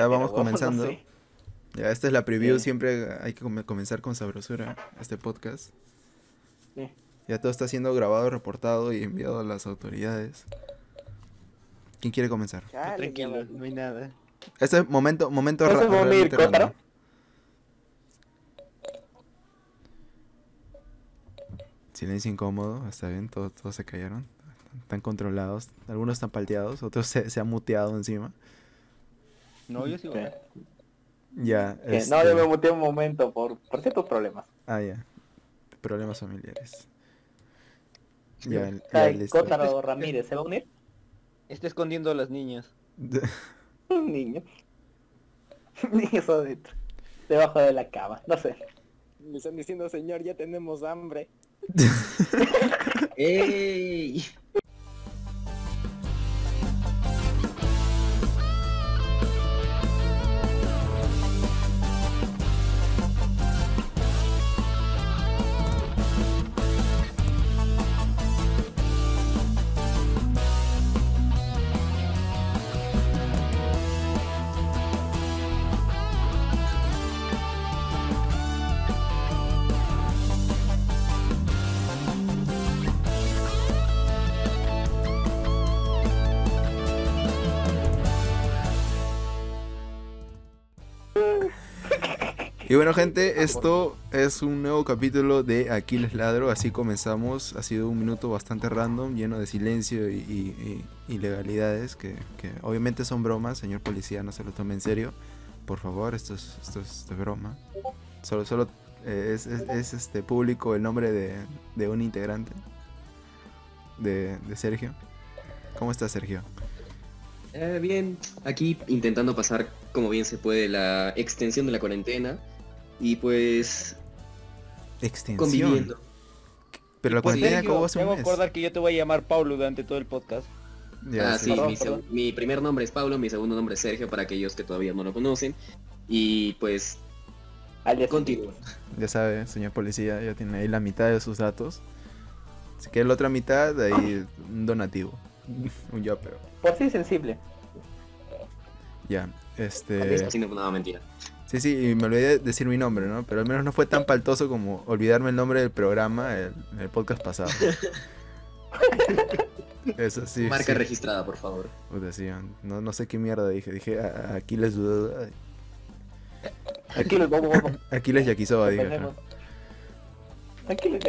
Ya vamos no comenzando. sé. Ya, esta es la preview, Sí. siempre hay que come- comenzar con sabrosura este podcast. Sí. Ya todo está siendo grabado, reportado y enviado a las autoridades. ¿Quién quiere comenzar? Chale, Tranquilo, ya no hay nada. Este es momento, momento ¿Puedes ra- realmente random. Silencio incómodo, está bien, todos, todos se callaron. Están controlados, algunos están palteados, otros se, se han muteado encima. No, yo sigo. Sí. Ya, este- No, yo me muteé un momento por, por ciertos problemas. Ah, ya. Problemas familiares. Ya, ya, listo. Kotaro Ramírez, ¿se va a unir? Está escondiendo a las niñas. Un niño. Niños adentro. Debajo de la cama, no sé. Me están diciendo, señor, ya tenemos hambre. ¡Ey! Bueno, gente, esto es un nuevo capítulo de Aquiles Ladro. Así comenzamos. Ha sido un minuto bastante random, lleno de silencio y, ilegalidades, que, que obviamente son bromas. Señor policía, no se lo tome en serio. Por favor, esto es, esto es de broma. Solo, solo eh, es, es- es, este público el nombre de, de un integrante. De, de Sergio. ¿Cómo está Sergio? Eh, bien, aquí intentando pasar como bien se puede la extensión de la cuarentena y pues Extensión. conviviendo. Pero la Pues, cuarentena acabó hace te un mes. acordar que yo te voy a llamar Pablo durante todo el podcast. Ya, ah, sí. sí, Perdón, mi, perdón. mi primer nombre es Pablo, mi segundo nombre es Sergio para aquellos que todavía no lo conocen. Y pues Alias continúa. Ya sabe, señor policía, ya tiene ahí la mitad de sus datos. Si quiere la otra mitad, ahí un donativo. un yo, pero. Por sí sensible. Ya, este. haciendo una mentira. Sí, sí, y me olvidé de decir mi nombre, ¿no? Pero al menos no fue tan paltoso como olvidarme el nombre del programa el, el podcast pasado. Eso sí. Marca sí. registrada, por favor. Puta, sí, no, no sé qué mierda dije. Dije, "A- a- aquí les dudó. Aquí les vamos, vamos. Aquí les yaquisoba, dije. Aquí les.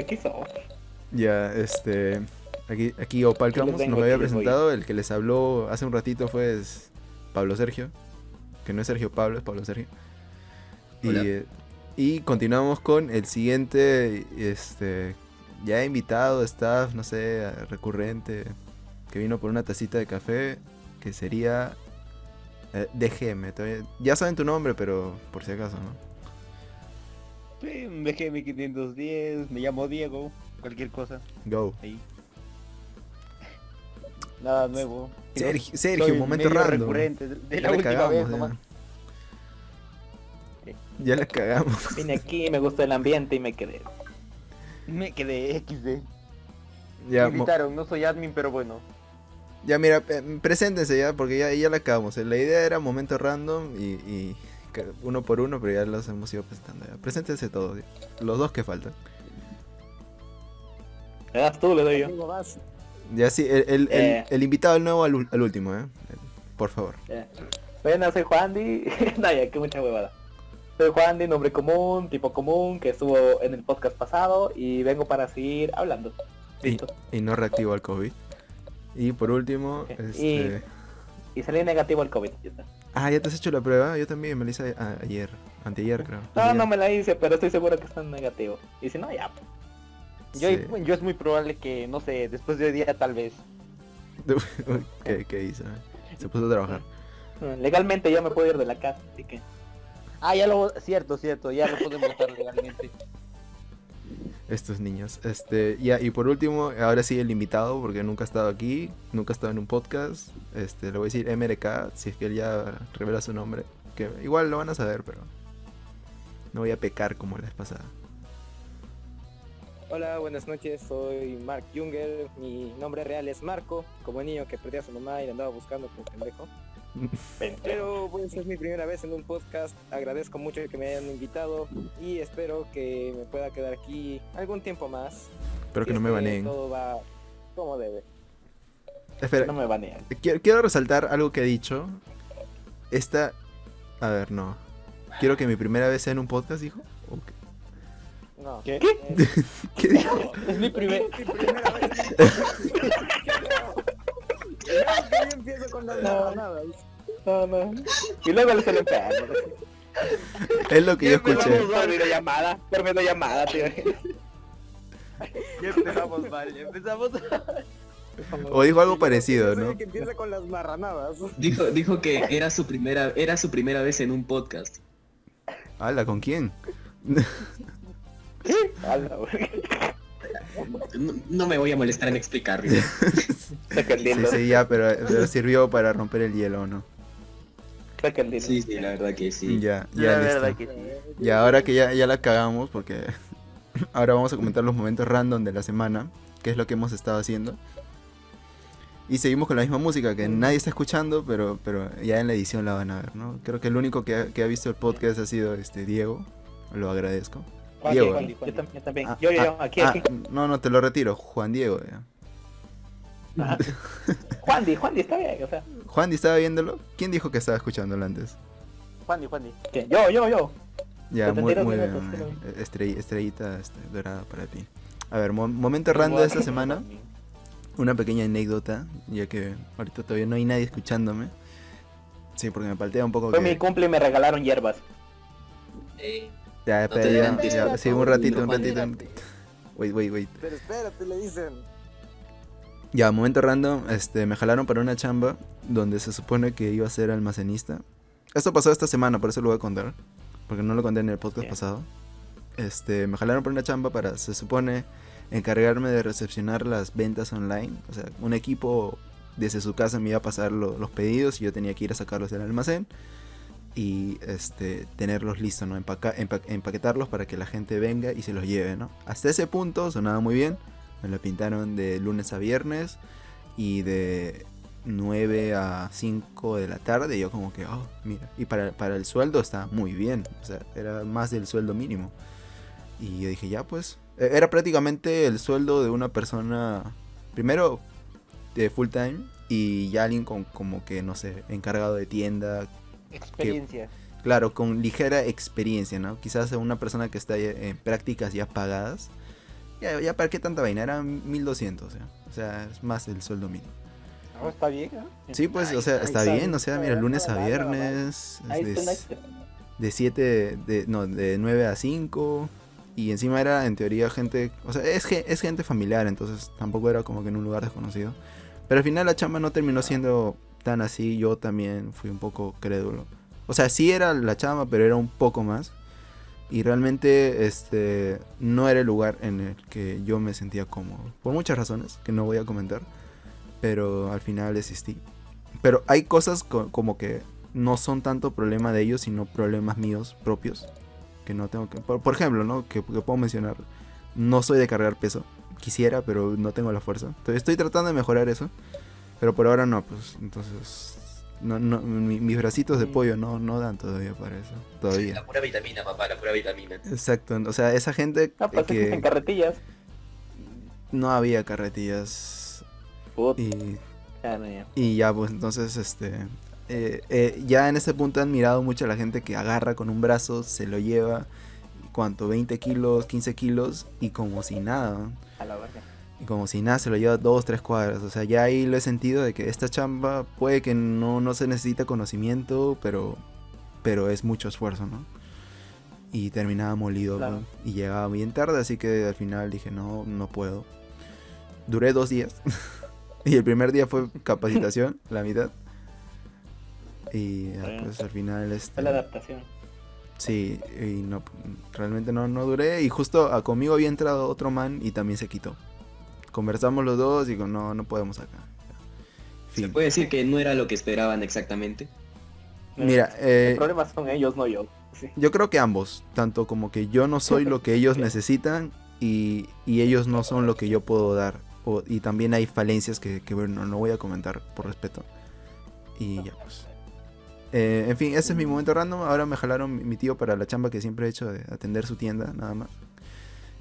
Ya, este. Aquí, aquí Opal Aquí les Camus vengo, nos había presentado. El que les habló hace un ratito fue Pablo Sergio. Que no es Sergio Pablo, es Pablo Sergio. Y, eh, y continuamos con el siguiente. Este. Ya invitado, staff, no sé, recurrente. Que vino por una tacita de café. Que sería. eh, DGM. todavía- ya saben tu nombre, pero por si acaso, ¿no? Mi 510, me llamo Diego, cualquier cosa. Go. Ahí. Nada nuevo. Sergio, Sergio momento recurrente de, la última vez nomás. Ya la cagamos. Vine aquí, me gustó el ambiente y me quedé. Me quedé XD. Ya, me invitaron, no soy admin, pero bueno. Ya, mira, eh, preséntense ya, porque ya, ya la acabamos. La idea era momento random y, uno por uno, pero ya los hemos ido presentando. Ya. Preséntense todos, ya. los dos que faltan. Le das tú, le doy yo. Ya sí, el, el, Eh. el invitado el nuevo al, último, ¿eh? Por favor. Ya. Bueno, soy Juan Di. no, ya, que mucha huevada. Soy Juan Di, nombre común, tipo común, que estuvo en el podcast pasado y vengo para seguir hablando. Y, y no reactivo al COVID. Y por último, este... Y salí negativo al COVID. ya está. Ah, ¿ya te has hecho la prueba? Yo también me la hice a- ayer. Anteayer, creo. No, no me la hice, pero estoy seguro que está en negativo. Y si no, ya. Yo, Sí. yo es muy probable que, no sé, después de hoy día tal vez. ¿Qué, ¿Qué hizo? Se puso a trabajar. Legalmente ya me puedo ir de la casa, así que. Ah, ya lo... Cierto, cierto, ya lo podemos usar legalmente. Estos niños. Este, ya, y por último, ahora sí el invitado, porque nunca ha estado aquí, nunca ha estado en un podcast. Este, le voy a decir MRK, si es que él ya revela su nombre. Que igual lo van a saber, pero no voy a pecar como la vez pasada. Hola, buenas noches, soy Mark Junger, mi nombre real es Marco, como niño que perdió a su mamá y le andaba buscando como pendejo. Pero pues es mi primera vez en un podcast. Agradezco mucho que me hayan invitado y espero que me pueda quedar aquí algún tiempo más. Espero que no me baneen. Todo va como debe. Espera, No me banean. quiero, quiero resaltar algo que he dicho. Esta. A ver, no. Quiero que mi primera vez sea en un podcast, dijo. No. ¿Qué? es- ¿Qué dijo? Es mi primer. mi primera vez. Ya, que yo empiezo con las No. No, no. Y luego le sale enfermo. Es lo que yo escuché. Por videollamada, tío. Ya empezamos mal, ya empezamos. O dijo algo parecido, ¿no? el que empieza con las marranadas. Dijo, dijo que era su primera, era su primera vez en un podcast. Hala, ¿con quién? Ala. No, no me voy a molestar en explicarlo. Saca el Sí, sí, ya, pero, pero sirvió para romper el hielo, ¿no? Sí, sí, la verdad que sí. Ya, La ya verdad listo. que sí. Y ahora que ya, ya la cagamos, porque ahora vamos a comentar los momentos random de la semana, que es lo que hemos estado haciendo. Y seguimos con la misma música que nadie está escuchando, pero, pero ya en la edición la van a ver, ¿no? Creo que el único que ha, que ha visto el podcast ha sido este Diego, lo agradezco. Juan, Diego. Juan, Yo también. Yo, también. Ah, yo, yo, ah, yo, aquí, ah, aquí. no, no, te lo retiro, Juan Diego. ya. Ajá. Juan Di, Juan Di, está bien, o sea. Juan, ¿estaba viéndolo? ¿Quién dijo que estaba escuchándolo antes? Juandi, Juandi. ¿Quién? Yo, yo, yo. Ya, muy, 72 muy minutos, bien, bien. Estrell- estrellita este, dorada para ti. A ver, mo- momento random de esta semana. una pequeña anécdota, ya que ahorita todavía no hay nadie escuchándome. Sí, porque me paltea un poco Fue que... mi cumple y me regalaron hierbas. Eh, Ya, No espera, ya, ya, sí, un ratito, un ratito. Wait, wait, wait. Pero espérate, le dicen. Ya, momento random, este, me jalaron para una chamba donde se supone que iba a ser almacenista. Esto pasó esta semana, por eso lo voy a contar, porque no lo conté en el podcast pasado. Este, me jalaron para una chamba para, se supone, encargarme de recepcionar las ventas online. O sea, un equipo desde su casa me iba a pasar lo- los pedidos y yo tenía que ir a sacarlos del almacén y este, tenerlos listos, ¿no? Empaca- empa- empaquetarlos para que la gente venga y se los lleve, ¿no? Hasta ese punto sonaba muy bien. Me lo pintaron de lunes a viernes y de 9 a 5 de la tarde. Y yo como que, oh, mira. Y para, para el sueldo está muy bien. O sea, era más del sueldo mínimo. Y yo dije, ya pues. E- Era prácticamente el sueldo de una persona, primero, de full time. Y ya alguien con como que, no sé, encargado de tienda. Experiencia. Claro, con ligera experiencia, ¿no? Quizás una persona que está en prácticas ya pagadas. Ya, ya para qué tanta vaina, eran 1200, ¿ya? o sea, es más del sueldo mínimo. No, está bien, ¿eh? Sí, pues, o sea, está está bien, o sea, mira, lunes a viernes, de, de 7, de, no, de 9 a 5, y encima era, en teoría, gente, o sea, es, es gente familiar, entonces tampoco era como que en un lugar desconocido. Pero al final la chamba no terminó siendo tan así, yo también fui un poco crédulo. O sea, sí era la chamba, pero era un poco más. Y realmente este no era el lugar en el que yo me sentía cómodo. Por muchas razones que no voy a comentar. Pero al final desistí. Pero hay cosas co- como que no son tanto problema de ellos, sino problemas míos propios. Que no tengo que... Por, ejemplo, ¿no? Que, que puedo mencionar. No soy de cargar peso. Quisiera, pero no tengo la fuerza. Estoy tratando de mejorar eso. Pero por ahora no, pues. Entonces... No, no, mi- mis bracitos de pollo no, no dan todavía para eso. Todavía. La pura vitamina, papá, la pura vitamina. Exacto, o sea, esa gente Ah, pues que en carretillas. no había carretillas Puta, y, ya, no, ya. y ya pues entonces este eh, eh, ya en ese punto he admirado mucho a la gente que agarra con un brazo, se lo lleva, ¿cuánto? 20 kilos, 15 kilos y como si nada, ¿no? A la verga. Y como si nada se lo lleva dos, tres cuadras, o sea, ya ahí lo he sentido de que esta chamba puede que no, no se necesita conocimiento, pero, pero es mucho esfuerzo, ¿no? Y terminaba molido Claro. ¿no? y llegaba bien tarde, así que al final dije, no, no puedo. Duré dos días y el primer día fue capacitación, la mitad. Y ya, pues al final este, Fue la adaptación. Sí, y no, realmente no, no duré. Y justo a, conmigo había entrado otro man y también se quitó. Conversamos los dos y digo, no, no podemos acá. Se Fin. puede decir que no era lo que esperaban exactamente. Mira, eh, Los problemas son ellos, no yo. Sí. yo creo que ambos, tanto como que yo no soy lo que ellos necesitan y, y ellos no son lo que yo puedo dar. O- y también hay falencias que, que, bueno, no voy a comentar por respeto. Y ya pues. Eh, en fin, ese es mi momento random. Ahora me jalaron mi- mi tío para la chamba que siempre he hecho de atender su tienda, nada más.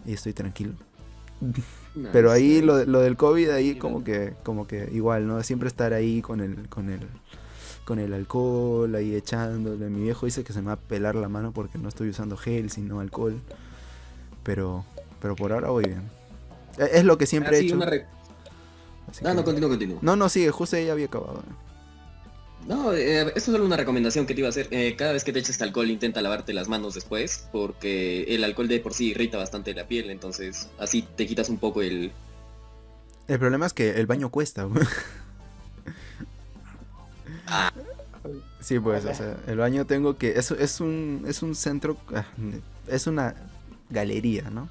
Y estoy tranquilo. Pero ahí lo, lo del COVID, ahí como que, como que igual, ¿no? Siempre estar ahí con el, con el, con el alcohol, ahí echándole. Mi viejo dice que se me va a pelar la mano porque no estoy usando gel, sino alcohol. Pero, pero por ahora voy bien. E- Es lo que siempre he Ah, sí, hecho. re- así No, que- no, continúa, continúa. no, no, sigue, justo ya había acabado. No, eh, esto es solo una recomendación que te iba a hacer. Eh, cada vez que te eches alcohol, intenta lavarte las manos después, porque el alcohol de por sí irrita bastante la piel, entonces así te quitas un poco el... El problema es que el baño cuesta. Ah. Sí, pues, o sea, el baño tengo que... Es, es, un, es un centro... ah, Es una galería, ¿no?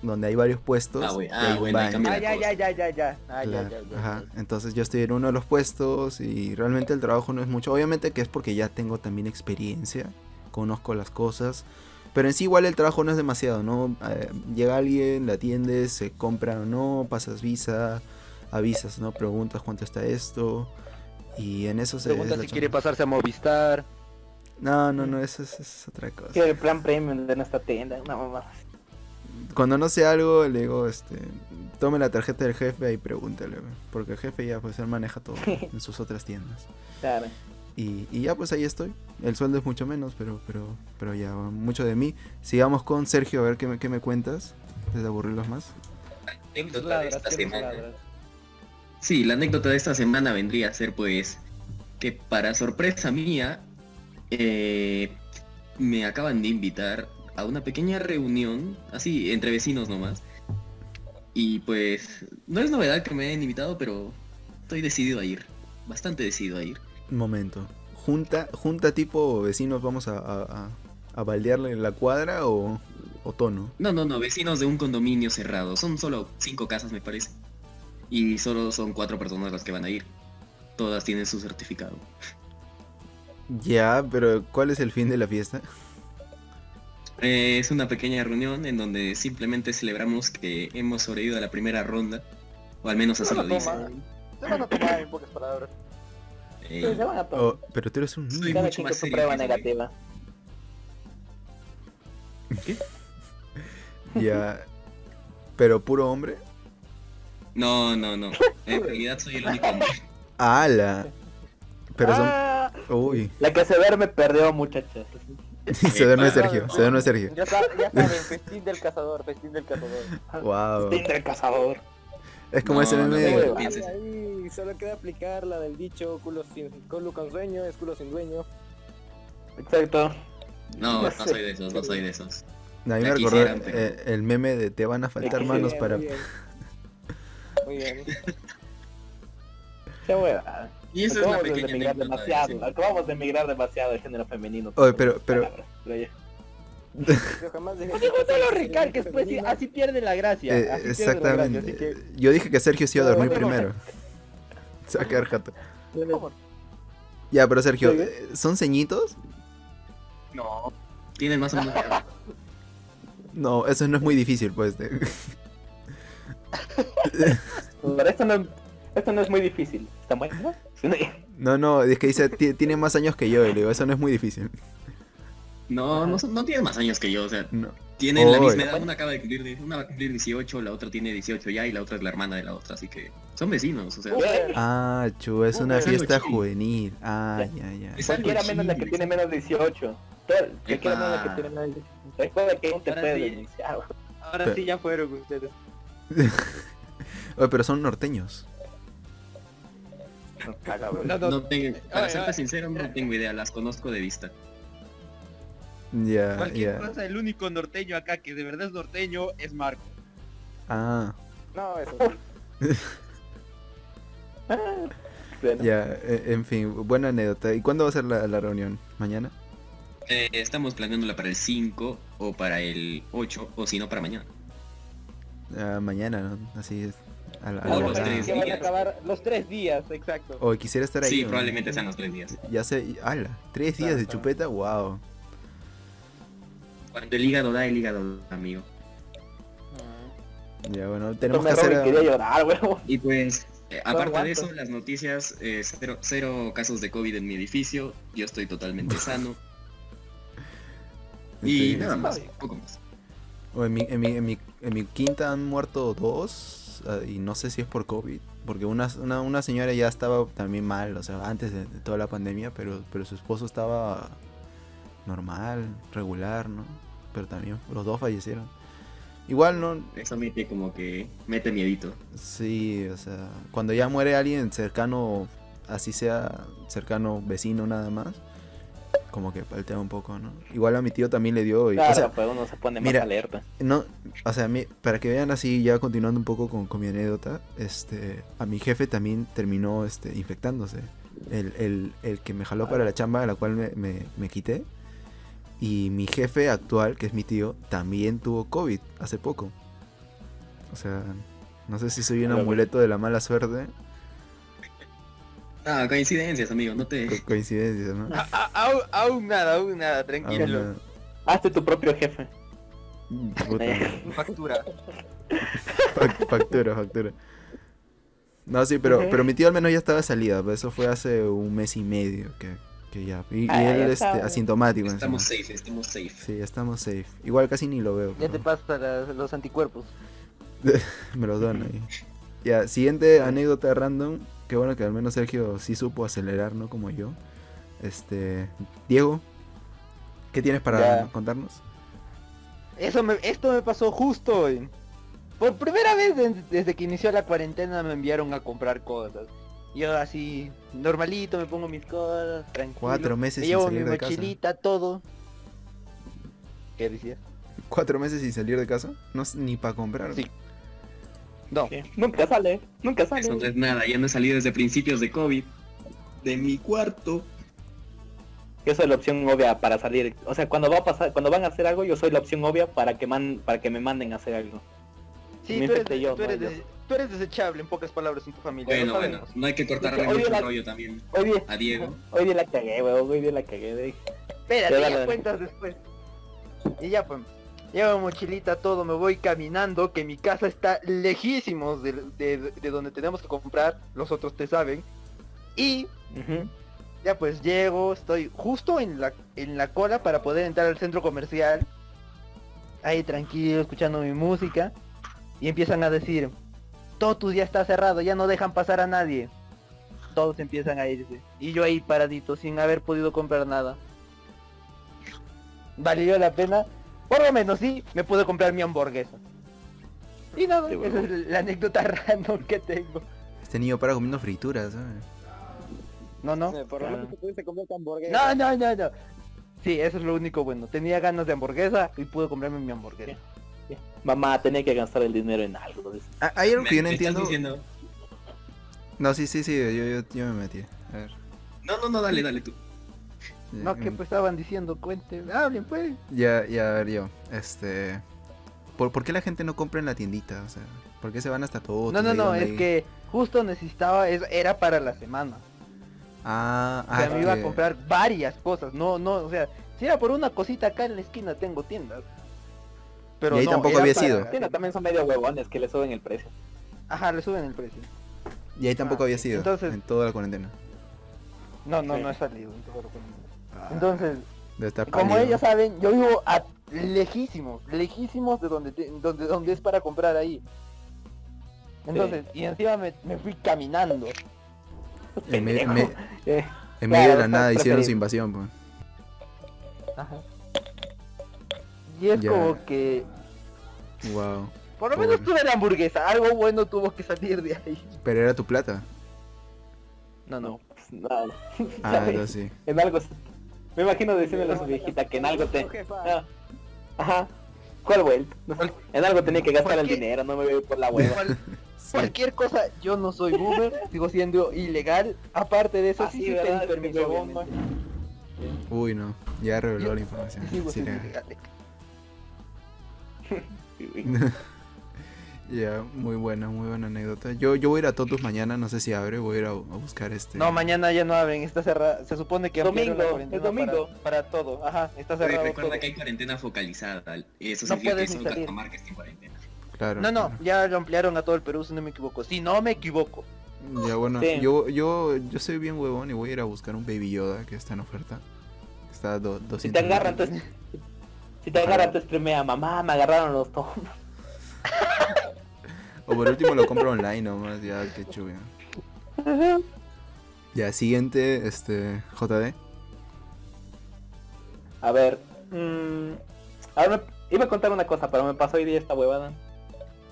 Donde hay varios puestos. Ah, güey, ah, bueno. Ah, ya, ya, ya, ya, ya. Ah, ya, Claro, ya, ya, ajá. ya. Entonces yo estoy en uno de los puestos y realmente el trabajo no es mucho. Obviamente que es porque ya tengo también experiencia, conozco las cosas, pero en sí igual el trabajo no es demasiado, ¿no? Eh, llega alguien, la atiendes, se compra o no, pasas visa, avisas, ¿no? Preguntas cuánto está esto y en eso se... Pregunta es si quiere pasarse a Movistar. No, no, no, eso es, eso es otra cosa. Que el plan premium de nuestra tienda, una mamá. Cuando no sé algo, le digo, este, tome la tarjeta del jefe y pregúntale, güey, porque el jefe ya pues él maneja todo en sus otras tiendas. Claro. Y, y ya pues ahí estoy. El sueldo es mucho menos, pero, pero, pero ya mucho de mí. Sigamos con Sergio, a ver qué me, qué me cuentas. Antes de aburrirlos más. anécdota de esta semana. ladras. Sí, la anécdota de esta semana vendría a ser pues que para sorpresa mía eh, me acaban de invitar a una pequeña reunión, así entre vecinos nomás. Y pues no es novedad que me hayan invitado, pero estoy decidido a ir, bastante decidido a ir. Un momento. Junta, junta tipo vecinos, vamos a, a, a- baldearle la cuadra o, o tono. No, no, no, vecinos de un condominio cerrado, son solo cinco casas me parece. Y solo son cuatro personas las que van a ir. Todas tienen su certificado. Ya, pero ¿cuál es el fin de la fiesta? Eh, es una pequeña reunión en donde simplemente celebramos que hemos sobrevivido a la primera ronda. O al menos así lo dicen. se van a tomar en pocas palabras. Eh, Sí, se van a tomar. Oh, pero tú eres un niño. Cada mucho quien más con su prueba negativa. Ya. Pero puro hombre. no, no, no. En realidad soy el único hombre. ¡Hala! Pero son. Ah, Uy. la que se duerme perdió, muchachos. se duerme Sergio, se duerme Sergio. Ya, sa- ya saben, festín del cazador, festín del cazador. Wow. Tinder el cazador. Es como No, ese meme. no, de- no. Ahí, solo queda aplicar la del dicho culo, sin, culo con sueño es culo sin dueño. Exacto. No, no soy de esos, no soy de esos. A mí me recordó eh, el meme de te van a faltar manos Bien, para. Muy bien. Muy bien. Qué hueva. Y eso es una Acabamos de pequeña emigrar de demasiado. ese- Acabamos de emigrar demasiado de género femenino. Oye, pero- pero- Palabras, pero. Yo jamás dejé No solo recalques, pues sí, femenino. así pierde la gracia. Eh, así pierde la exactamente. gracia, así que... Yo dije que Sergio se iba a dormir primero. Se va a quedar jato. Ya, pero Sergio, eh, ¿son ceñitos? No. Tienen más o menos. No, eso no es muy difícil, pues. de- Pero esto no, esto no es muy difícil. ¿Está bueno? No, no, es que dice, "Ti- tiene más años que yo. Y le digo, eso no es muy difícil. No, no, no tienen más años que yo, o sea, No. tienen la Oy. misma edad, una acaba de cumplir, una va a cumplir 18, la otra tiene 18 ya y la otra es la hermana de la otra, así que son vecinos, o sea. Ah, chu, es una fiesta juvenil. Ah, ya, ya. Es Cualquiera menos la que tiene menos 18. Todo- Cualquiera menos la que Epa. tiene menos 18. Recuerda que aún te Ahora puede sí. denunciar. Ahora Pero- sí ya fueron ustedes. Oye, pero son norteños. No, no, No tengo, para Ay, serte ay. sincero, no tengo idea, las conozco de vista. Ya, Cualquier cosa, el único norteño acá que de verdad es norteño es Marco. Ah, No, eso. Bueno, ya. eh, En fin, buena anécdota. ¿Y cuándo va a ser la, la reunión? ¿Mañana? Eh, estamos planeándola para el 5 o para el 8 o si no para mañana. Ah, mañana, ¿no? Así es. A la- a la O los tres que van a días. acabar los tres días, exacto. O quisiera estar ahí. Sí, ¿no? probablemente sean los tres días. Ya sé, ala, tres días de chupeta, wow. Cuando el hígado da, el hígado da, amigo. Ya bueno, tenemos me que hacer. Quería llorar. Y pues, Eh, aparte de eso, las noticias, eh, cero, cero casos de COVID en mi edificio, yo estoy totalmente sano. Y Sí. nada más, poco más. O en, mi, en, mi, en, mi, en mi quinta han muerto dos y no sé si es por COVID. Porque una, una, una señora ya estaba también mal, o sea, antes de, de toda la pandemia, pero, pero su esposo estaba normal, regular, ¿no? Pero también los dos fallecieron. Igual no, Eso mete como que mete miedito. sí, o sea, cuando ya muere alguien cercano, así sea cercano vecino nada más, como que paltea un poco, ¿no? Igual a mi tío también le dio, y, Claro, o sea, pues uno se pone mira, más alerta. No, o sea, mi- para que vean así, ya continuando un poco con, con mi anécdota, este, a mi jefe también terminó este, infectándose. El, el- el que me jaló para la chamba, a la cual me, me- me quité. Y mi jefe actual, que es mi tío, también tuvo COVID hace poco. O sea, no sé si soy un amuleto de la mala suerte. Ah, coincidencias, amigo, no te... Co- coincidencias, ¿no? A- a- aún, nada, aún nada, tranquilo. Hazte tu propio jefe. Factura. Fac- factura, factura. No, sí, pero, pero mi tío al menos ya estaba de salida. pero Eso fue hace un mes y medio que, que ya. Y, y Ah, ya él este, estaba. asintomático. Estamos encima. safe, estamos safe. Sí, estamos safe. Igual casi ni lo veo. Ya te pasa la- los anticuerpos. me los dona ahí. Ya, siguiente anécdota random. Qué bueno que al menos Sergio sí supo acelerar, ¿no? Como yo. Este. Diego, ¿qué tienes para Ya. contarnos? Eso me, esto me pasó justo hoy. Por primera vez de- desde que inició la cuarentena me enviaron a comprar cosas. Yo así, normalito, me pongo mis cosas, tranquilo. Cuatro meses me sin llevo salir mi de casa. mochilita, todo. ¿Qué decías? ¿Cuatro meses sin salir de casa? No, es ni para comprar. Sí. No. Sí. Nunca sale, nunca Eso no sale. es nada, ya no he salido desde principios de COVID. De mi cuarto. Yo soy la opción obvia para salir. O sea, cuando va a pasar, cuando van a hacer algo, yo soy la opción obvia para que man, para que me manden a hacer algo. Sí, tú eres, yo, tú, eres no, des- tú eres desechable en pocas palabras en tu familia. Bueno, bueno, no hay que cortarle mucho la- el rollo también Hoy día, a Diego. hoy día la cagué, weón, hoy día la cagué. Espérate, Ya, cuentas después. Y ya pues, llevo mochilita, todo, me voy caminando, que mi casa está lejísimos de, de- de donde tenemos que comprar, los otros te saben. Y ya pues llego, estoy justo en la, en la cola para poder entrar al centro comercial. Ahí tranquilo, escuchando mi música. Y empiezan a decir, Totus ya está cerrado, ya no dejan pasar a nadie. Todos empiezan a irse. Y yo ahí paradito, sin haber podido comprar nada. ¿Valió la pena? Por lo menos sí, me pude comprar mi hamburguesa. Y nada, esa es la anécdota random que tengo. Este niño para comiendo frituras, ¿sabes? No, no. Eh, Por lo menos te pudiste comer tu hamburguesa. No, no, no, no. Sí, eso es lo único bueno. Tenía ganas de hamburguesa y pude comprarme mi hamburguesa. Mamá, tenía que gastar el dinero en algo. dice. Ah, Hay algo que yo no ¿Me estás entiendo. diciendo? No, sí, sí, sí, yo, yo, yo me metí. A ver. No, no, no, dale, dale tú. No, que pues estaban diciendo, cuente, hablen pues. Ya, ya, a ver yo. Este. ¿Por, por qué la gente no compra en la tiendita? O sea, ¿por qué se van hasta todo? No, no, no, es que justo necesitaba, es- era para la semana. Ah, O sea, ah, me iba a que- comprar varias cosas. No, no, o sea, si era por una cosita acá en la esquina tengo tiendas. Pero Y ahí no, tampoco había sido. No, también son medio huevones que le suben el precio. Ajá, le suben el precio. Y ahí tampoco Ah, había sido. entonces- En toda la cuarentena. No, no, Sí. no he salido. en todo lo que- Ah, Entonces, debe estar como ellos saben, yo vivo a lejísimos, lejísimos de donde, te- donde, donde es para comprar ahí. Entonces, y encima me, me fui caminando. En, me- Eh, en medio de la nada hicieron su invasión, pues. Ajá. Y es Ya. como que, Wow. por lo menos tuve la hamburguesa, algo bueno tuvo que salir de ahí. Pero era tu plata. No, no. no, pues, nada. Ah, entonces sí. En algo. Me imagino diciéndole a su viejita que en algo te. Ah, Ajá. ¿Cuál vuelta? En algo tenía que gastar ¿Por el dinero, no me voy a ir por la hueva. Cual- Cualquier cosa, yo no soy boomer, sigo siendo ilegal. Aparte de eso, Ah, sí, sí, permiso, obviamente. Uy, no. Ya reveló Yo- la información. Sigo Sí, siendo legal. ilegal. Ya, muy buena, muy buena anécdota. Yo, yo voy a ir a Totus mañana, no sé si abre, voy a ir a, a buscar este. No, mañana ya no abren, está cerrada. Se supone que Domingo, cuarentena es domingo. Para, para todo. Ajá, está Oye, cerrado Recuerda todo. que hay cuarentena focalizada. Eso No significa que solo. Catamarca está en cuarentena. Claro. No, no, claro. ya lo ampliaron a todo el Perú, si no me equivoco. Si no me equivoco. Ya bueno, Sí. yo, yo, yo soy bien huevón y voy a ir a buscar un Baby Yoda que está en oferta. Está a do- 200 Si te agarran, entonces... Si te agarran, te streamea, mamá, me agarraron los tomos. O por último lo compro online nomás, ya que chulo. Ya, siguiente, este, JD. A ver, mm, ahora me- iba a contar una cosa, pero me pasó hoy día esta huevada.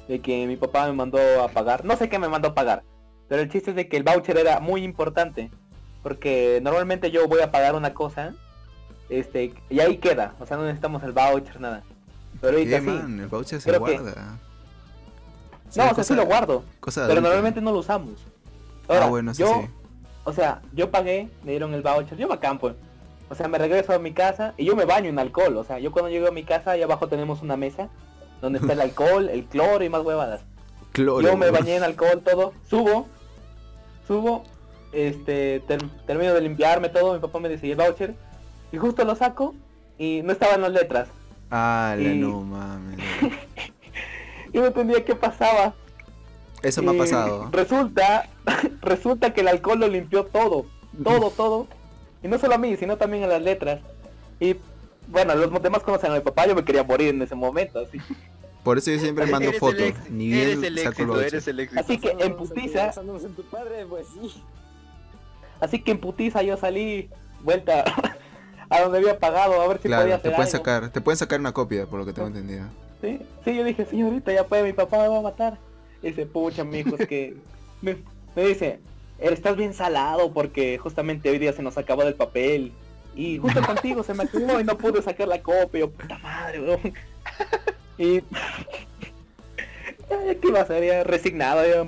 De que mi papá me mandó a pagar. No sé qué me mandó a pagar. Pero el chiste es de que el voucher era muy importante. Porque normalmente yo voy a pagar una cosa. Este, y ahí queda. O sea, no necesitamos el voucher, nada. Pero ahorita ¿Qué, sí. man? El voucher se Creo que- guarda. No, o sea, cosa- sí lo guardo. Cosa Pero adulta. normalmente no lo usamos. Ahora, ah, bueno, sí, yo, sí. o sea, yo pagué, me dieron el voucher, yo bacán pues. O sea, me regreso a mi casa y yo me baño en alcohol. O sea, yo cuando llego a mi casa, ahí abajo tenemos una mesa donde está el alcohol, el cloro y más huevadas. Cloro. yo me bañé en alcohol, todo, subo, subo, este, ter- termino de limpiarme todo, mi papá me dice, ¿y el voucher? Y justo lo saco y no estaban las letras. Ah, y- no mames. Y no entendía qué pasaba. Eso me ha Y pasado. Resulta, resulta que el alcohol lo limpió todo, todo, todo. Y no solo a mí, sino también a las letras. Y bueno, los demás conocen a mi papá, yo me quería morir en ese momento, así. Por eso yo siempre mando Eres fotos. Ni eres bien el éxito, eres el éxito. Así que en putiza, basándonos en tu padre, pues sí. así que en putiza yo salí vuelta a donde había pagado a ver si podía hacer te pueden algo. sacar, te pueden sacar una copia, por lo que tengo entendido. Sí, sí, yo dije, señorita, ya puede, mi papá me va a matar. Y dice, pucha, mijo, es que... me, me dice, estás bien salado porque justamente hoy día se nos acabó del papel. Y justo contigo se me acabó y no pude sacar la copia. Yo, puta madre, weón. Y... ¿Qué iba a? Ya resignado, ya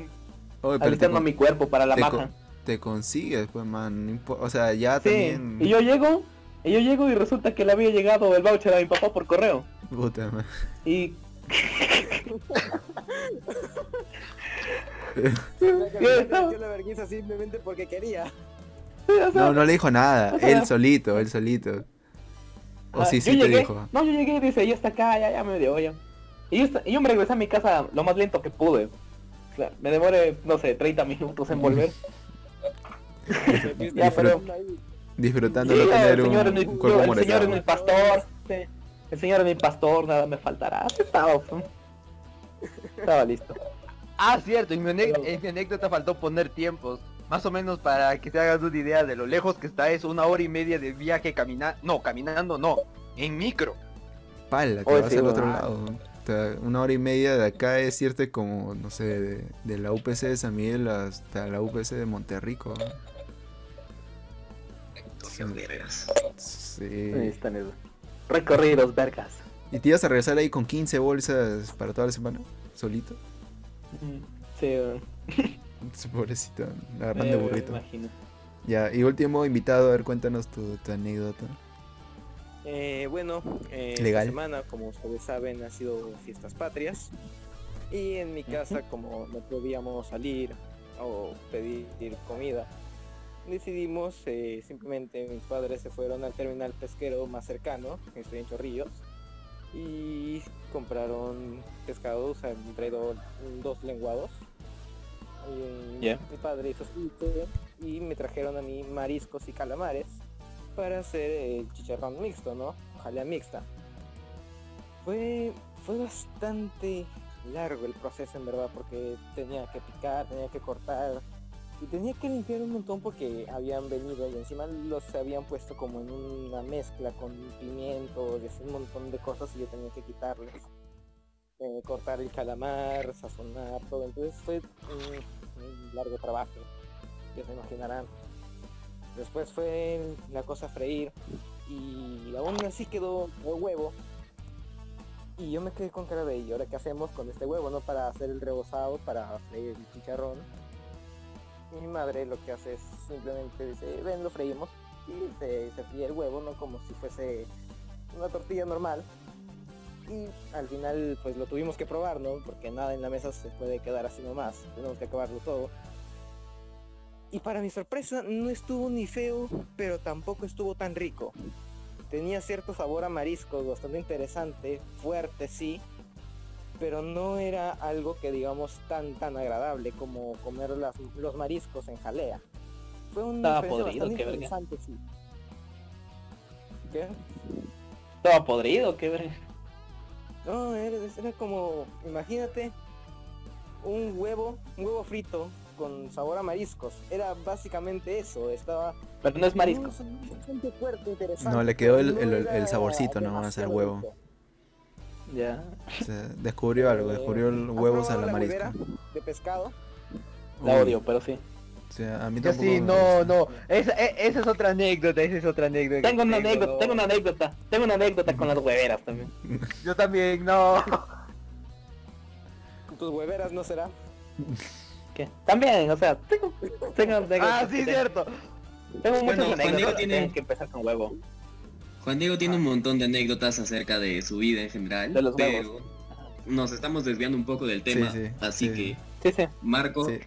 Oye, alistando mi cuerpo para la te maja. con- te consigues, pues, man. O sea, ya Sí, también. y yo llego, y yo llego y resulta que le había llegado el voucher a mi papá por correo. Puta, man. Y Le ¿Qué? metió la vergüenza simplemente porque quería. o sea, No, no le dijo nada. O sea- Él solito, él solito. O Ah, sí, sí te llegué, dijo. No, yo llegué y dice, ya está acá, ya, ya me dio, ya. Y yo, y yo me regresé a mi casa lo más lento que pude. O sea, me demoré, no sé, 30 minutos en volver. Ya, pero- Disfrutando Sí, de tener el un, señor es mi, un cuerpo el señor es moreno. mi pastor. sí. El señor es mi pastor, nada me faltará. Estaba. Estaba listo. Ah, cierto, en mi, en mi anécdota faltó poner tiempos. Más o menos para que te hagas una idea de lo lejos que está, es una hora y media de viaje caminando. No, caminando no, en micro. Pala, te Oye, vas sí, al otro weón. lado. O sea, una hora y media de acá es irte como, no sé, de, de la UPC de San Miguel hasta la UPC de Monterrico. ¿no? Sí. vergas. Ahí Sí. están esos. Recorridos, vergas. ¿Y te ibas a regresar ahí con 15 bolsas para toda la semana? ¿Solito? Mm, Sí, eh, Pobrecito, agarrando me burrito. imagino. Ya, y último invitado, a ver, cuéntanos tu, tu anécdota. Eh, bueno, eh, Legal. esta semana, como ustedes saben, ha sido fiestas patrias. Y en mi casa, como no podíamos salir o pedir comida, decidimos eh, simplemente mis padres se fueron al terminal pesquero más cercano, que estoy en Chorrillos, y compraron pescados, han traído dos lenguados. Y. Mi padre hizo su y me trajeron a mí mariscos y calamares para hacer el chicharrón mixto, ¿no? Jalea mixta. Fue, fue bastante largo el proceso en verdad porque tenía que picar, tenía que cortar y tenía que limpiar un montón porque habían venido y encima los habían puesto como en una mezcla con pimiento, así un montón de cosas y yo tenía que quitarles. Eh, cortar el calamar, sazonar todo, entonces fue un, largo trabajo, ya se imaginarán. Después fue la cosa freír y aún así quedó el huevo. Y yo me quedé con cara de, ¿y ahora qué hacemos con este huevo, no? Para hacer el rebozado, para freír el chicharrón. Mi madre lo que hace es simplemente dice, ven, lo freímos. Y se, se fríe el huevo, ¿no? Como si fuese una tortilla normal. Y al final pues lo tuvimos que probar, ¿no? Porque nada en la mesa se puede quedar así nomás. Tenemos que acabarlo todo. Y para mi sorpresa no estuvo ni feo, pero tampoco estuvo tan rico. Tenía cierto sabor a mariscos bastante interesante, fuerte sí, pero no era algo que digamos tan tan agradable como comer las- los mariscos en jalea. Fue un podrido, qué verga. interesante, sí. ¿Qué? Estaba podrido, qué verga. No, era, era como, imagínate, un huevo, un huevo frito con sabor a mariscos. Era básicamente eso, estaba... Pero no es marisco. No, bastante fuerte, interesante, No, le quedó el- no el- el saborcito nomás al huevo. rico. Ya. O sea, descubrió algo, descubrió el ¿Has huevos a probado la la marisco. huevera de pescado? La Uy, odio, pero sí. O sea, a mí Yo tampoco sí, no, no. Esa, e- esa es otra anécdota, esa es otra anécdota. Tengo una anécdota, no. tengo una anécdota, tengo una anécdota con las hueveras también. Yo también, no. Tus hueveras no será. ¿Qué? También, o sea, tengo, tengo anécdotas. ah, sí, cierto. Tengo muchas Bueno, anécdotas tiene- tienen que empezar con huevo. Juan Diego tiene un montón de anécdotas acerca de su vida en general, De los pero huevos. nos estamos desviando un poco del tema, sí, así sí. que Sí, sí. Marco, Sí.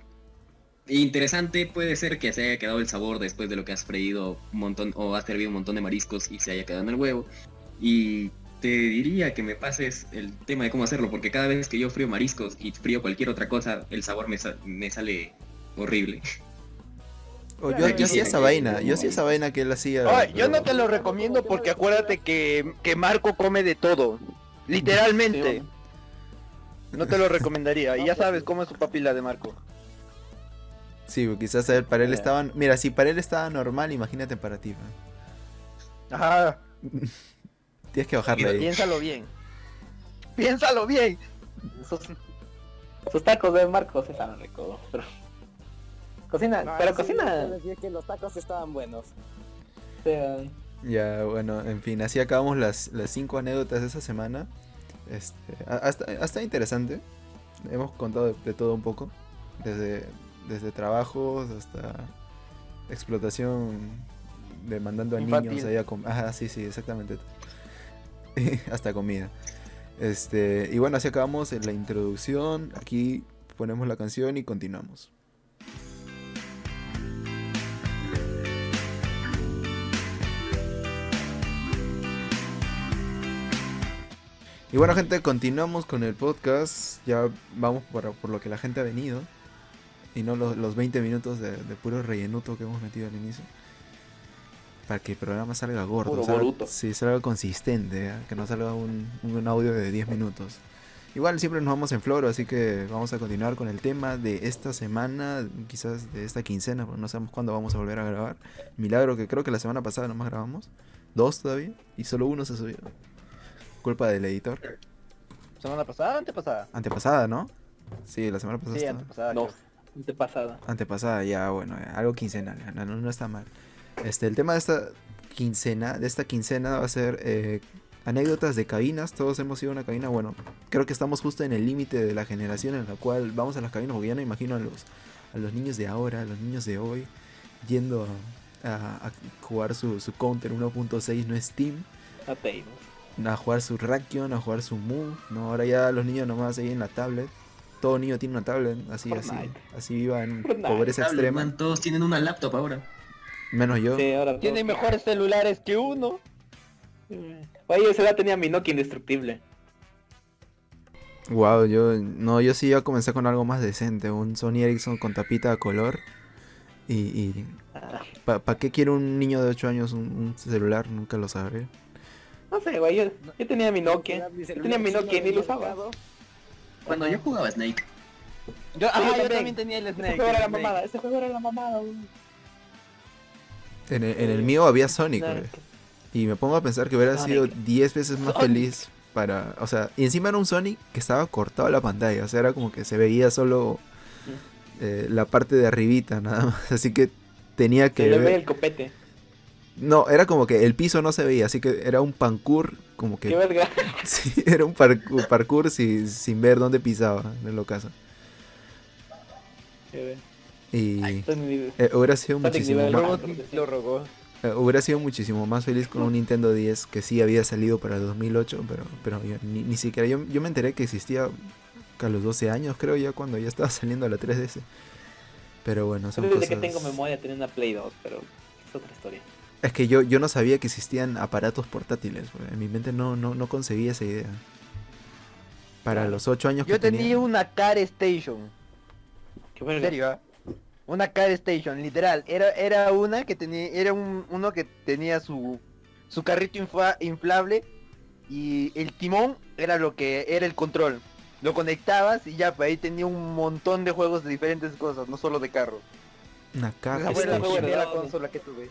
interesante puede ser que se haya quedado el sabor después de lo que has freído un montón o has servido un montón de mariscos y se haya quedado en el huevo. Y te diría que me pases el tema de cómo hacerlo, porque cada vez que yo frío mariscos y frío cualquier otra cosa, el sabor me, sa- me sale horrible. Oh, yo, yo hacía sí, esa vaina, yo hacía sí. esa vaina que él hacía. Ay, yo no te lo recomiendo porque acuérdate que, que Marco come de todo. Literalmente. No te lo recomendaría. Y ya sabes cómo es su papila de Marco. Sí, porque quizás él- para él Ya. estaba... Mira, si para él estaba normal, imagínate para ti. Ajá. Tienes que bajarle ahí. Piénsalo bien. Piénsalo bien. Sus, sus tacos de Marcos sí saben rico, pero... Cocina, No, pero sí, cocina... yo decía que los tacos estaban buenos. Ya, bueno, en fin, así acabamos las, las cinco anécdotas de esa semana. Este, ha, ha esta- ha estado interesante. Hemos contado de, de todo un poco. Desde, desde trabajos hasta explotación demandando a niños ahí a com- Ajá, sí, sí, exactamente. hasta comida. Este, y bueno, así acabamos la introducción. Aquí ponemos la canción y continuamos. Y bueno gente, continuamos con el podcast. Ya vamos por, por lo que la gente ha venido. Y no los, los 20 minutos de, de puro rellenuto que hemos metido al inicio. Para que el programa salga gordo. Salga, sí, salga consistente. ¿eh? Que no salga un, un audio de 10 minutos. Igual siempre nos vamos en floro, así que vamos a continuar con el tema de esta semana, quizás de esta quincena, porque no sabemos cuándo vamos a volver a grabar. Milagro que creo que la semana pasada nomás grabamos. Dos todavía, y solo uno se subió. Culpa del editor. ¿Semana pasada o antepasada? Antepasada, ¿no? Sí, la semana pasada. Sí, estaba- antepasada. no, antepasada. Antepasada, ya, bueno, ya, algo quincenal, ya, no, no, no está mal. Este, el tema de esta quincena, de esta quincena va a ser eh, anécdotas de cabinas. Todos hemos ido a una cabina, bueno, creo que estamos justo en el límite de la generación en la cual vamos a las cabinas, porque ya no imagino a los, a los niños de ahora, a los niños de hoy, yendo a, a- a jugar su, su Counter 1.6, no Steam, A Tails. A jugar su Rakion, a jugar su Mu, no, ahora ya los niños nomás ahí en la tablet. Todo niño tiene una tablet, así, así, Fortnite. así viva en Fortnite. pobreza Hable, extrema. man, todos tienen una laptop ahora. Menos yo. Sí, ahora Tiene todos- mejores celulares que uno. Oye, esa edad tenía mi Nokia indestructible. Wow, yo no, yo sí iba a comenzar con algo más decente, un Sony Ericsson con tapita a color. Y, y Ah, ¿para qué quiere un niño de 8 años un, un celular? Nunca lo sabré. No sé, güey, yo, yo tenía mi Nokia. Mi Yo tenía mi Nokia y ni lo usaba. Cuando yo jugaba Snake, Yo, ajá, yo también. también tenía el Ese Snake. juego era la Snake. mamada, ese juego era la mamada. güey. En el, en el mío había Sonic, güey. Y me pongo a pensar que hubiera sido Sonic. 10 veces más Sonic. feliz para... O sea, y encima era un Sonic que estaba cortado la pantalla. O sea, era como que se veía solo eh, la parte de arribita, nada más. Así que tenía Se que le ver... ve el copete. No, era como que el piso no se veía, así que era un parkour, como que Qué verga. Sí, era un parkour, parkour sin, sin ver dónde pisaba, en lo caso. Qué. Y eh, hubiera sido muchísimo más, lo rogó. eh, hubiera sido muchísimo más feliz con un Nintendo 10 que sí había salido para el 2008, pero pero yo ni, ni siquiera yo, yo me enteré que existía a los 12 años, creo ya cuando ya estaba saliendo la 3DS. Pero bueno, son Desde cosas que tengo memoria tenía una Play 2, pero es otra historia. Es que yo yo no sabía que existían aparatos portátiles, en mi mente no no no concebía esa idea. Para los 8 años Yo que tenía tenía. una Car Station. Qué En serio, ¿ah? Una Car Station, literal. Era, era una que tenía, era un, uno que tenía su, su carrito infa- inflable y el timón era lo que era el control. Lo conectabas y ya, pues ahí tenía un montón de juegos de diferentes cosas, no solo de carro. Una caja. Esa fue la Station. Heredado de- consola que tuve.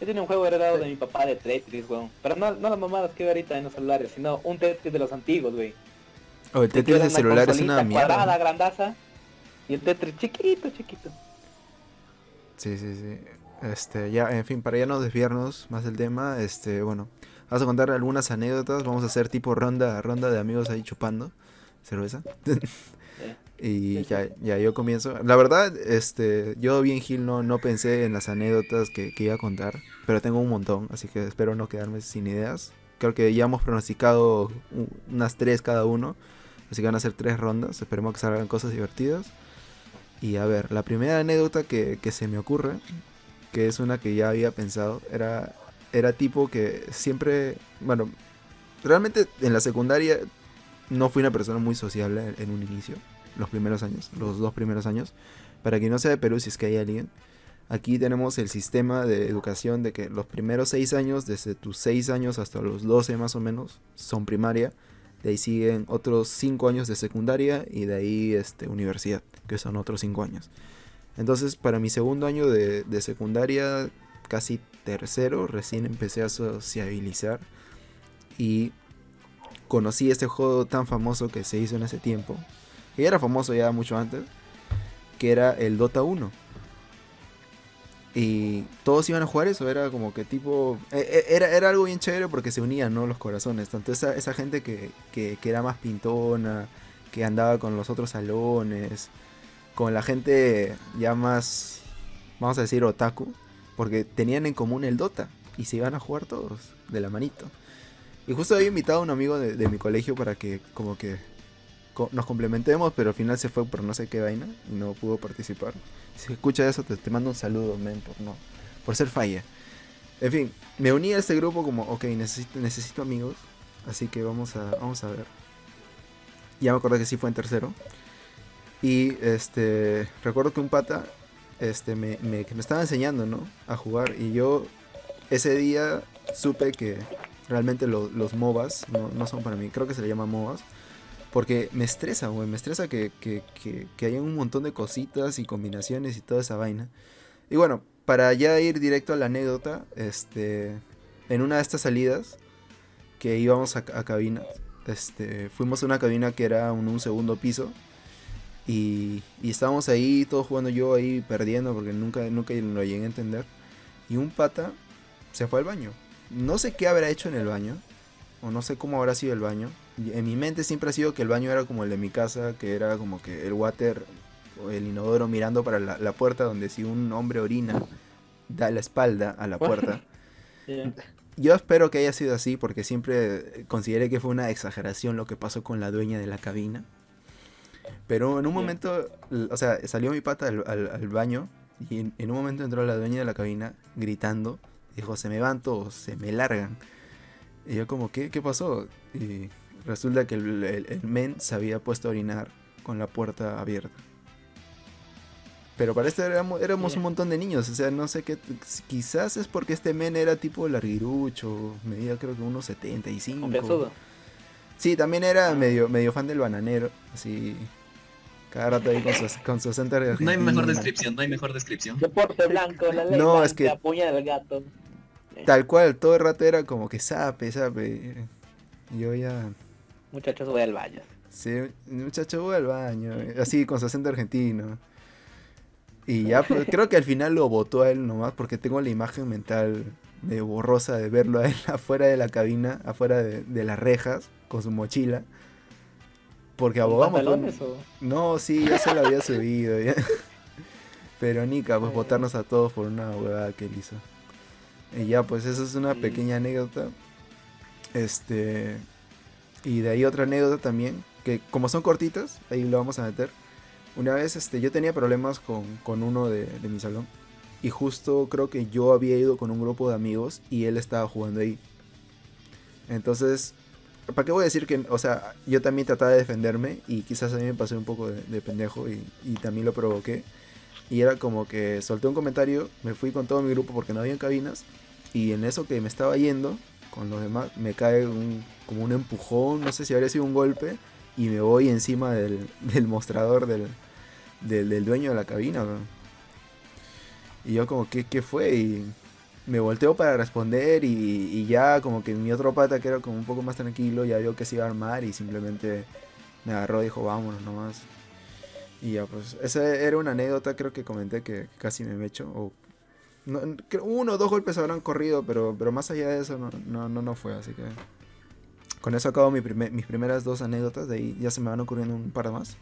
Yo tenía un juego heredado de mi papá de Tetris, weón. Pero no, no las mamadas que veo ahorita en los celulares, sino un Tetris de los antiguos, güey. O el Que Tetris de celular es una consolita cuadrada, mierda. grandaza. Y el Tetris chiquito, chiquito. Sí, sí, sí. Este, ya, en fin, para ya no desviarnos más del tema, este, bueno, vamos a contar algunas anécdotas, vamos a hacer tipo ronda, ronda de amigos ahí chupando cerveza. y ya, ya yo comienzo. La verdad, este, yo bien Gil no, no pensé en las anécdotas que, que iba a contar, pero tengo un montón, así que espero no quedarme sin ideas. Creo que ya hemos pronosticado unas tres cada uno, así que van a ser tres rondas, esperemos que salgan cosas divertidas. Y a ver, la primera anécdota que, que se me ocurre, que es una que ya había pensado, era, era tipo que siempre, bueno, realmente en la secundaria no fui una persona muy sociable en, en un inicio, los primeros años, los dos primeros años. Para quien no sea de Perú, si es que hay alguien, aquí tenemos el sistema de educación de que los primeros seis años, desde tus seis años hasta los 12 más o menos, son primaria. De ahí siguen otros 5 años de secundaria y de ahí este, universidad, que son otros 5 años. Entonces, para mi segundo año de, de secundaria, casi tercero, recién empecé a sociabilizar y conocí este juego tan famoso que se hizo en ese tiempo, que era famoso ya mucho antes, que era el Dota 1. Y todos iban a jugar eso, era como que tipo... e- e- Era, era algo bien chévere porque se unían, ¿no? Los corazones. Tanto esa, esa gente que, que, que era más pintona, que andaba con los otros salones, con la gente ya más, vamos a decir, otaku, porque tenían en común el Dota y se iban a jugar todos de la manito. Y justo había invitado a un amigo de, de mi colegio para que como que nos complementemos, pero al final se fue por no sé qué vaina y no pudo participar. Si escucha eso, te, te mando un saludo, men, por, no, por ser falla. En fin, me uní a este grupo como, ok, necesito, necesito amigos, así que vamos a, vamos a ver. Ya me acuerdo que sí fue en tercero. Y este, recuerdo que un pata este, me, me, me estaba enseñando, ¿no? A jugar. Y yo ese día supe que realmente lo- los MOBAs no, no son para mí. Creo que se le llama MOBAs. Porque me estresa, güey. Me estresa que, que, que, que un montón de cositas y combinaciones y toda esa vaina. Y bueno, para ya ir directo a la anécdota, este, en una de estas salidas que íbamos a, a cabina, este, fuimos a una cabina que era un, un segundo piso. Y, y estábamos ahí, todos jugando yo ahí perdiendo porque nunca, nunca lo llegué a entender. Y un pata se fue al baño. No sé qué habrá hecho en el baño. O no sé cómo habrá sido el baño. En mi mente siempre ha sido que el baño era como el de mi casa, que era como que el water o el inodoro mirando para la, la puerta donde si un hombre orina da la espalda a la puerta. Yo espero que haya sido así porque siempre consideré que fue una exageración lo que pasó con la dueña de la cabina. Pero en un momento, o sea, salió mi pata al, al- al baño y en, en un momento entró la dueña de la cabina gritando. Dijo, se me van todos, se me largan. Y yo como, ¿qué, qué pasó? Y resulta que el, el- el men se había puesto a orinar con la puerta abierta. Pero para esto éramos, éramos un montón de niños, o sea, no sé qué, quizás es porque este men era tipo larguirucho, medía creo que unos 75. Confianzudo. Sí, también era medio, medio fan del bananero, así, cada rato ahí con su, con su acento No hay mejor descripción, no hay mejor descripción. Deporte blanco, la ley No, blanca, es que- puña del gato. Tal cual, todo el rato era como que sape, sape. Yo ya, Muchachos, voy al baño. sí, muchacho, voy al baño, así con su acento argentino. Y ya, pues, creo que al final lo votó a él nomás, porque tengo la imagen mental medio borrosa de verlo a él afuera de la cabina, afuera de, de las rejas, con su mochila. Porque abogamos. ¿Pantalones o...? No, sí, ya se lo había subido. ya. Pero Nika, pues Eh. votarnos a todos por una huevada que él hizo. Y ya, pues eso es una pequeña anécdota. Este. Y de ahí otra anécdota también. Que como son cortitas, ahí lo vamos a meter. Una vez este, yo tenía problemas con, con uno de, de mi salón. Y justo creo que yo había ido con un grupo de amigos y él estaba jugando ahí. Entonces, ¿para qué voy a decir que, o sea, yo también trataba de defenderme y quizás a mí me pasé un poco de, de pendejo y, y también lo provoqué. Y era como que solté un comentario, me fui con todo mi grupo porque no había cabinas y en eso que me estaba yendo con los demás me cae un, como un empujón, no sé si habría sido un golpe y me voy encima del, mostrador del, dueño de la cabina. Y yo como, ¿qué, qué fue? Y me volteo para responder y, y ya como que mi otro pata que era como un poco más tranquilo ya vio que se iba a armar y simplemente me agarró y dijo vámonos nomás. Y ya pues, esa era una anécdota creo que comenté que casi me mecho. O, no, uno o dos golpes habrán corrido, pero, pero más allá de eso no, no, no, no fue, así que... Con eso acabo mi primer- mis primeras dos anécdotas, de ahí ya se me van ocurriendo un par más.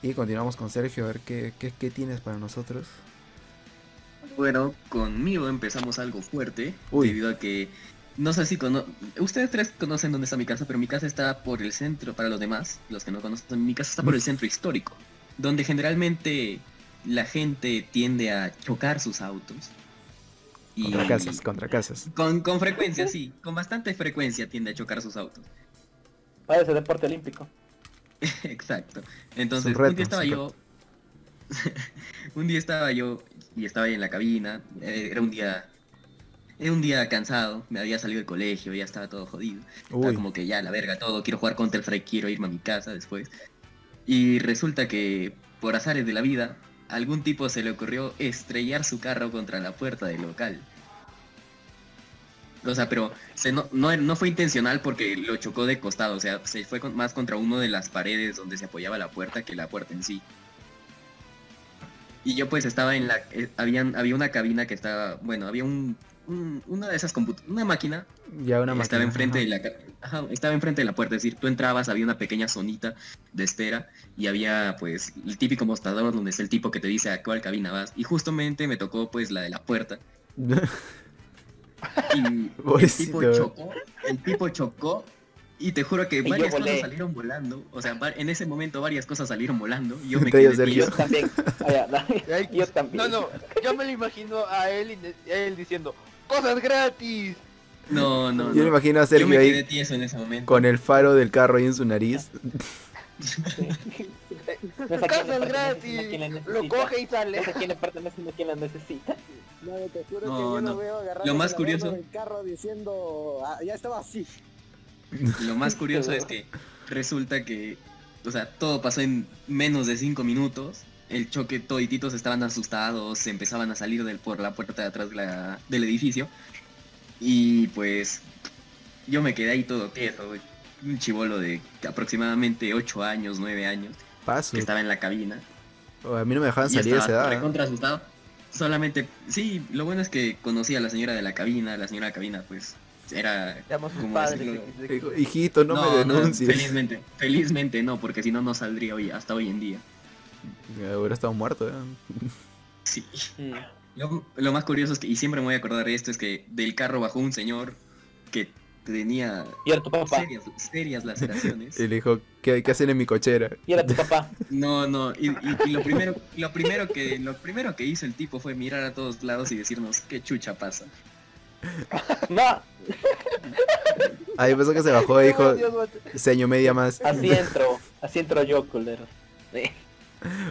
Y continuamos con Sergio a ver qué, qué, qué tienes para nosotros. Bueno, conmigo empezamos algo fuerte, Uy. debido a que no sé si cono ustedes tres conocen dónde está mi casa, pero mi casa está por el centro para los demás, los que no conocen, mi casa está por el centro histórico, donde generalmente la gente tiende a chocar sus autos. Y Contra casas, contra casas. con, con frecuencia, sí, con bastante frecuencia tiende a chocar sus autos. Parece deporte olímpico. Exacto. Entonces, Es un reto, un día estaba yo. un día estaba yo y estaba ahí en la cabina. eh, Era un día. Era un día cansado. Me había salido del colegio, ya estaba todo jodido. Estaba como que ya la verga todo. Quiero jugar contra el Strike, quiero irme a mi casa después. Y resulta que, por azares de la vida, a algún tipo se le ocurrió estrellar su carro contra la puerta del local. O sea, pero no, no, no fue intencional porque lo chocó de costado, o sea, se fue más contra uno de las paredes donde se apoyaba la puerta que la puerta en sí. Y yo pues estaba en la... eh, había una cabina que estaba... Bueno, había un... un- una de esas comput una máquina ya una máquina. estaba enfrente ajá. de la ajá, estaba enfrente de la puerta, es decir, tú entrabas, había una pequeña zonita de espera y había pues el típico mostrador donde es el tipo que te dice a cuál cabina vas y justamente me tocó pues la de la puerta y el tipo chocó, el tipo chocó y te juro que varias cosas salieron volando, o sea, en ese momento varias cosas salieron volando y yo me quedé yo también. Ya, no, yo también. No, no, yo me lo imagino a él, y él diciendo, ¡Cosas gratis! No, no, Yo me no. imagino a Sergio ahí tieso en ese momento. con el faro del carro ahí en su nariz. No ¡Cosas gratis! Lo coge y sale. No sé a quién le pertenece, sino a quién la necesita. No, te juro No, que yo no. lo veo agarrando Lo más curioso- del carro diciendo, "Ah, ya estaba así. Lo más curioso es que resulta que, o sea, todo pasó en menos de cinco minutos. El choque, todititos estaban asustados, se empezaban a salir del, por la puerta de atrás de la- del edificio. Y pues yo me quedé ahí todo tieso, güey. Un chivolo de aproximadamente 8 años, 9 años, Paso. que estaba en la cabina. O A mí no me dejaban salir a esa estaba edad. recontra asustado. Solamente, sí, lo bueno es que conocí a la señora de la cabina, la señora de la cabina pues era Hijito, no, me denuncies. felizmente, felizmente no, porque si no, no saldría hoy, hasta hoy en día. Ya Hubiera estado muerto. ¿eh? Sí. Mm. Lo, lo más curioso es que, y siempre me voy a acordar de esto, es que del carro bajó un señor que tenía Y era tu papá. serias, serias laceraciones. Y le dijo, ¿qué hay que hacer en mi cochera? Y era tu papá. No, no, y, y- y lo primero, lo primero que, lo primero que hizo el tipo fue mirar a todos lados y decirnos qué chucha pasa. No, Ahí pensó que se bajó y dijo, Dios, mate. seño media más. así entro. Así entro yo, culero.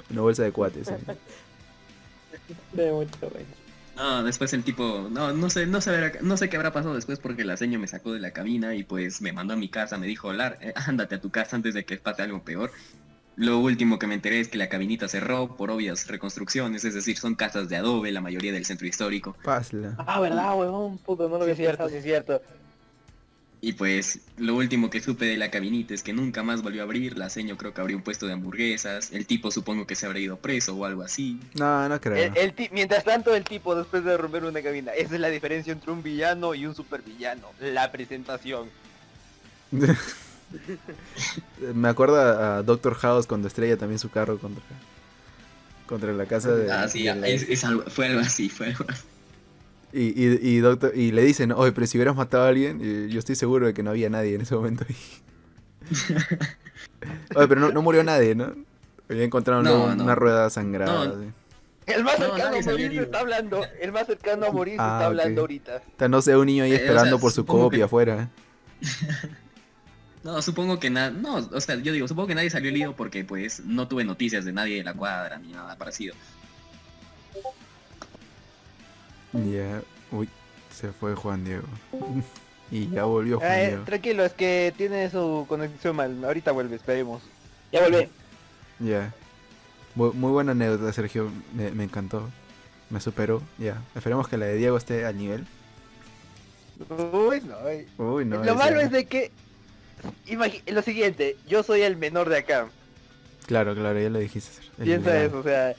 Una bolsa de cuates. ¿eh? de mucho. No, después el tipo, no, no sé, no sé, no sé qué habrá pasado después porque la seño me sacó de la cabina y pues me mandó a mi casa, me dijo, Lar, eh, ándate a tu casa antes de que pase algo peor. Lo último que me enteré es que la cabinita cerró por obvias reconstrucciones, es decir, son casas de adobe, la mayoría del centro histórico. Pásla. Ah, ¿verdad, huevón? Puto, no lo Sí, es cierto, sí, es cierto. Y pues lo último que supe de la cabinita es que nunca más volvió a abrir, la seño creo que abrió un puesto de hamburguesas, el tipo supongo que se habrá ido preso o algo así. No, no creo. El, el ti- mientras tanto, el tipo, después de romper una cabina, esa es la diferencia entre un villano y un supervillano. La presentación. Me acuerdo a Doctor House cuando estrella también su carro contra, contra la casa de... Ah, sí, de la- es- es algo- fue algo así, fue algo así. Y, y, y, doctor, y le dicen, oye, pero si hubieras matado a alguien, y yo estoy seguro de que no había nadie en ese momento ahí. oye, pero no, no murió nadie, ¿no? Había encontrado No, una, no. una rueda sangrada. No. así. El más No, cercano a morir se está hablando. El más cercano a morir se Ah, está hablando ahorita. Está, no sé, un niño ahí Eh, o esperando sea, por su copia que- afuera. No, supongo que nada, no, o sea, yo digo, supongo que nadie salió herido porque pues no tuve noticias de nadie de la cuadra ni nada parecido. Ya, uy, se fue Juan Diego. y ya volvió Juan Eh, Diego. tranquilo, es que tiene su conexión mal. Ahorita vuelve, esperemos. Ya volví. Ya. Muy, muy buena anécdota, Sergio. Me, me encantó. Me superó. Ya. Esperemos que la de Diego esté al nivel. Uy, no, uy. Uy, no. lo malo es de que... lo siguiente, yo soy el menor de acá. Claro, claro, ya lo dijiste. Piensa eso, o sea...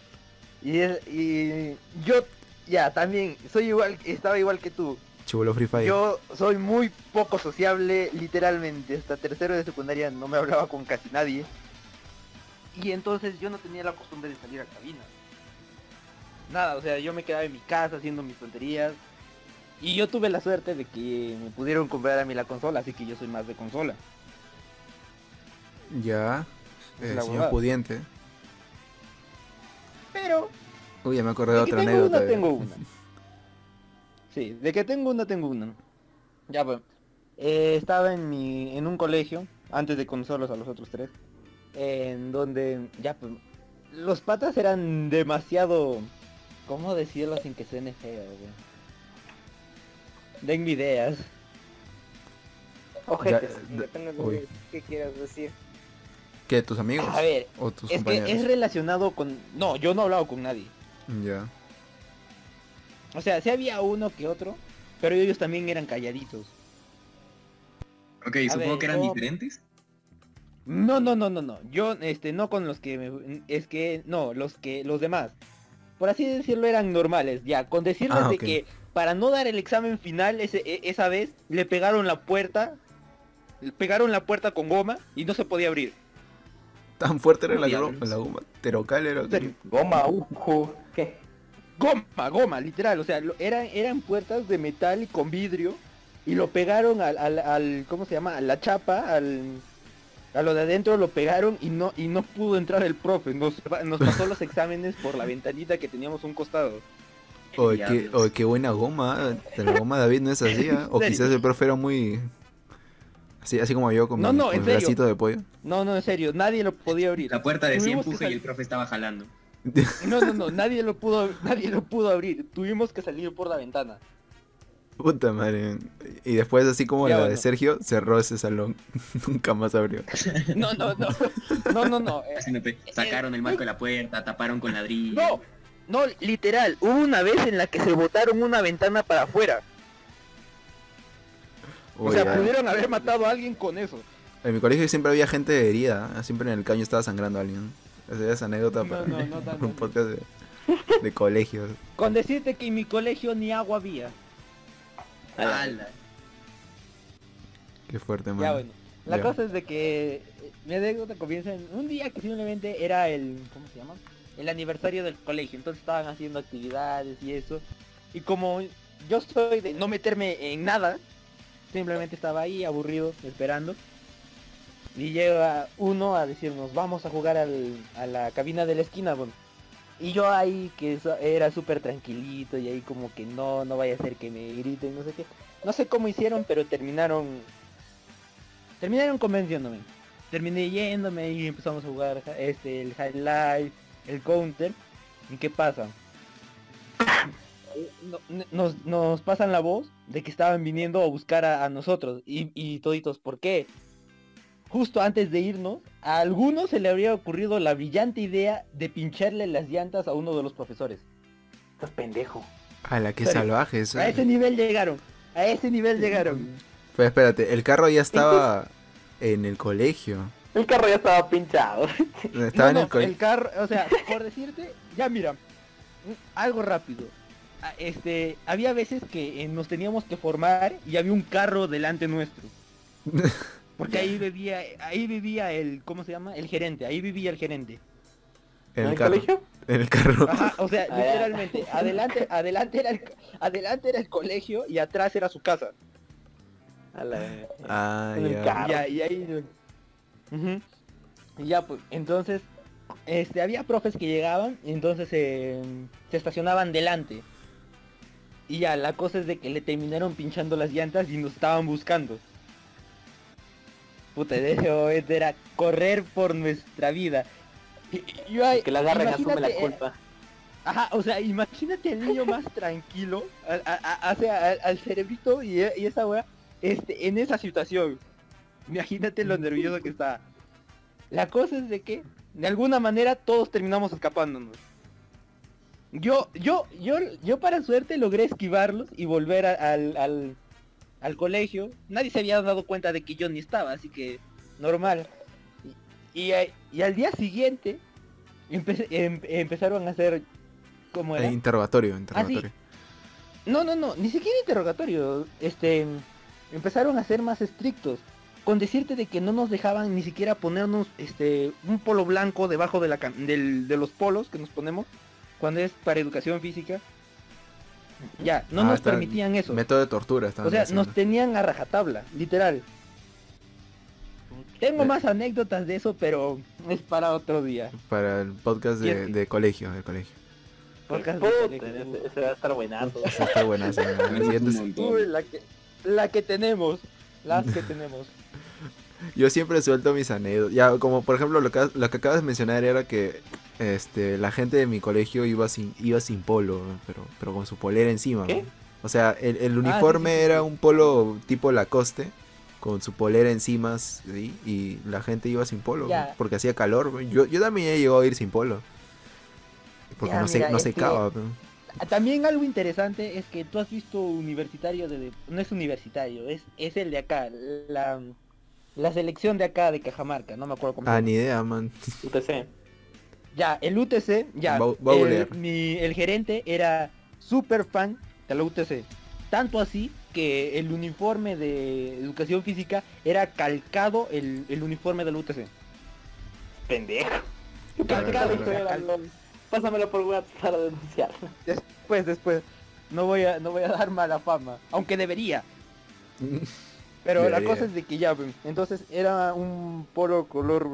Y, es- y yo, ya, también, soy igual, estaba igual que tú. Chibolo Free Fire. Yo soy muy poco sociable, literalmente. Hasta tercero de secundaria no me hablaba con casi nadie. Y entonces yo no tenía la costumbre de salir a cabina. Nada, o sea, yo me quedaba en mi casa haciendo mis tonterías. Y yo tuve la suerte de que me pudieron comprar a mí la consola, así que yo soy más de consola. Ya. Eh, señor huevada. pudiente. Pero Uy, ya me acordé de de que otra tengo anécdota. una, tengo una. Sí, de que tengo una, tengo una. Ya pues. eh, estaba en mi, en un colegio, antes de conocerlos a los otros tres, en donde, ya pues, los patas eran demasiado, ¿cómo decirlo sin que suene feo, güey? Denme ideas. Ojetes. Ya, Depende de Uy. que quieras decir. ¿Qué? ¿Tus amigos? A ver, ¿O tus es que es relacionado con... No, yo no he hablado con nadie. Ya. O sea, sí había uno que otro, pero ellos también eran calladitos. Ok, A supongo ver, que eran yo- diferentes. No, no, no, no, no. Yo, este, no con los que me... Es que, no, los que, los demás. Por así decirlo, eran normales, ya. Con decirles Ah, de que para no dar el examen final ese, e- esa vez, le pegaron la puerta, le pegaron la puerta con goma y no se podía abrir. Tan fuerte era la, goma, la goma. Terocal era. Goma, ujú. ¿Qué? Goma, goma, literal. O sea, lo- eran, eran puertas de metal y con vidrio y lo pegaron al, al, al- ¿cómo se llama? A la chapa, al... A lo de adentro lo pegaron y no y no pudo entrar el profe. Nos, nos pasó los exámenes por la ventanita que teníamos un costado. Oye, qué, Diablos. oye, qué buena goma. De la goma David no es así, ¿ah? O quizás el profe era muy... Así, así como yo con No, mi, no, bracito de pollo. No, no, en serio, nadie lo podía abrir. La puerta Tuvimos que empuje y el profe estaba jalando. No, no, no, nadie lo pudo, nadie lo pudo abrir. Tuvimos que salir por la ventana. Puta madre. Y después, así como Ya, la de. Sergio, cerró ese salón. Nunca más abrió. No, no, no. No, no, no. eh, Sacaron el marco de la puerta, taparon con ladrillo. No, no, literal. Hubo una vez en la que se botaron una ventana para afuera. O sea, pudieron haber matado a alguien con eso. En mi colegio siempre había gente herida. ¿ah? Siempre en el caño estaba sangrando a alguien. Esa es anécdota No, para no, no un podcast de, de colegios. Con decirte que en mi colegio ni agua había. Ala. Qué fuerte, man. Ya bueno. La Ya. cosa es de que eh, mi anécdota comienza en un día que simplemente era el, ¿cómo se llama? El aniversario del colegio. Entonces estaban haciendo actividades y eso. Y como yo soy de no meterme en nada, simplemente estaba ahí aburrido, esperando. Y llega uno a decirnos, vamos a jugar al- a la cabina de la esquina. Y yo ahí que era súper tranquilito y ahí como que no, no vaya a ser que me griten, no sé qué. No sé cómo hicieron, pero terminaron terminaron convenciéndome. Terminé yéndome y empezamos a jugar este el High Life, el Counter. ¿Y qué pasa? Eh, nos, nos pasan la voz de que estaban viniendo a buscar a, a nosotros y, y toditos, ¿por qué? Justo antes de irnos, a algunos se le habría ocurrido la brillante idea de pincharle las llantas a uno de los profesores. Estás pendejo. A la que serio. salvaje eso. A ese nivel llegaron, a ese nivel llegaron. Pero espérate, el carro ya estaba en el colegio. El carro ya estaba pinchado. Estaba No, en el colegio. carro, o sea, por decirte, ya mira, algo rápido. Ah, Este, había veces que eh, nos teníamos que formar y había un carro delante nuestro. Porque ahí vivía, ahí vivía el, ¿cómo se llama? El gerente, ahí vivía el gerente. En ¿En el el carro. colegio? En el carro. Ajá, o sea, Ah, literalmente, adelante, adelante era el, adelante era el colegio y atrás era su casa. A la- Ah, En el ya. carro. Ya, y ahí... Y ya, pues, entonces, este, había profes que llegaban y entonces eh, se estacionaban delante. Y ya, la cosa es de que le terminaron pinchando las llantas y nos estaban buscando. puta, ese momento era correr por nuestra vida. Y- y yo ahí- Que la agarren asume la eh, culpa. Ajá, o sea, imagínate al niño más tranquilo, al, a- al, cerebrito y, y esa wea, este, en esa situación. Imagínate lo nervioso que está. La cosa es de que, de alguna manera, todos terminamos escapándonos. Yo, yo, yo, yo para suerte logré esquivarlos y volver a- al, al, al colegio. Nadie se había dado cuenta de que yo ni estaba, así que normal. Y, y, a- y al día siguiente empe- em- empezaron a hacer como era. Eh, interrogatorio, Ah, interrogatorio. No, no, no, ni siquiera interrogatorio. Este, empezaron a ser más estrictos. Con decirte de que no nos dejaban ni siquiera ponernos este un polo blanco debajo de la del- de los polos que nos ponemos cuando es para educación física. Ya, no Ah, nos permitían eso. Método de tortura. O sea, haciendo. nos tenían a rajatabla, literal. Tengo Eh. más anécdotas de eso, pero es para otro día. Para el podcast de, de colegio, de colegio. Podcast de colegio. ese, ese va a estar buenazo. Eso está buenazo. Uy, la que, la que tenemos, las que tenemos. Yo siempre suelto mis anécdotas. Ya, como por ejemplo lo que, lo que acabas de mencionar era que este la gente de mi colegio iba sin iba sin polo, pero pero con su polera encima. ¿Qué? ¿no? O sea, el, el sí, uniforme sí, sí, era un polo tipo Lacoste con su polera encima ¿sí? y la gente iba sin polo Ya. ¿no? porque hacía calor. ¿no? Yo yo también he llegado a ir sin polo. Porque Ya, no se mira, no es se que- cava. ¿no? También algo interesante es que tú has visto universitario de, de- no es universitario, es, es el de acá, la, la selección de acá de Cajamarca, no me acuerdo cómo se Ah, ni idea, man. UTC. Ya, el UTC, ya, Va- va a el, mi- el gerente era súper fan de la UTC. Tanto así que el uniforme de educación física era calcado el, el uniforme de la UTC. Pendejo. Calcado, claro, claro. Pásamelo por WhatsApp para denunciar. Después, después. No voy a, no voy a dar mala fama, aunque debería. Pero la cosa es de que ya, pues, entonces era un polo color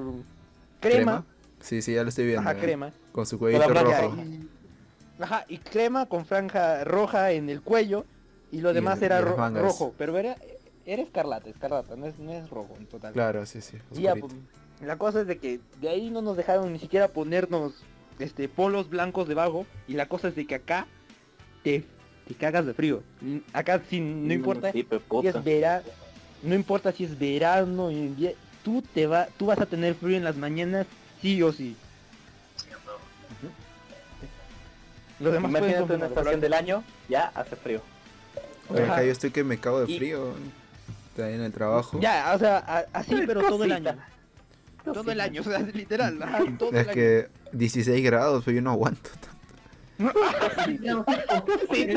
crema, Sí, sí, ya lo estoy viendo. ajá, eh. crema. Con su la rojo. y, ajá, y crema con franja roja en el cuello y lo Y demás era ro- mangas. rojo, pero era, era escarlata, escarlata, no es, no es rojo en total. Claro, sí, sí. Y ya, oscurito. pues, la cosa es de que de ahí no nos dejaron ni siquiera ponernos este polos blancos debajo y la cosa es de que acá te, te cagas de frío. Mm, Acá sí, no importa Sí, si es verano, no importa si es verano, invie- tú te va, tú vas a tener frío en las mañanas sí o sí. sí uh -huh. Lo demás Imagínate una estación del año, ya hace frío. Oye, acá yo estoy que me cago de y... frío en el trabajo. Ya, o sea, así, pero todo el año. Todo el año, o sea, literal. Todo es el que año. 16 grados, pues yo no aguanto tanto. 16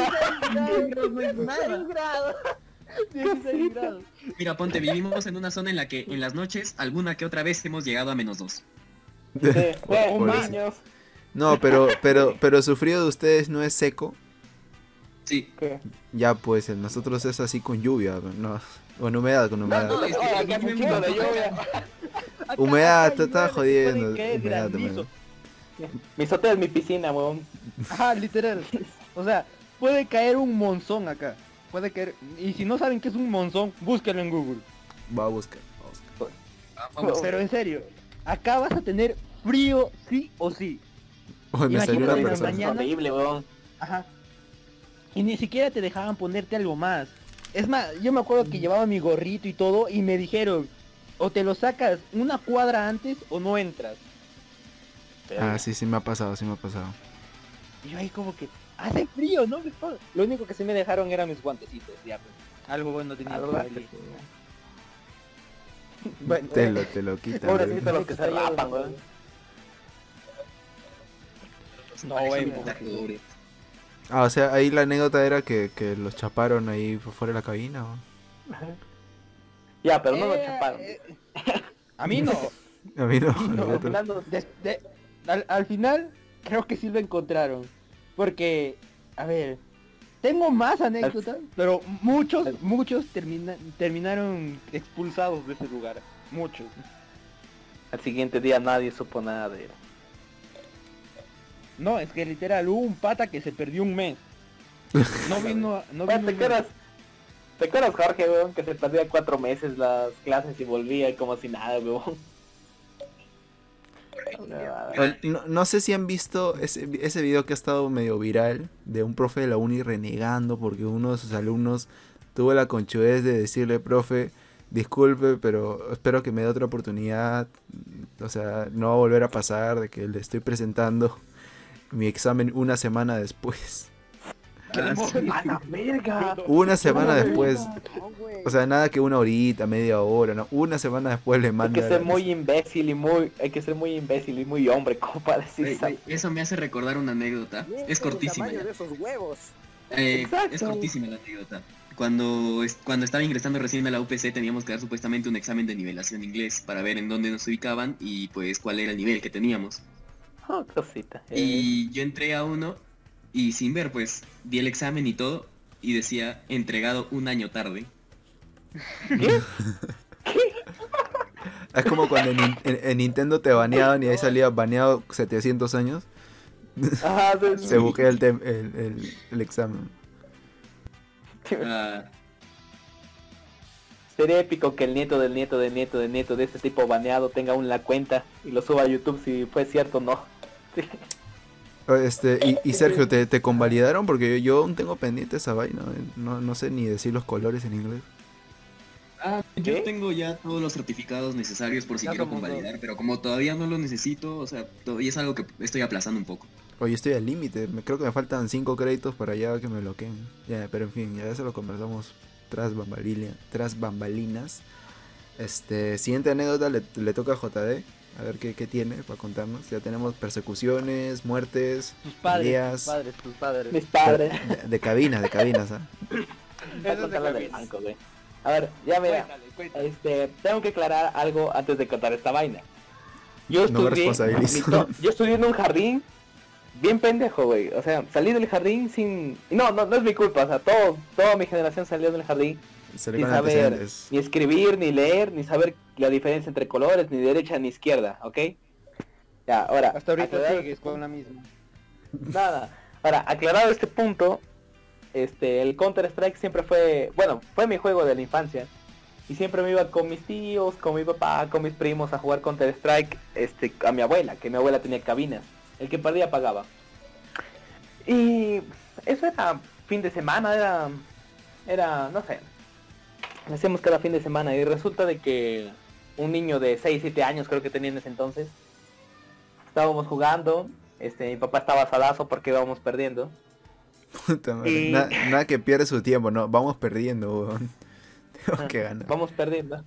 grados, 16 grados. Mira, ponte, vivimos en una zona en la que en las noches alguna que otra vez hemos llegado a menos 2. No, pero, pero, pero sufrido de ustedes no es seco. Sí. ¿Qué? Ya, pues en nosotros es así con lluvia, no, con humedad, con humedad. Humedad, te estaba jodiendo. Humedad también. Mi sótano es mi piscina, weón. Ajá, literal. O sea, puede caer un monzón acá. Puede caer. Y si no saben qué es un monzón, búsquenlo en Google. Va a buscar, va a buscar. Ah, vamos. Pero en serio, acá vas a tener frío sí o sí. Me salió una persona. mañana. Horrible, weón. Ajá. Y ni siquiera te dejaban ponerte algo más. Es más, yo me acuerdo que llevaba mi gorrito y todo y me dijeron, o te lo sacas una cuadra antes o no entras. Ah, sí, sí me ha pasado, sí me ha pasado. Y yo ahí como que, hace frío, ¿no? Me jodas". Lo único que sí me dejaron eran mis guantecitos, ya pues. Algo bueno tenía Algo weón. Bueno, Te eh, lo, te lo quitan. Pobrecito los que se rapan, weón. No, güey. Ah, o sea, ahí la anécdota era que, que los chaparon ahí por fuera de la cabina. ¿o? Ya, pero no lo eh, chaparon. eh, a mí no. A mí no. Fernando, de- al, al final creo que sí lo encontraron. Porque, a ver, tengo más anécdotas, pero muchos, muchos termina- terminaron expulsados de ese lugar. Muchos. Al siguiente día nadie supo nada de él. No, es que literal hubo un pata que se perdió un mes. No vino, a- no vino Espérate, un ¿qué mes. eras? ¿Te acuerdas, Jorge, weón, que se perdía cuatro meses las clases y volvía como si nada, weón? No, no sé si han visto ese, ese video que ha estado medio viral de un profe de la uni renegando porque uno de sus alumnos tuvo la conchudez de decirle, profe, disculpe, pero espero que me dé otra oportunidad. O sea, no va a volver a pasar de que le estoy presentando mi examen una semana después. Ah, sí. ¡A la verga! Una semana después. O sea, nada que una horita, media hora, no. Una semana después le Hay manda. que ser muy imbécil y muy, hay que ser muy imbécil y muy hombre como para decir Eso me hace recordar una anécdota. Es el cortísima. de esos huevos. Eh, Exacto. es cortísima la anécdota. Cuando, es- cuando estaba ingresando recién a la UPC teníamos que dar supuestamente un examen de nivelación inglés para ver en dónde nos ubicaban y pues cuál era el nivel que teníamos. Oh, cosita. eh. Y yo entré a uno y sin ver pues di el examen y todo y decía entregado un año tarde. Es como cuando en, Nin- en- en Nintendo te baneaban y ahí salía baneado 700 años. Se buquea el, el, el- el examen. Ah, Sería épico que el nieto del nieto del nieto del nieto de este tipo baneado tenga aún la cuenta y lo suba a YouTube si fue cierto o no. Sí. Este, y, y Sergio, ¿te, ¿te convalidaron? Porque yo, yo aún tengo pendiente esa vaina. eh, No, no sé ni decir los colores en inglés. ah, yo ¿Qué? tengo ya todos los certificados necesarios por si Ya quiero convalidar, pero como todavía no lo necesito, o sea, todavía es algo que estoy aplazando un poco. Oye, estoy al límite. me- Creo que me faltan 5 créditos para ya que me bloqueen. Ya, pero en fin, ya eso lo conversamos tras, bambalina, tras bambalinas. Este, siguiente anécdota le, le toca a JD. A ver qué, qué tiene para contarnos. Ya tenemos persecuciones, muertes, Tus padres, peleas. tus padres, tus padres. Mis padres. De, de cabinas, de cabinas, ¿ah? A banco, güey. Ver, ya mira. Cuéntale, cuéntale. Este, tengo que aclarar algo antes de contar esta vaina. Yo No estudié, yo estudié en un jardín bien pendejo, güey. O sea, salí del jardín sin... No, no, no es mi culpa. O sea, todo, toda mi generación salió del jardín Con saber ni escribir, ni leer, ni saber la diferencia entre colores, ni derecha ni izquierda, ¿ok? Ya, ahora... Hasta ahorita aclarado- sigues con la misma. Nada. Ahora, aclarado este punto, este, el Counter Strike siempre fue, bueno, fue mi juego de la infancia. Y siempre me iba con mis tíos, con mi papá, con mis primos a jugar Counter Strike, este, a mi abuela, que mi abuela tenía cabinas. El que perdía pagaba. Y eso era fin de semana, era, era, no sé, lo hacíamos cada fin de semana y resulta de que un niño de 6, 7 años creo que tenía en ese entonces, estábamos jugando, este, mi papá estaba salazo porque íbamos perdiendo. Puta madre, Y- nada que pierde su tiempo, no, vamos perdiendo, weón. Tengo que ganar. Vamos perdiendo.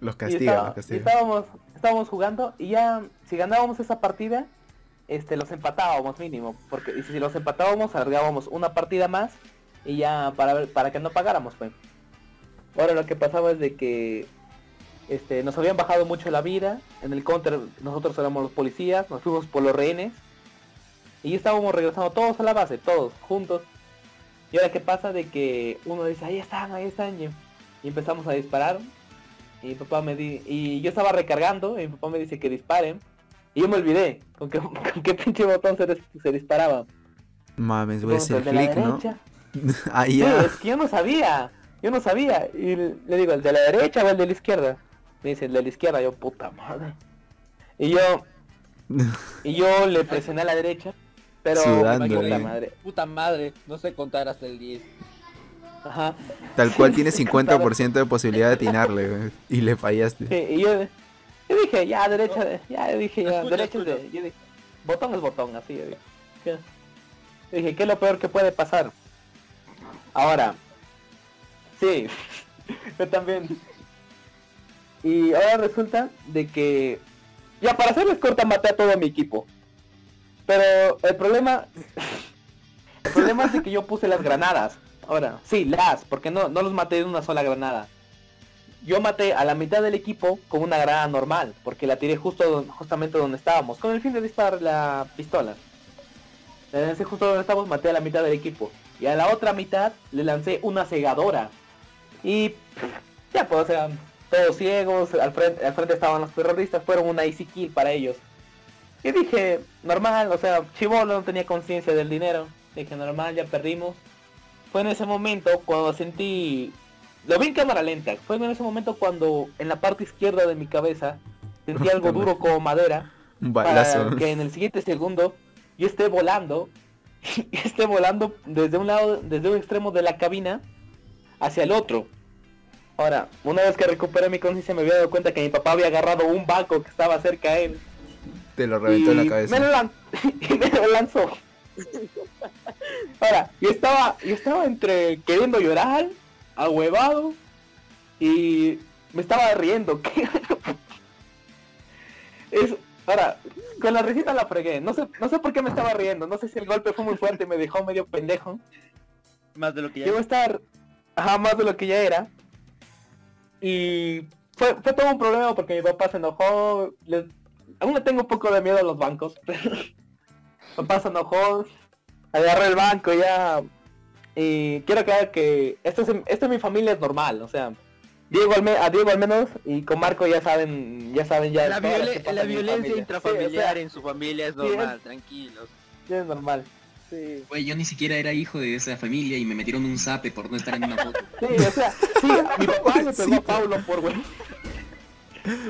Los estaba- los y castigan. estábamos, estábamos jugando y ya si ganábamos esa partida, este los empatábamos mínimo, porque y si los empatábamos alargábamos una partida más y ya para ver, para que no pagáramos, pues. Ahora lo que pasaba es de que este nos habían bajado mucho la vida, en el counter nosotros éramos los policías, nos fuimos por los rehenes y estábamos regresando todos a la base, todos juntos. Y ahora qué pasa de que uno dice, ahí están, ahí están, y, empezamos a disparar. Y mi papá me di y yo estaba recargando, y mi papá me dice que disparen. Y yo me olvidé con qué, con qué pinche botón se, se disparaba. Mames, güey, es el click, ¿no? Ahí Sí, es que yo no sabía, yo no sabía. Y le digo, ¿el de la derecha o el de la izquierda? Me dice, el de la izquierda, yo, puta madre. Y yo, y yo le presioné a la derecha, pero Sudando, puta madre. Puta madre, no sé contar hasta el 10. Ajá. Tal cual tiene 50% de posibilidad de atinarle, güey. Y le fallaste. Sí, y yo, yo dije, ya, derecha, de- ya, yo dije, ya, Escucha, derecha es de, escucha. yo dije, botón es botón, así, yo dije. Yo dije, ¿qué es lo peor que puede pasar? Ahora, sí, yo también. Y ahora resulta de que, ya, para hacerles corta, maté a todo mi equipo. Pero el problema, el problema es de que yo puse las granadas. Ahora, sí, las, porque no, no los maté de una sola granada yo maté a la mitad del equipo con una granada normal, porque la tiré justo justamente donde estábamos, con el fin de disparar la pistola. La lancé justo donde estábamos, maté a la mitad del equipo. Y a la otra mitad le lancé una cegadora. Y ya pues, o sea, todos ciegos, al frente, al frente estaban los terroristas, fueron una easy kill para ellos. Y dije, normal, o sea, Chivolo no tenía conciencia del dinero. Dije, normal, ya perdimos. fue en ese momento cuando sentí... Lo vi en cámara lenta. Fue en ese momento cuando en la parte izquierda de mi cabeza sentí algo duro como madera. Un Para balazo. que en el siguiente segundo yo esté volando. Y esté volando desde un lado, desde un extremo de la cabina hacia el otro. Ahora, una vez que recuperé mi conciencia me había dado cuenta que mi papá había agarrado un banco que estaba cerca a él. Te lo reventó en la cabeza. Me lo, lan- y me lo lanzó. Ahora, yo estaba, yo estaba entre queriendo llorar, ahuevado, y me estaba riendo. Es, ahora, con la risita la fregué. No sé, no sé por qué me estaba riendo. No sé si el golpe fue muy fuerte y me dejó medio pendejo. Más de lo que ya estar ajá, más de lo que ya era. Y fue, fue todo un problema porque mi papá se enojó. Aún le tengo un poco de miedo a los bancos. papá se enojó. Agarré el banco ya. Y quiero aclarar que esto es, esto en mi familia es normal. O sea, Diego al me- a Diego al menos y con Marco ya saben, ya saben ya. La, violen- la violencia familia. intrafamiliar Sí, en su familia es sí, es- normal, tranquilos. sí, es normal. Sí. Güey, yo ni siquiera era hijo de esa familia y me metieron un zape por no estar en una foto. Sí, o sea, sí, mi papá le pegó a Paulo por güey.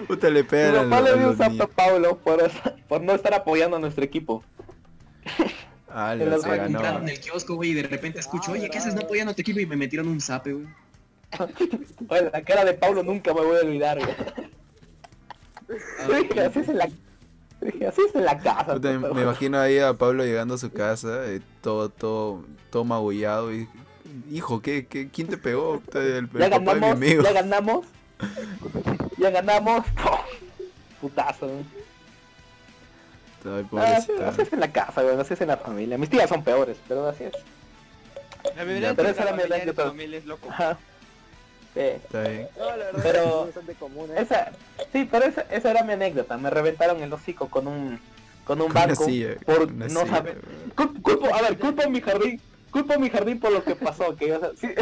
Puta, le Mi pegan a papá le a dio un zape a. Paulo por, por no estar apoyando a nuestro equipo. Ah, En se ganó. el kiosco, güey, y de repente escucho, oye, ¿qué haces no apoyando a tu equipo? Y me metieron un zape, güey. Oye, la cara de Paulo nunca me voy a olvidar, güey. Así es en la... así es en la casa. Puta, me, imagino ahí a Pablo llegando a su casa, eh, todo, todo, todo magullado y hijo, ¿qué, qué, quién te pegó? El, el Ya papá de mi ganamos, amigo. ya ganamos. Ya ganamos. Putazo. Ay, Ah, así, es en la casa, güey, así es en la familia. Mis tías son peores, pero así es. La violencia pero anécdota. su familia es loco. Ajá. Está bien. No, la verdad Pero- es bastante común. ¿eh? Esa, sí, pero esa, esa era mi anécdota. Me reventaron el hocico con un, con un silla, por no silla, saber. güey. Cul- culpo, a ver, culpo a mi jardín, culpo a mi jardín por lo que pasó, que o sea, sí,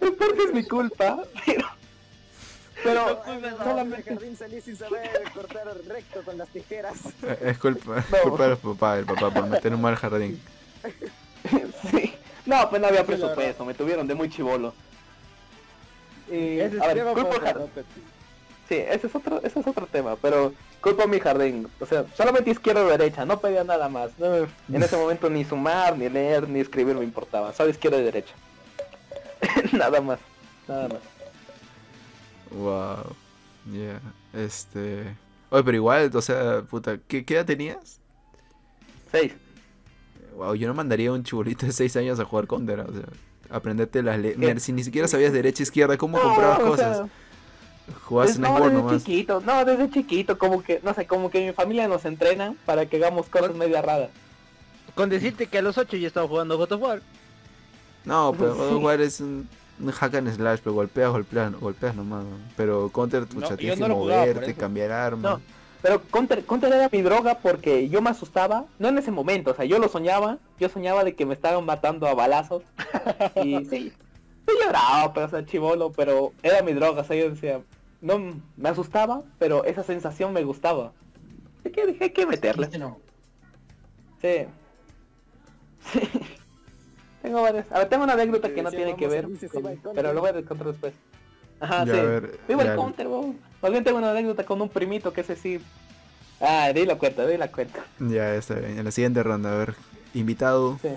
en parte es mi culpa, pero, pero no, solamente, el jardín salí sin saber cortar recto con las tijeras. Eh, Es culpa, No. culpa de los papás, del papá por meter un mal jardín. sí, no, pues no había presupuesto, me tuvieron de muy chivolo. Y, Ese a ver, culpo al jardín. Sí, ese es otro, ese es otro tema, pero culpo a mi jardín. O sea, solamente izquierda o derecha, no pedía nada más. No, en ese momento ni sumar, ni leer, ni escribir me importaba. Solo izquierda y derecha. nada más, nada más. Wow. Yeah. Este. Oye, pero igual, o sea, puta, ¿qué, qué edad tenías? Seis. Wow, yo no mandaría a un chibolito de 6 años a jugar Counter, o sea, aprenderte las leyes. Mira, si ni siquiera sabías derecha izquierda, ¿cómo No, comprabas cosas? sea, Jugabas pues, en no, desde nomás. chiquito, no, desde chiquito, como que, no sé, como que mi familia nos entrena para que hagamos cosas medio raras. Con decirte que a los 8 ya estaba jugando God of War. No, pero God of. War es un, un hack and slash, pero golpeas, golpeas, golpeas nomás. ¿no? Pero Counter, tienes no jugaba moverte, cambiar armas. No, pero Counter, Counter era mi droga porque yo me asustaba, no en ese momento, o sea, yo lo soñaba, yo soñaba de que me estaban matando a balazos. y sí, sí lloraba, pero o sea, chivolo, pero era mi droga, o sea, yo decía, no, me asustaba, pero esa sensación me gustaba. Así que dije, hay que meterle. Sí. Sí. Tengo varias. A ver, tengo una anécdota Que no tiene que ver, con- pero lo voy a contar después. Ajá, Ya, sí. a ver, Viva ya. el counter. Más bien tengo una anécdota con un primito que ese sí. Ah, di la cuenta, di la cuenta. Ya, está bien. En la siguiente ronda, a ver. Invitado, Sí.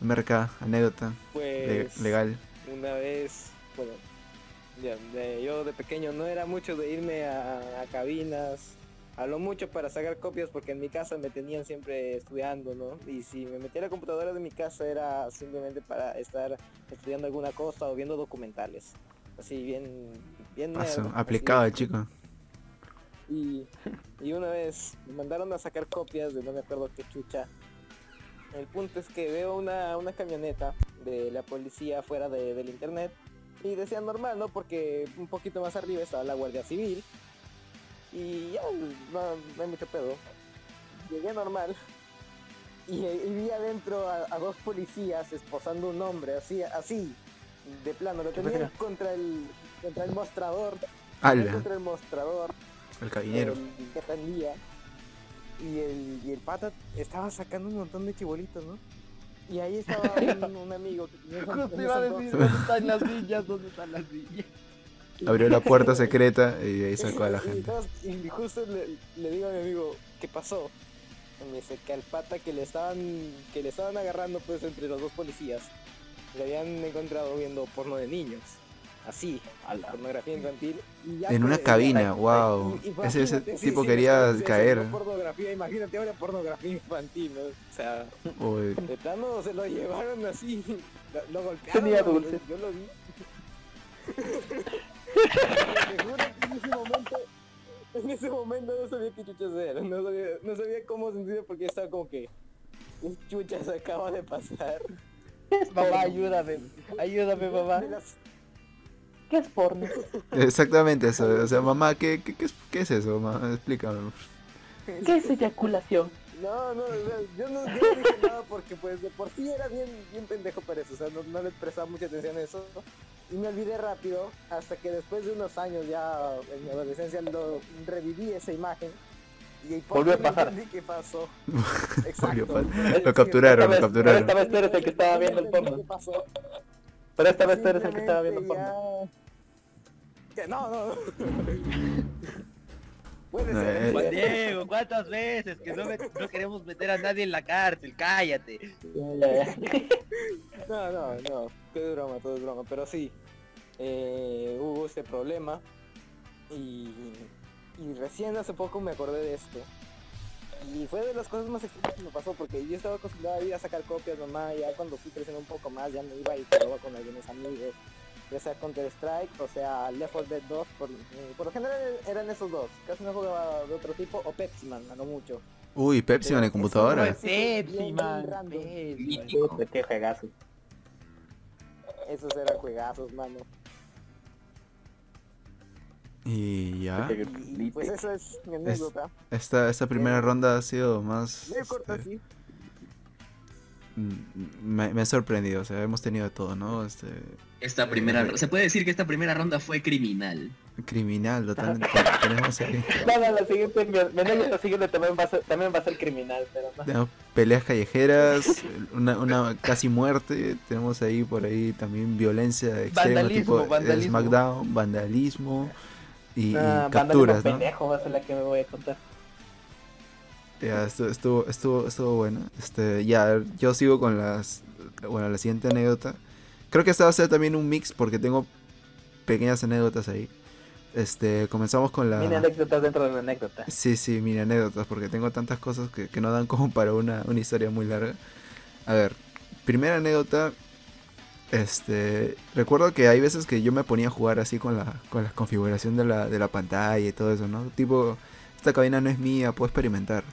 merca, anécdota, Pues legal. una vez, bueno, ya, de- yo de pequeño no era mucho de irme a, a cabinas, a lo mucho para sacar copias porque en mi casa me tenían siempre estudiando, ¿no? Y si me metía a la computadora de mi casa era simplemente para estar estudiando alguna cosa o viendo documentales. Así bien, bien Paso, nerd, aplicado chico. Y, y una vez me mandaron a sacar copias de no me acuerdo qué chucha. El punto es que veo una, una camioneta de la policía fuera de- del internet y decía normal, ¿no? Porque un poquito más arriba estaba la Guardia Civil y ya no, no hay mucho pedo. Llegué normal y, y vi adentro a, a dos policías esposando un hombre, así, así, de plano, lo tenían contra el, contra el mostrador, Ala, contra el mostrador el cabinero. el que atendía y el, y el pata estaba sacando un montón de chibolitos, ¿no? Y ahí estaba un, un amigo que tenía Justo iba a decir, ¿dónde están las niñas? ¿Dónde están las niñas? Abrió la puerta secreta y ahí sacó a la gente. y justo le, le digo a mi amigo, ¿qué pasó? Y me dice que al pata que le estaban que le estaban agarrando pues entre los dos policías le habían encontrado viendo porno de niños. Así, Ala. pornografía infantil. y ya, En una cabina, wow. y- y Ese, tipo sí, quería sí, caer. no pornografía, imagínate ahora pornografía infantil, ¿no? O sea, Uy, de plano se lo llevaron así, lo, lo golpearon. Tenía ¿no? dulces. Yo lo vi. Te juro que en ese momento, en ese momento no sabía qué chuchas era, no sabía, no sabía cómo sentirme porque estaba como que, ¿qué chuchas acaba de pasar? Mamá, ayúdame. Ayúdame, mamá. ¿Qué es porno? exactamente eso. O sea, mamá, ¿qué, qué, qué es, qué es eso, mamá? Explícame. ¿Qué es eyaculación? No, no, yo no, yo no dije nada porque pues de por sí era bien, bien pendejo para eso, o sea, no, no le prestaba mucha atención a eso. Y me olvidé rápido, hasta que después de unos años ya en mi adolescencia lo reviví esa imagen. Y por Volvió a fin pasar. entendí qué pasó. Volvió Exacto. a pasar. Lo capturaron, lo Esta vez- capturaron. Esta vez tú eres el que estaba viendo el porno. qué pasó. Pero esta vez tú eres el que estaba viendo porno. Que No, no, no. Puede No, ser. eh. Juan Diego, ¿cuántas veces? Que no, me- no queremos meter a nadie en la cárcel, cállate. Ya, ya, ya. No, no, no, todo es broma, todo es broma, pero sí, eh, hubo este problema y, y recién hace poco me acordé de esto. Y fue de las cosas más extrañas que me pasó porque yo estaba acostumbrado a ir a sacar copias nomás, ya cuando fui creciendo un poco más ya me iba y jugaba con algunos amigos, ya sea Counter Strike o sea Left 4 Dead 2, por, eh, por lo general eran esos dos, casi no jugaba de otro tipo, o Pepsi Man, a lo mucho. Uy, Pepsi en la Pero computadora. eso- Pepsi, man. Pepsi. Qué juegazo. Esos eran juegazos, mano. Y ya. Y pues eso es mi anécdota. Esta, esta primera ronda ha sido más. Medio corta, este, sí. me, me ha sorprendido, o sea, hemos tenido de todo, ¿no? Este, Esta primera, se puede decir que esta primera ronda fue criminal. criminal, totalmente. tenemos ahí No, no, la siguiente, mi, mi anécdota siguiente también va a ser, también va a ser criminal, pero no. tenemos peleas callejeras, una, una casi muerte, tenemos ahí por ahí también violencia extrema, Vandalismo, tipo vandalismo. SmackDown, vandalismo y, y Ah, capturas, vandalismo ¿no? pendejo, va a ser la que me voy a contar. Ya, estuvo, estuvo, estuvo, estuvo bueno. Este, ya, yo sigo con las, bueno, la siguiente anécdota. Creo que esta va a ser también un mix porque tengo pequeñas anécdotas ahí. Este, comenzamos con la... Mini anécdotas dentro de la anécdota. Sí, sí, mini anécdotas, porque tengo tantas cosas que, que no dan como para una, una historia muy larga. A ver, primera anécdota. Este, recuerdo que hay veces que yo me ponía a jugar así con la, con la configuración de la, de la pantalla y todo eso, ¿no? Tipo, esta cabina no es mía, puedo experimentar.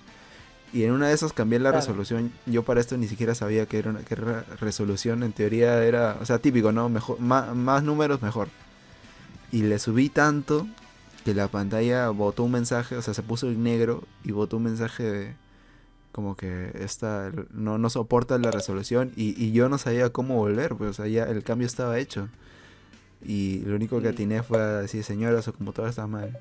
Y en una de esas cambié la Claro. resolución. Yo para esto ni siquiera sabía que era una que era resolución. En teoría era, o sea, típico, ¿no? Mejor, más, más números, mejor. Y le subí tanto que la pantalla botó un mensaje, o sea, se puso en negro y botó un mensaje de como que esta no, no soporta la resolución y, y yo no sabía cómo volver, pues o sea, ya el cambio estaba hecho. Y lo único que atiné fue a decir, señora, su computadora está mal.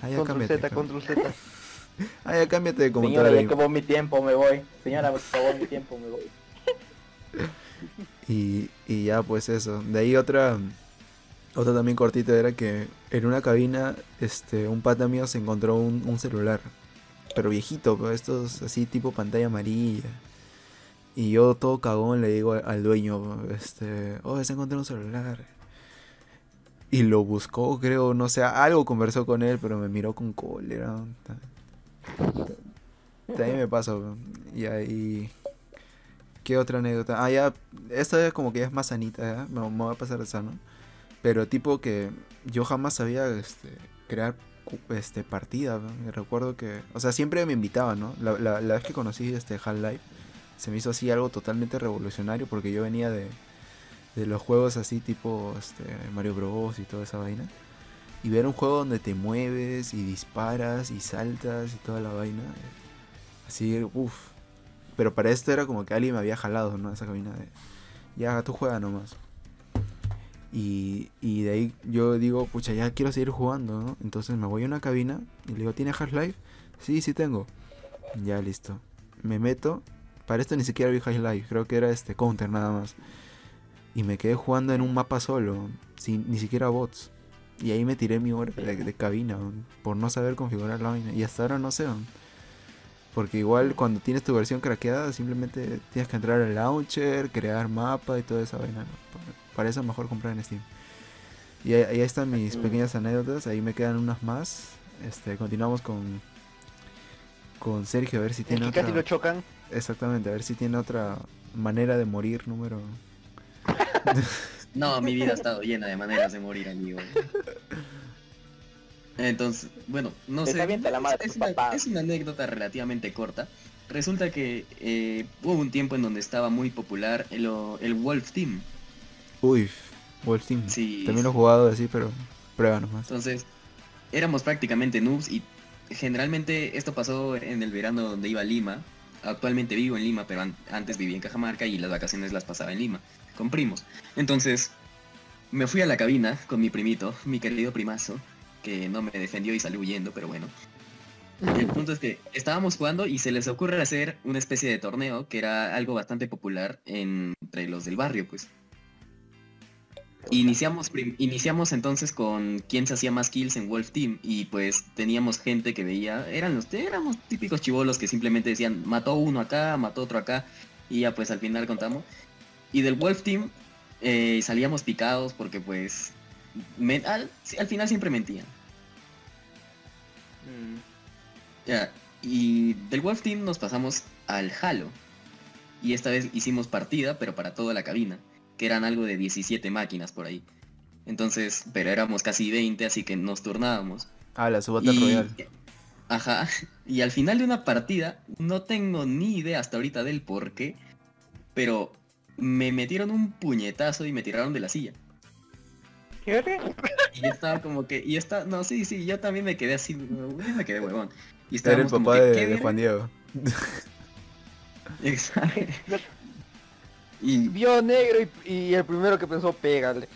Ah, ya Control cámbiate. Z, control Z. Ah, ya cámbiate de Señora, computadora. ya y- acabó mi tiempo, me voy. Señora, acabó mi tiempo, me voy. Y, y ya pues eso. De ahí otra otra también cortita era que en una cabina este un pata mío se encontró un, un celular. Pero viejito, pero estos así tipo pantalla amarilla. Y yo todo cagón le digo al- dueño, este, oh, se encontró un celular. Y lo buscó, creo, no sé, algo conversó con él, pero me miró con cólera. También me pasa, weón. y ahí... ¿Qué otra anécdota? Ah, ya, esta ya como que ya es más sanita. Me, voy a pasar de sano. Pero tipo que yo jamás sabía este, crear este, partida. Me recuerdo que, o sea, siempre me invitaban, ¿no? La, la- la vez que conocí este Half-Life, se me hizo así algo totalmente revolucionario porque yo venía de, de los juegos así tipo este, Mario Bros. y toda esa vaina. Y ver un juego donde te mueves y disparas y saltas y toda la vaina. Así, uff. Pero para esto era como que alguien me había jalado, ¿no? Esa cabina de... Ya, tú juega nomás. Y, de ahí yo digo, pucha, ya quiero seguir jugando, ¿no? Entonces me voy a una cabina y le digo, ¿tiene Half-Life? Sí, sí tengo. Ya, listo. Me meto Para esto ni siquiera vi High Life, creo que era este Counter nada más. Y me quedé jugando en un mapa solo, sin ni siquiera bots. Y ahí me tiré mi hora de, cabina, por no saber configurar la vaina. Y hasta ahora no sé. Porque igual cuando tienes tu versión craqueada, simplemente tienes que entrar al launcher, crear mapa y toda esa vaina. ¿no? Pa- Para eso es mejor comprar en Steam. Y ahí, ahí están mis pequeñas anécdotas, ahí me quedan unas más. Este, continuamos con con Sergio a ver si tiene otra. casi lo chocan. Exactamente, a ver si tiene otra manera de morir número. No, mi vida ha estado llena de maneras de morir, amigo. Entonces, bueno, no Te sé. avienta la madre es, una, papá. es una anécdota relativamente corta. Resulta que eh, hubo un tiempo en donde estaba muy popular el, el Wolf Team. Uy, Wolf Team. Sí. También lo he jugado así, pero prueba nomás. Entonces, éramos prácticamente noobs y generalmente esto pasó en el verano donde iba a Lima. Actualmente vivo en Lima, pero an- antes vivía en Cajamarca y las vacaciones las pasaba en Lima, con primos. Entonces, me fui a la cabina con mi primito, mi querido primazo, que no me defendió y salió huyendo, pero bueno. El punto es que estábamos jugando y se les ocurre hacer una especie de torneo que era algo bastante popular entre los del barrio, pues. Iniciamos, iniciamos entonces con quién se hacía más kills en Wolf Team y pues teníamos gente que veía, eran los, éramos típicos chivolos que simplemente decían mató uno acá, mató otro acá y ya pues al final contamos. Y del Wolf Team eh, salíamos picados porque pues al, al final siempre mentían. Ya, y del Wolf Team nos pasamos al Halo. Y esta vez hicimos partida, pero para toda la cabina, que eran algo de 17 máquinas por ahí. Entonces, pero éramos casi 20, así que nos turnábamos. Ah, la subata royal. Ajá. Y al final de una partida, no tengo ni idea hasta ahorita del por qué, pero me metieron un puñetazo y me tiraron de la silla. ¿Qué? Y yo estaba como que, y está, no, sí, sí, yo también me quedé así, yo me quedé huevón. Y Era el estábamos como papá que, de, ¿qué de? Juan Diego. Exacto. Y, Vio negro y, y el primero que pensó, pégale.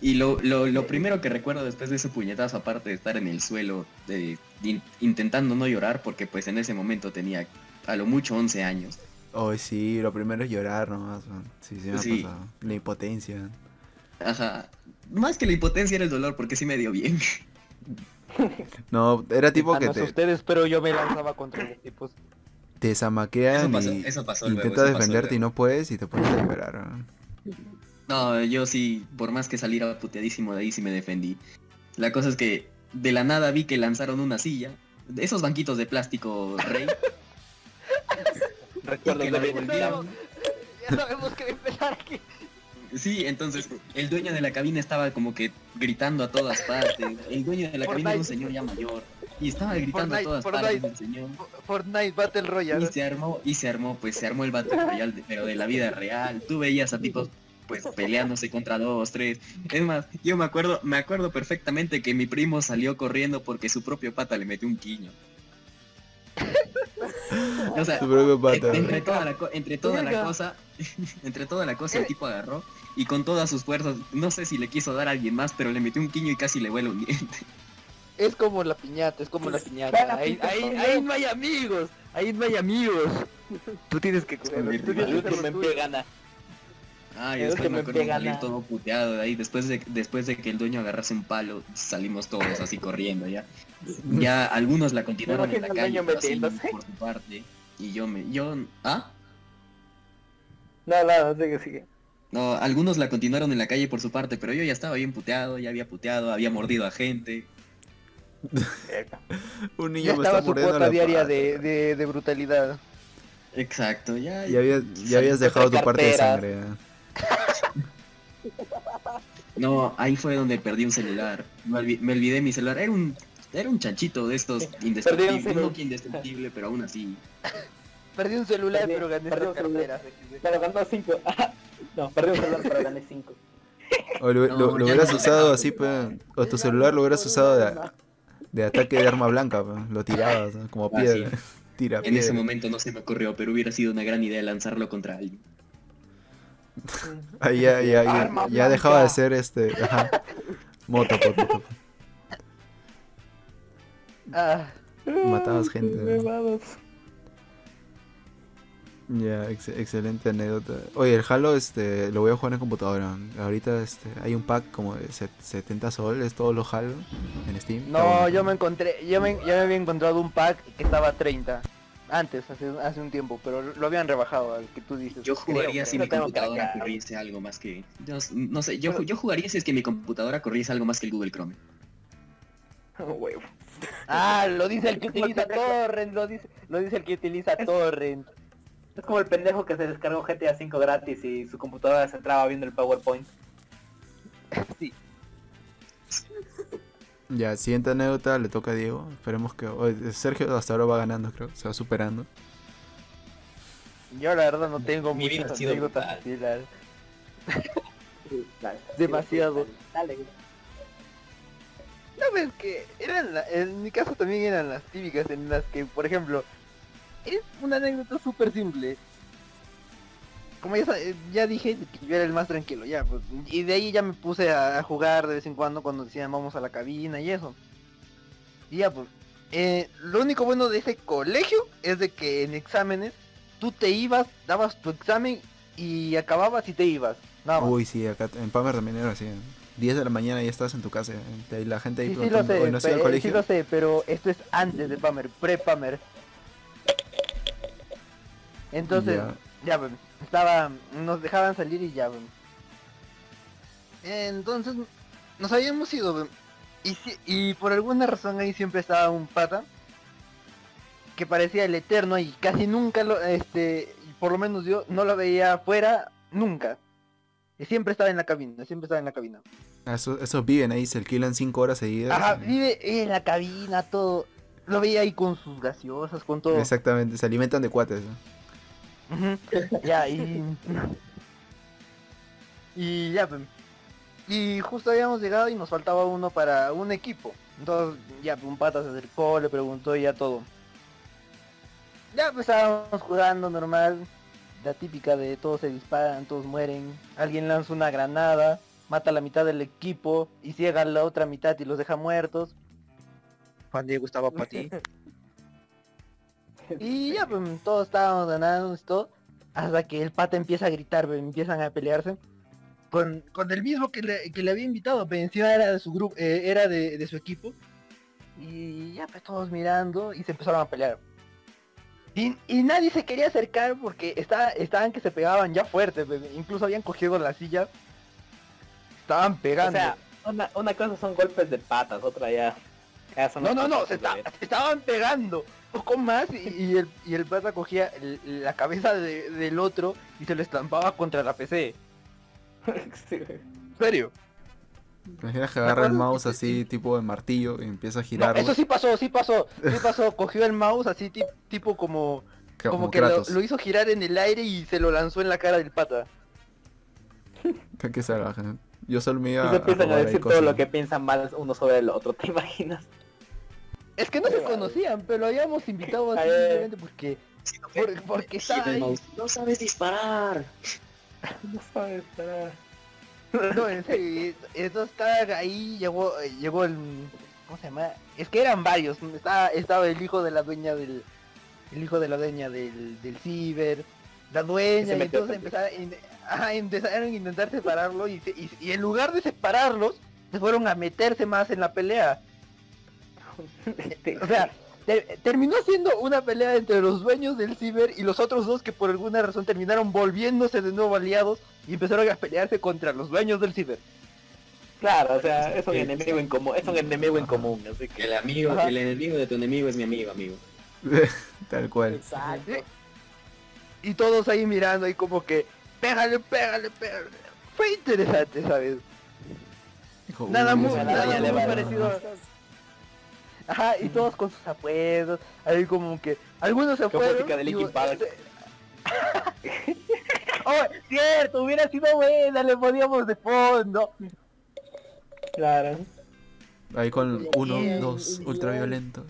y lo, lo, lo primero que recuerdo después de ese puñetazo, aparte de estar en el suelo, de, in- intentando no llorar, porque pues en ese momento tenía a lo mucho 11 años. Hoy sí, lo primero es llorar nomás. man. Sí, sí me ha Sí. pasado. La impotencia. Ajá. Más que la impotencia era el dolor, porque sí me dio bien. No, era tipo que te, ustedes, pero yo me lanzaba contra los tipos. Te zamaquean Eso pasó, y eso pasó luego, intentas eso pasó defenderte y no puedes y te pones a llorar. No, yo sí, por más que saliera puteadísimo de ahí, sí me defendí. La cosa es que de la nada vi que lanzaron una silla, de esos banquitos de plástico rey, Recuerdo que la de devolvieron. Ya sabemos que empezar aquí. Sí, entonces el dueño de la cabina estaba como que gritando a todas partes. El dueño de la cabina era un señor ya mayor. Y estaba gritando Fortnite, a todas Fortnite. partes el señor. Fortnite Battle Y Royale. se armó, y se armó, pues se armó el Battle Royale, de- pero de la vida real. Tú veías a tipos pues peleándose contra dos, tres. Es más, yo me acuerdo, me acuerdo perfectamente que mi primo salió corriendo porque su propio pata le metió un quiño. O sea, pata. entre toda la, entre toda la cosa, entre toda la cosa el tipo agarró y con todas sus fuerzas, no sé si le quiso dar a alguien más, pero le metió un quiño y casi le vuela un diente. Es como la piñata, es como la piñata. Ahí, ahí, ahí no hay amigos. Ahí no hay amigos. Tú tienes que Con mi Tú tienes que pie gana. Ay, Es después que me me acuerdo pega salir nada. todo puteado de ahí, después de, después de que el dueño agarrase un palo, salimos todos así corriendo ya. Ya algunos la continuaron en la calle así, por su parte. Y yo me, yo, ¿ah? No, no, no, sigue, sigue. No, algunos la continuaron en la calle por su parte, pero yo ya estaba bien puteado, ya había puteado, había mordido a gente. Un niño Ya me estaba está la diaria pata. de, de, de brutalidad. Exacto, ya. Ya, habías, ya habías dejado tu parte de carteras. sangre. No, ahí fue donde perdí un celular. Me, olvi- me olvidé mi celular. Era un, era un chanchito de estos indestructibles. No que indestructible, pero aún así. Perdí un celular, Perdí- pero gané perdí esta un celular. cartera. Pero ganó 5. no, perdí un celular, pero gané 5. O lo, No, lo- lo hubieras no. usado así, o tu celular lo hubieras usado de, de ataque de arma blanca, pe, lo tirabas ¿no? como Ah, piedra. Tira En ese momento no se me ocurrió, pero hubiera sido una gran idea lanzarlo contra alguien. Ahí ya, ya, ya, ya dejaba de ser este. Ajá. Moto, po, moto. Ah, Matabas gente. ¿no? Ya, ex- excelente anécdota. Oye, el Halo este, lo voy a jugar en computadora. Ahorita este, hay un pack como de set- 70 soles, todos los Halo en Steam. No, yo me encontré, yo me, yo me había encontrado un pack que estaba a 30. Antes, hace, hace un tiempo, pero lo habían rebajado al que tú dices. Yo jugaría creo, si mi computadora corriese algo más que... yo no sé, yo, yo jugaría si es que mi computadora corriese algo más que el Google Chrome. Huevo. Ah, lo dice el que utiliza Torrent, lo dice, lo dice el que utiliza Torrent. Es como el pendejo que se descargó GTA 5 gratis y su computadora se traba viendo el PowerPoint. Sí. Ya, siguiente anécdota le toca a Diego. Esperemos que. oye, Sergio hasta ahora va ganando, creo. Se va superando. Yo la verdad no tengo Mi vida muchas ha sido anécdotas. Demasiado. Dale. No, ves que eran la- en mi caso también eran las típicas en las que, por ejemplo, es una anécdota súper simple. Como ya, eh, ya dije que yo era el más tranquilo, ya, pues, y de ahí ya me puse a, a jugar de vez en cuando cuando decían vamos a la cabina y eso. Y ya, pues, eh, lo único bueno de ese colegio es de que en exámenes tú te ibas, dabas tu examen y acababas y te ibas. Nada más. Uy, sí, acá en Palmer también era así. 10 de la mañana ya estás en tu casa. eh, y la gente ahí Sí, sí lo sé, "Oye, ¿no al colegio? sí lo sé, pero esto es antes de Pamer, pre-Pamer. Entonces, Ya. ya, pues, estaba, nos dejaban salir y ya, pues. Entonces, nos habíamos ido, pues, y, si- y por alguna razón ahí siempre estaba un pata que parecía el eterno y casi nunca lo, este, por lo menos yo no lo veía afuera, nunca. Y siempre estaba en la cabina, siempre estaba en la cabina. Ah, Esos, esos viven ahí, se alquilan 5 horas seguidas. Ajá, vive en la cabina, todo. Lo veía ahí con sus gaseosas, con todo. Exactamente, se alimentan de cuates. ¿no? Ya, y... Y ya, pues. Y justo habíamos llegado y nos faltaba uno para un equipo. Entonces, ya, pues, un pata se acercó, le preguntó y ya todo. Ya, pues estábamos jugando normal. La típica de todos se disparan, todos mueren. Alguien lanza una granada, mata a la mitad del equipo y ciega a la otra mitad y los deja muertos. Juan Diego estaba para ti. Y ya, pues todos estábamos ganando y todo. Hasta que el pata empieza a gritar, pues, empiezan a pelearse. Con, con el mismo que le, que le había invitado, pero encima era de su grupo, eh, era de, de su equipo. Y ya pues todos mirando y se empezaron a pelear. Y, y nadie se quería acercar porque estaba, estaban que se pegaban ya fuerte, pues, incluso habían cogido la silla. Estaban O pegando. sea, una, una cosa son golpes de patas, otra ya. no, no, no, se, está- se estaban pegando. Poco más y, y el, y el pata cogía el- la cabeza de- del otro y se lo estampaba contra la PC. Sí. ¿En serio? Imaginas que agarra el mouse así, tipo de martillo, y empieza a No, girarlo. eso sí pasó, sí pasó, sí pasó. Cogió el mouse así ti- tipo como, como que lo, lo hizo girar en el aire y se lo lanzó en la cara del pata. Qué salvaje. Yo solo me iba a, empiezan a decir todo lo que piensan mal uno sobre el otro, ¿te imaginas? Es que no se conocían, pero lo habíamos invitado así Eh. simplemente porque, por- porque ahí. No sabes disparar. No sabes, pero- No, en serio, entonces estaba ahí, llegó, llegó el, ¿cómo se llama? Es que eran varios, estaba, estaba el hijo de la dueña del, el hijo de la dueña del, del ciber, la dueña, y entonces empezaron, in- ajá, empezaron a intentar separarlo y, se- y, y en lugar de separarlos, se fueron a meterse más en la pelea. O sea, te- terminó siendo una pelea entre los dueños del ciber y los otros dos que por alguna razón terminaron volviéndose de nuevo aliados y empezaron a pelearse contra los dueños del ciber. Claro, o sea, es un Sí. enemigo en común, es un enemigo en común, así que El amigo, Ajá. el enemigo de tu enemigo es mi amigo, amigo. Tal cual. Exacto. Y todos ahí mirando y como que, pégale, pégale, pégale. Fue interesante, ¿sabes? Nada "Uy, muy- nada mierda". muy parecido. Ajá, y todos con sus apuestos, ahí como que, algunos se fueron. música de y- Linkin Park. oh, cierto, hubiera sido buena, le poníamos de fondo. claro. Ahí con uno, Bien, dos, bien. ultraviolento.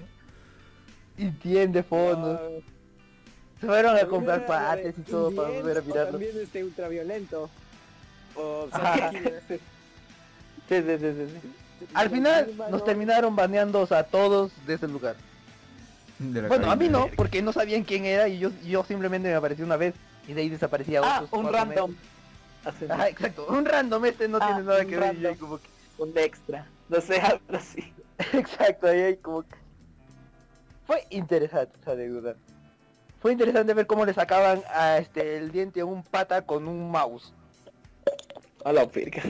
Y tiene fondo. Se fueron a comprar era pates y todo para volver a mirarlo. También este ultraviolento. O Sí, sí, sí, sí, sí. Al final nos terminaron baneando a todos de ese lugar. De la Bueno, a mí no, porque no sabían quién era y yo, yo simplemente me apareció una vez y de ahí desaparecía Ah, otros un random. Ajá, exacto, un random, este no Ah, tiene nada que ver y como que... Un extra. No sé, algo así. Exacto, ahí hay como que... Fue interesante esa anécdota. Fue interesante ver cómo le sacaban a este el diente a un pata con un mouse. A la pirca.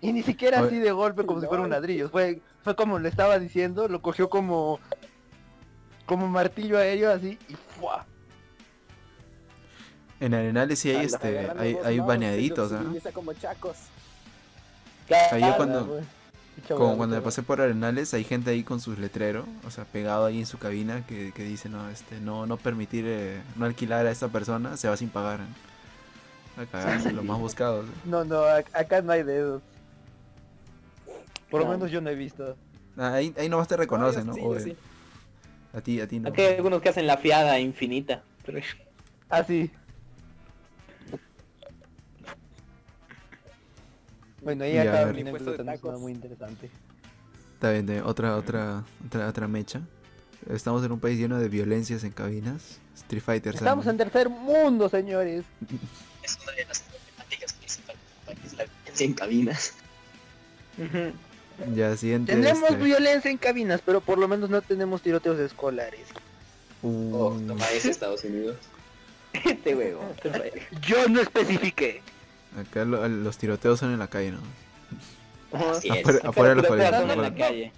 Y ni siquiera así de golpe como si fuera un ladrillo. Fue, fue como le estaba diciendo, lo cogió como como martillo aéreo así y ¡fua! En Arenales sí hay este, hay, hay mouse, baneaditos, los ¿ah? utiliza como chacos. Ahí yo cuando-. Como cuando me pasé por Arenales, hay gente ahí con sus letreros, o sea, pegado ahí en su cabina que, que dice, no, este, no, no permitir, eh, no alquilar a esta persona, se va sin pagar. ¿eh? A cagarse, los más buscados. ¿eh? No, no, ac- acá no hay de esos. Por lo No. menos yo no he visto. Ah, ahí, ahí nomás te reconocen, ¿no? Sí, sí. A ti, a ti no. Aquí hay algunos que hacen la fiada infinita. Pero... Así. Bueno, ahí Ya, a acaba ver. mi Puesto de anécdota, muy interesante. Está bien, de otra, otra, otra, otra mecha. Estamos en un país lleno de violencias en cabinas. Street Fighter. Estamos en tercer mundo, señores. Es una de las problemáticas principales del país, la violencia en cabinas. Ya, siguiente. Tenemos este, violencia en cabinas, pero por lo menos no tenemos tiroteos escolares. uh, Oh, toma ese Estados Unidos. Este huevo. Yo no especifiqué. Acá lo- los tiroteos son en la calle, ¿no? Así es. Afuera, afuera de son en afuera. la calle.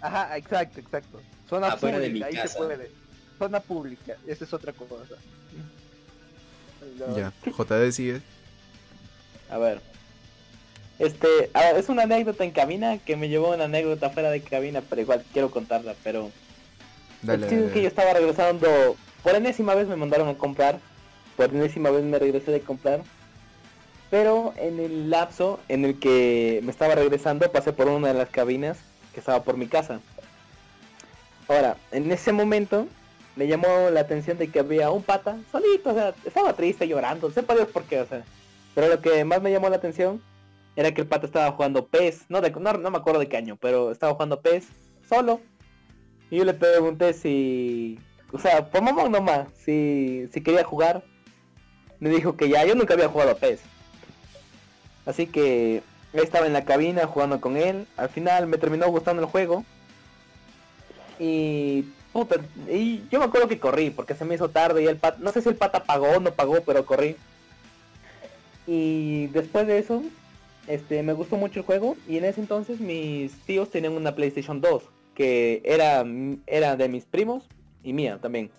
Ajá, exacto, exacto. Zona Afuera de pública, mi ahí casa. se puede. Zona pública, esa es otra cosa. Ya, JD sigue. A ver. Este, es una anécdota en cabina que me llevó una anécdota fuera de cabina, pero igual quiero contarla, pero Dale, dale, que yo estaba regresando, por enésima vez me mandaron a comprar, por enésima vez me regresé de comprar, pero en el lapso en el que me estaba regresando pasé por una de las cabinas que estaba por mi casa. Ahora, en ese momento me llamó la atención de que había un pata solito, o sea, estaba triste, llorando, sepa Dios por qué, o sea. Pero lo que más me llamó la atención era que el pata estaba jugando PES, no, no, no me acuerdo de qué año, pero estaba jugando PES solo. Y yo le pregunté si, o sea, por mamón nomás, si, si quería jugar. Me dijo que ya, yo nunca había jugado a PES. Así que estaba en la cabina jugando con él. Al final me terminó gustando el juego. Y, puta, y yo me acuerdo que corrí porque se me hizo tarde y el pata, no sé si el pata pagó o no pagó, pero corrí. Y después de eso, este, me gustó mucho el juego y en ese entonces mis tíos tenían una PlayStation 2 que era, era de mis primos y mía también.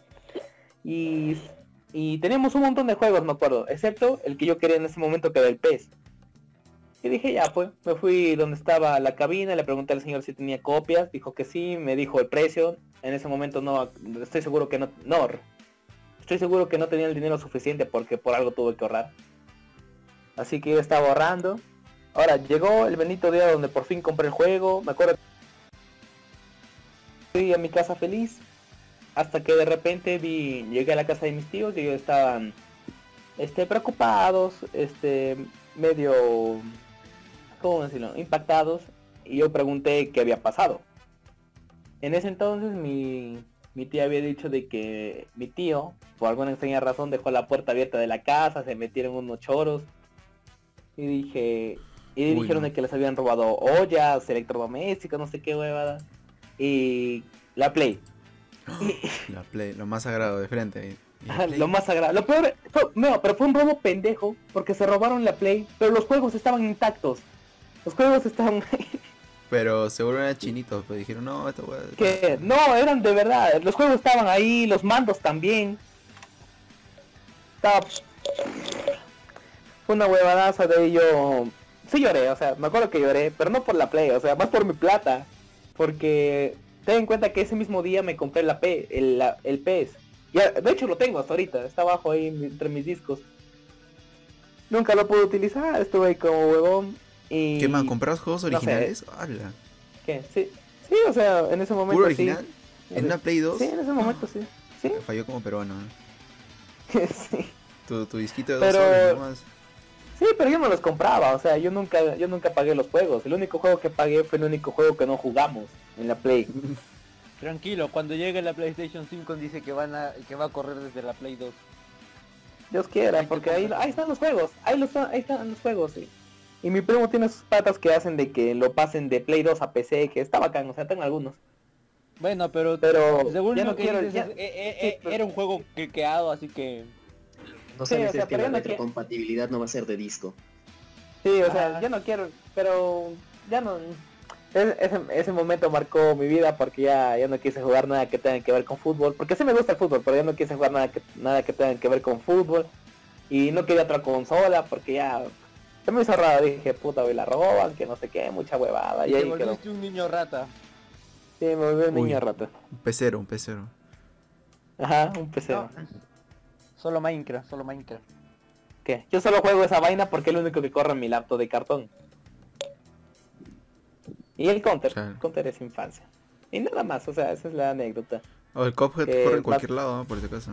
Y, y teníamos un montón de juegos, me acuerdo, excepto el que yo quería en ese momento que era el PES. Y dije, ya pues, me fui donde estaba la cabina, le pregunté al señor si tenía copias, dijo que sí, me dijo el precio. En ese momento no, estoy seguro que no, no, estoy seguro que no tenía el dinero suficiente porque por algo tuve que ahorrar. Así que yo estaba ahorrando. Ahora llegó el bendito día donde por fin compré el juego, me acuerdo. Fui a mi casa feliz, hasta que de repente vi, llegué a la casa de mis tíos y ellos estaban, este, preocupados, este, medio, ¿cómo decirlo? Impactados. Y yo pregunté qué había pasado. En ese entonces mi, mi tía había dicho de que mi tío, por alguna extraña razón, dejó la puerta abierta de la casa, se metieron unos choros. Y dije, y Uy, dijeron no. de que les habían robado ollas, electrodomésticos, no sé qué huevada. Y la Play. La play, lo más sagrado de frente. Ajá. Lo más sagrado. Lo peor, fue, no, pero fue un robo pendejo porque se robaron la Play, pero los juegos estaban intactos. Los juegos estaban Pero seguro eran chinitos, pues dijeron, no, esto weá- que no, eran de verdad. Los juegos estaban ahí, los mandos también. Estaba fue una huevadaza de yo sí lloré, o sea, me acuerdo que lloré, pero no por la Play, o sea, más por mi plata, porque ten en cuenta que ese mismo día me compré la P, el, la- el PS. Ya, de hecho lo tengo hasta ahorita, está abajo ahí entre mis discos. Nunca lo pude utilizar, estuve ahí como huevón y ¿Qué más? ¿Comprabas juegos no sé. originales? ¿Qué? Sí, sí, o sea, en ese momento ¿Puro sí. original? ¿En una Play 2? Sí, en ese momento sí. Sí, Falló como peruano. ¿eh? sí. Tu, tu disquito de Pero- dos soles nomás. Sí, pero yo no los compraba, o sea, yo nunca, yo nunca pagué los juegos. El único juego que pagué fue el único juego que no jugamos en la Play. Tranquilo, cuando llegue la PlayStation 5 dice que van a que va a correr desde la Play 2. Dios quiera, porque ahí, ahí están los juegos, ahí, los, ahí están los juegos, sí. Y mi primo tiene sus patas que hacen de que lo pasen de Play 2 a PC, que está bacán, o sea, tengo algunos. Bueno, pero, Pero según ya lo no que quiero, dices, ya- eh, eh, sí, eh, pero- era un juego quequeado, así que No Sí, sabes o sea, es que la yo retrocompatibilidad no va a ser de disco. Sí, o sea, Ajá. ya no quiero, pero ya no... es- Ese, ese momento marcó mi vida porque ya, ya no quise jugar nada que tenga que ver con fútbol, porque sí me gusta el fútbol, pero ya no quise jugar nada que, nada que tenga que ver con fútbol. Y no quería otra consola porque ya se me hizo raro, dije, puta, hoy la roban, que no sé qué, mucha huevada. Y te ahí quedó. volviste un niño rata. Sí, me volví un Uy. niño rato. Un pecero, un pecero. Ajá, un PC. No. Solo Minecraft, solo Minecraft. ¿Qué? Yo solo juego esa vaina porque es lo único que corre en mi laptop de cartón. Y el counter, counter es infancia. Y nada más, o sea, esa es la anécdota. O el Cuphead Eh, corre en cualquier lado, ¿no? por si acaso.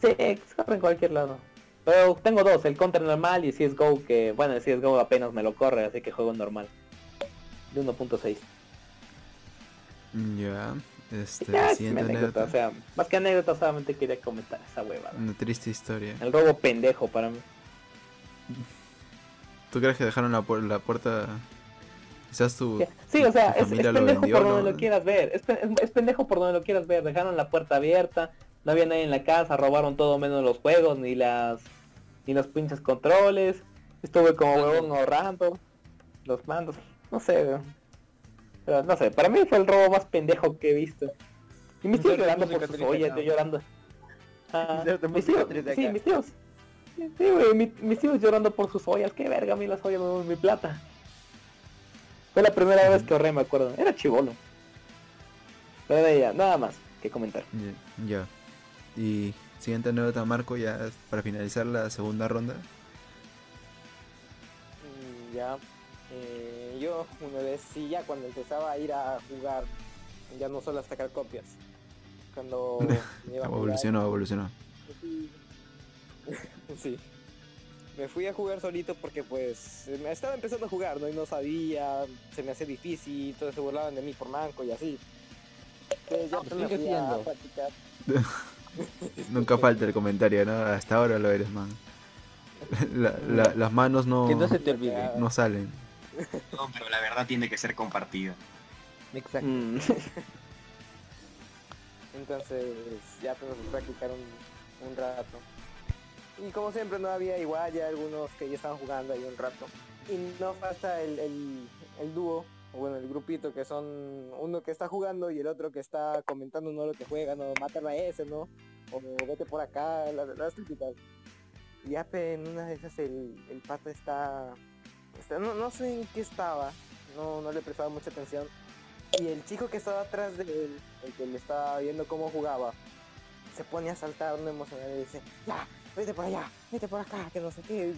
Sí, corre en cualquier lado. Pero tengo dos, el counter normal y el CSGO que, bueno, el CSGO apenas me lo corre, así que juego normal. De 1.6. Ya. Este, Ya, es siguiente anécdota, anécdota. o sea, más que anécdota solamente quería comentar esa huevada. Una triste historia. El robo pendejo para mí. ¿Tú crees que dejaron la, pu- la puerta? Quizás tu... Sí, o sea, es, es familia lo pendejo vendió, por donde ¿no? lo quieras ver. Es, pe- es- es pendejo por donde lo quieras ver. Dejaron la puerta abierta, no había nadie en la casa, robaron todo menos los juegos, ni las ni los pinches controles. Estuve como huevón ahorrando los mandos. No sé, weón. Pero no sé, para mí fue el robo más pendejo que he visto. Y mis tíos llorando por sus ollas, yo llorando. Ah, mis tíos, sí, mis tíos. Sí, güey, mi- mis tíos llorando por sus ollas. Qué verga, a mí las ollas no mi plata. Fue la primera vez que ahorré, me acuerdo. Era chivolo. Pero de ella, nada más que comentar. Ya. ya. Y siguiente anécdota, Marco, ya para finalizar la segunda ronda. Mm, Ya. Eh, yo una vez sí ya cuando empezaba a ir a jugar, ya no solo a sacar copias. Cuando me iba a jugar, Evolucionó, evolucionó. me fui- sí. Me fui a jugar solito porque pues me estaba empezando a jugar, ¿no? Y no sabía, se me hacía difícil, todos se burlaban de mí por manco y así. Entonces ya No, pues, me sigue fui a practicar. Nunca falta el comentario, ¿no? Hasta ahora lo eres, man. La- la- las manos no, Que no se te olvide. no salen. No, pero la verdad tiene que ser compartida. Exacto. Mm. Entonces ya que practicar un, un rato. Y como siempre no había igual ya algunos que ya estaban jugando ahí un rato. Y no falta el, el, el dúo, o bueno, el grupito que son uno que está jugando y el otro que está comentando no lo que juega, no, mátalo a ese, ¿no? O vete por acá, las, las típicas. Y ya en una de esas el, el está, está no, no sé en qué estaba, no, no le prestaba mucha atención. Y el chico que estaba atrás de él, el que le estaba viendo cómo jugaba, se pone a saltar no emocionado y dice, ya, vete por allá, vete por acá, que no sé qué.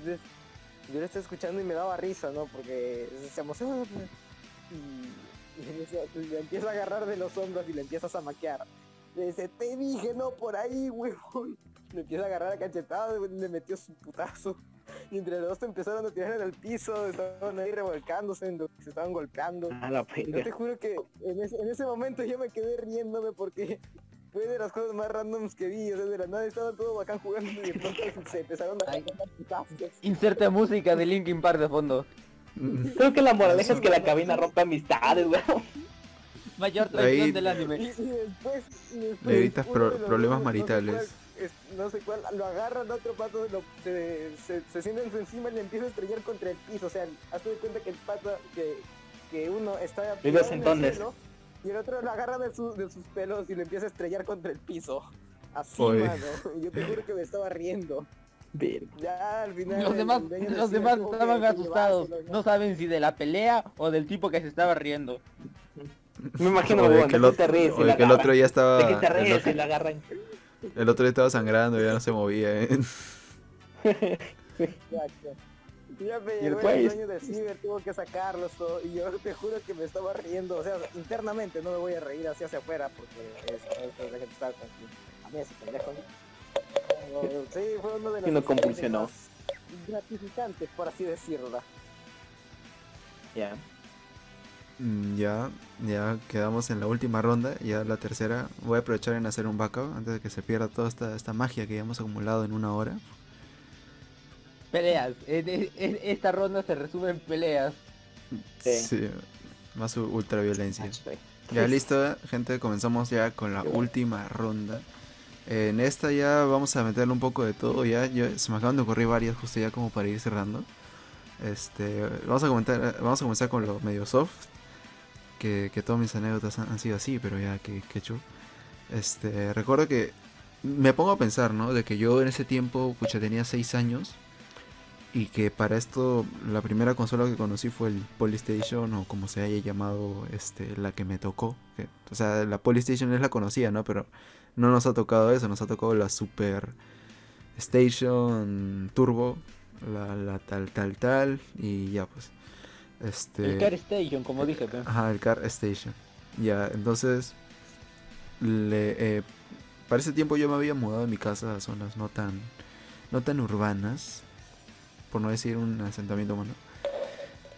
Yo lo estaba escuchando y me daba risa, ¿no? Porque se emociona. pues. Y, le empieza a agarrar de los hombros y le empiezas a maquear. Le dice, te dije, no por ahí, huevón. Le empieza a agarrar a cachetado y le metió su putazo. Y entre los dos se empezaron a tirar en el piso, estaban ahí revolcándose, en lo que se estaban golpeando. A la Yo te juro que en ese, en ese momento yo me quedé riéndome porque fue de las cosas más randoms que vi. O sea, de la nada estaba todo bacán jugando y de pronto se empezaron a. Inserte música de Linkin Park de fondo. Creo que la moraleja es que la cabina rompe amistades, weón. Mayor Ahí- traición del Y, anime. y después, y después Le evitas pro- problemas maritales. No sé, cuál, es- no sé cuál, lo agarran otro pato, lo- se, se, se sienten encima y le empieza a estrellar contra el piso. O sea, hazte de cuenta que el pato, que, que uno está Vive tirado en el sentones. suelo, y el otro lo agarra de, su- de sus pelos y le empieza a estrellar contra el piso. Así, Oye. mano. Y yo te juro que me estaba riendo. Verga. Ya al final. Los demás, los demás que- estaban que asustados. No saben si de la pelea o del tipo que se estaba riendo. Me imagino, O de weón, que el ¿de qué otro, te ríes la que el otro ya estaba... ¿De qué te ríes la agarran? El otro estaba sangrando, ya no se movía. ¿eh? Exacto. Ya me Y llegó después- el dueño del ciber, tuvo que sacarlos todo, y yo te juro que me estaba riendo, o sea, internamente no me voy a reír hacia hacia afuera porque es, es- la gente está con a mí ese pendejo. Pero, sí, fue uno de los Y no gratificantes, por así decirlo. Ya. Mm, Ya, ya quedamos en la última ronda, ya la tercera. Voy a aprovechar en hacer un backup antes de que se pierda toda esta, esta magia que ya hemos acumulado en una hora. Peleas. Esta ronda se resume en peleas. Sí. más ultraviolencia. Hashtag. Ya listo, gente, comenzamos ya con la última ronda. En esta ya vamos a meterle un poco de todo, ya yo- se me acaban de ocurrir varias justo ya como para ir cerrando. Este, vamos a comentar, vamos a comenzar con lo medio soft, que, todas mis anécdotas han, sido así, pero ya que, que chulo. Este, recuerdo que me pongo a pensar, ¿no? De que yo en ese tiempo, pucha, tenía 6 años y que para esto la primera consola que conocí fue el Polystation o como se haya llamado este la que me tocó. o sea, la Polystation es la conocía, ¿no? Pero no nos ha tocado eso, nos ha tocado la Super Station Turbo, la, la tal tal tal y ya pues. Este El Car Station, como dije. Ajá, el Car Station. Ya, entonces, le, eh, para ese tiempo yo me había mudado de mi casa a zonas no tan, no tan urbanas, por no decir un asentamiento humano.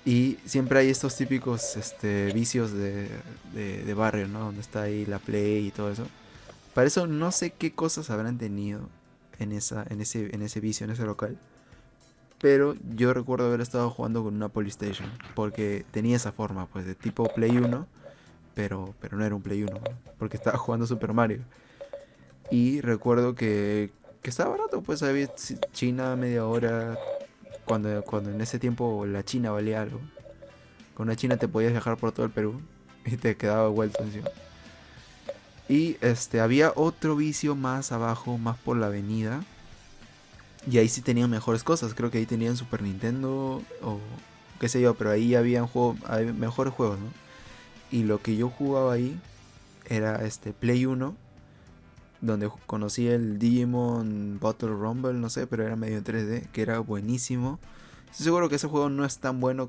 Y siempre hay estos típicos este, vicios de, de, de barrio, ¿no? Donde está ahí la play y todo eso. Para eso no sé qué cosas habrán tenido en, esa, en, ese, en ese vicio, en ese local. Pero yo recuerdo haber estado jugando con una Polystation. Porque tenía esa forma, pues, de tipo Play 1. Pero, pero no era un Play 1. ¿no? Porque estaba jugando Super Mario. Y recuerdo que, que estaba barato, pues, había chi- China media hora. Cuando, cuando en ese tiempo la China valía algo. Con una China te podías viajar por todo el Perú. Y te quedaba vuelto encima. Y este, había otro vicio más abajo, más por la avenida. Y ahí sí tenían mejores cosas. Creo que ahí tenían Super Nintendo o qué sé yo, pero ahí habían juego, mejores juegos, ¿no? Y lo que yo jugaba ahí era este Play 1, donde conocí el Digimon Battle Rumble, no sé, pero era medio en 3D, que era buenísimo. Estoy seguro que ese juego no es tan bueno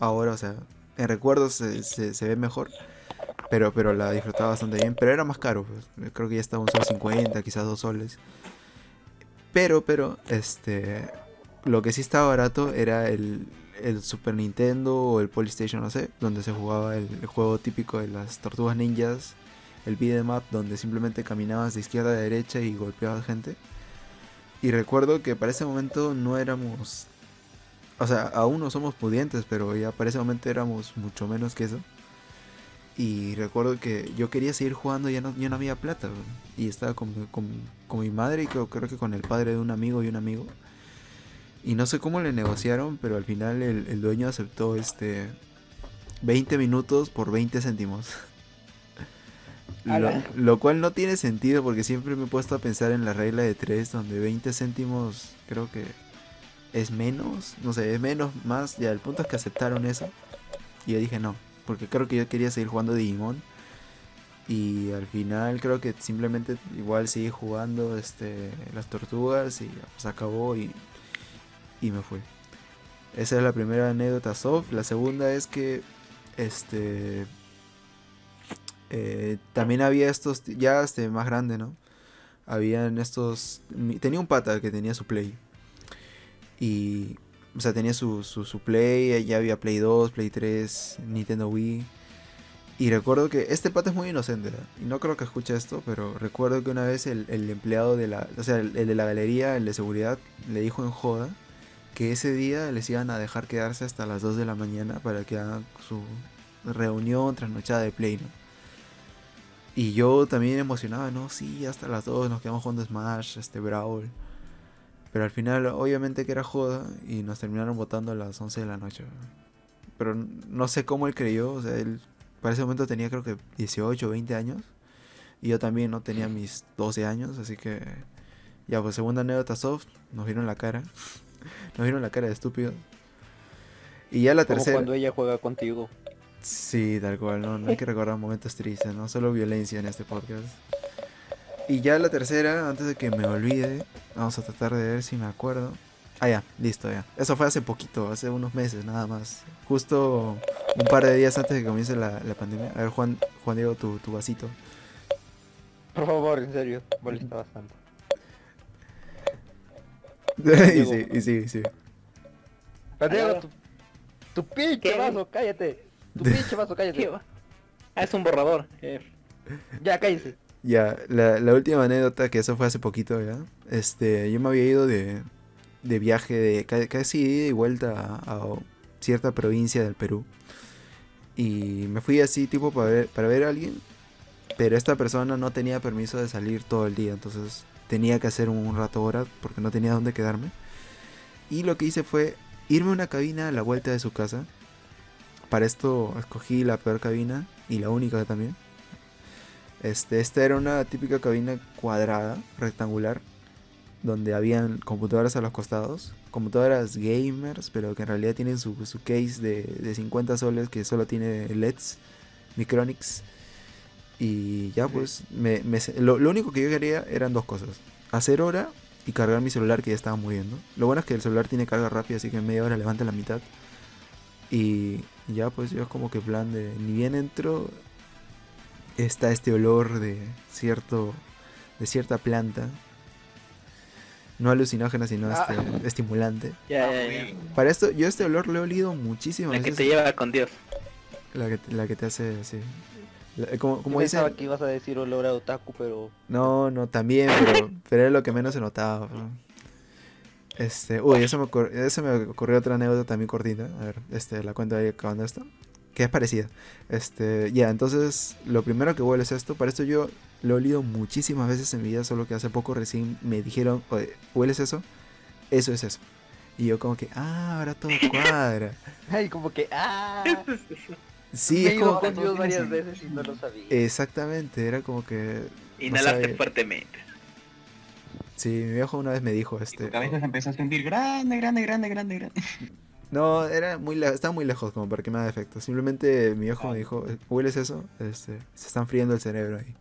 ahora, o sea, en recuerdos se, se- se ve mejor. Pero, pero la disfrutaba bastante bien. Pero era más caro. pues. Creo que ya estaba un sol 50, quizás dos soles. Pero, pero, este. Lo que sí estaba barato era el, el Super Nintendo o el Polystation, no sé, donde se jugaba el, juego típico de las tortugas ninjas, el beat'em up, donde simplemente caminabas de izquierda a derecha y golpeabas gente. Y recuerdo que para ese momento no éramos. O sea, aún no somos pudientes, pero ya para ese momento éramos mucho menos que eso. Y recuerdo que yo quería seguir jugando y ya no, ya no había plata. Y estaba con, mi- con, con mi madre y creo, creo que con el padre de un amigo y un amigo. Y no sé cómo le negociaron, pero al final el, el dueño aceptó este 20 minutos por 20 céntimos. Lo cual no tiene sentido porque siempre me he puesto a pensar en la regla de 3 donde 20 céntimos creo que es menos, no sé, es menos, más, ya el punto es que aceptaron eso. Y yo dije no, porque creo que yo quería seguir jugando Digimon. Y al final creo que simplemente igual seguí jugando este, las tortugas y pues acabó y, y me fui. Esa es la primera anécdota soft. La segunda es que este eh, también había estos, ya este más grande, ¿no? Habían estos, tenía un pata que tenía su play. Y, o sea, tenía su, su, play, ya había Play 2, Play 3, Nintendo Wii. Y recuerdo que este pata es muy inocente, ¿verdad? y no creo que escuche esto, pero recuerdo que una vez el, el empleado de la, o sea, el, de la galería, el de seguridad, le dijo en joda que ese día les iban a dejar quedarse hasta las 2 de la mañana para que hagan su reunión trasnochada de Play, ¿no? Y yo también emocionaba, ¿no? Sí, hasta las 2 nos quedamos jugando Smash, este Brawl. Pero al final, obviamente que era joda y nos terminaron votando a las 11 de la noche. ¿no? Pero no sé cómo él creyó, o sea, él para ese momento tenía creo que 18 o 20 años. Y yo también no tenía mis 12 años, así que... Ya, pues segunda anécdota soft, nos vieron la cara. nos vieron la cara de estúpidos. Y ya la Como tercera... cuando ella juega contigo. Sí, tal cual, no, no hay que recordar momentos tristes, no solo violencia en este podcast. Y ya la tercera, antes de que me olvide, vamos a tratar de ver si me acuerdo. Ah, ya, listo, ya. Eso fue hace poquito, hace unos meses nada más. Justo un par de días antes de que comience la, la pandemia. A ver, Juan, Juan Diego, tu, tu vasito. Por favor, en serio, molesta bastante. y sí, y sí, y sí. Pero Claro. tu, tu pinche ¿Qué? vaso, cállate. Tu pinche vaso, ¿Qué cállate. va? Ah, es un borrador. eh. Ya, cállese. Ya, la, última anécdota, que eso fue hace poquito ya. Este, yo me había ido de, de viaje de ca- casi y vuelta a, a cierta provincia del Perú. Y me fui así tipo para ver, para ver a alguien. Pero esta persona no tenía permiso de salir todo el día. Entonces tenía que hacer un rato hora porque no tenía dónde quedarme. Y lo que hice fue irme a una cabina a la vuelta de su casa. Para esto escogí la peor cabina y la única también. Este, esta era una típica cabina cuadrada, rectangular, donde habían computadoras a los costados, computadoras gamers, pero que en realidad tienen su, su case de, de 50 soles que solo tiene LEDs, Micronics. Y ya pues, me, lo, lo único que yo quería eran dos cosas, hacer hora y cargar mi celular que ya estaba muriendo. Lo bueno es que el celular tiene carga rápida, así que en media hora levanta la mitad. Y ya pues yo es como que plan de, ni bien entro, está este olor de cierto de cierta planta no alucinógena sino Ah. este, estimulante Ya, ya, ya. para esto yo este olor lo he olido muchísimas La que te lleva con Dios. la que te, la que te hace así La- como, Yo como pensaba dicen que ibas a decir olor a otaku, pero... no no también pero pero era lo que menos se notaba ¿no? este uy eso me ocur- eso me ocurrió otra anécdota también cortita a ver este la cuento ahí acabando esto que es parecida este ya entonces lo primero que huele es esto para esto yo lo he olido muchísimas veces en mi vida solo que hace poco recién me dijeron "Oye, hueles eso eso es eso y yo como que ah ahora todo cuadra Ay, como que... ¡Ah! sí Me es como que- varias veces y no lo sabía. exactamente era como que Inhalaste fuertemente. sí mi viejo una vez me dijo Y este tu cabeza se empezó a sentir grande, grande, grande, grande, grande. No, era muy estaba muy lejos como para que me haga efecto. Simplemente mi viejo me dijo, "Eh, ¿hueles eso? Este, se están friendo el cerebro ahí.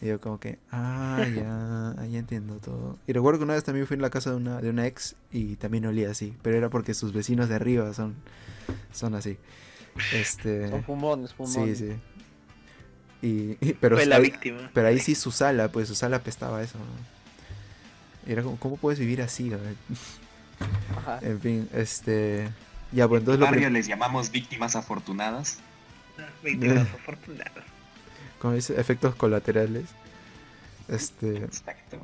Y yo como que, ah, ya, ya entiendo todo. Y recuerdo que una vez también fui en la casa de una, de una ex y también olía así. Pero era porque sus vecinos de arriba son, son así. Este, Son fumones, sí, fumones. sí. Y, y- pero, Fue la ahí, víctima. pero ahí sí su sala, pues su sala apestaba eso. ¿no? Era como, ¿cómo puedes vivir así? Ajá. En fin, este... Ya, pues En entonces lo barrio prim- les llamamos víctimas afortunadas. Víctimas afortunadas. como dice, efectos colaterales. Este, Exacto.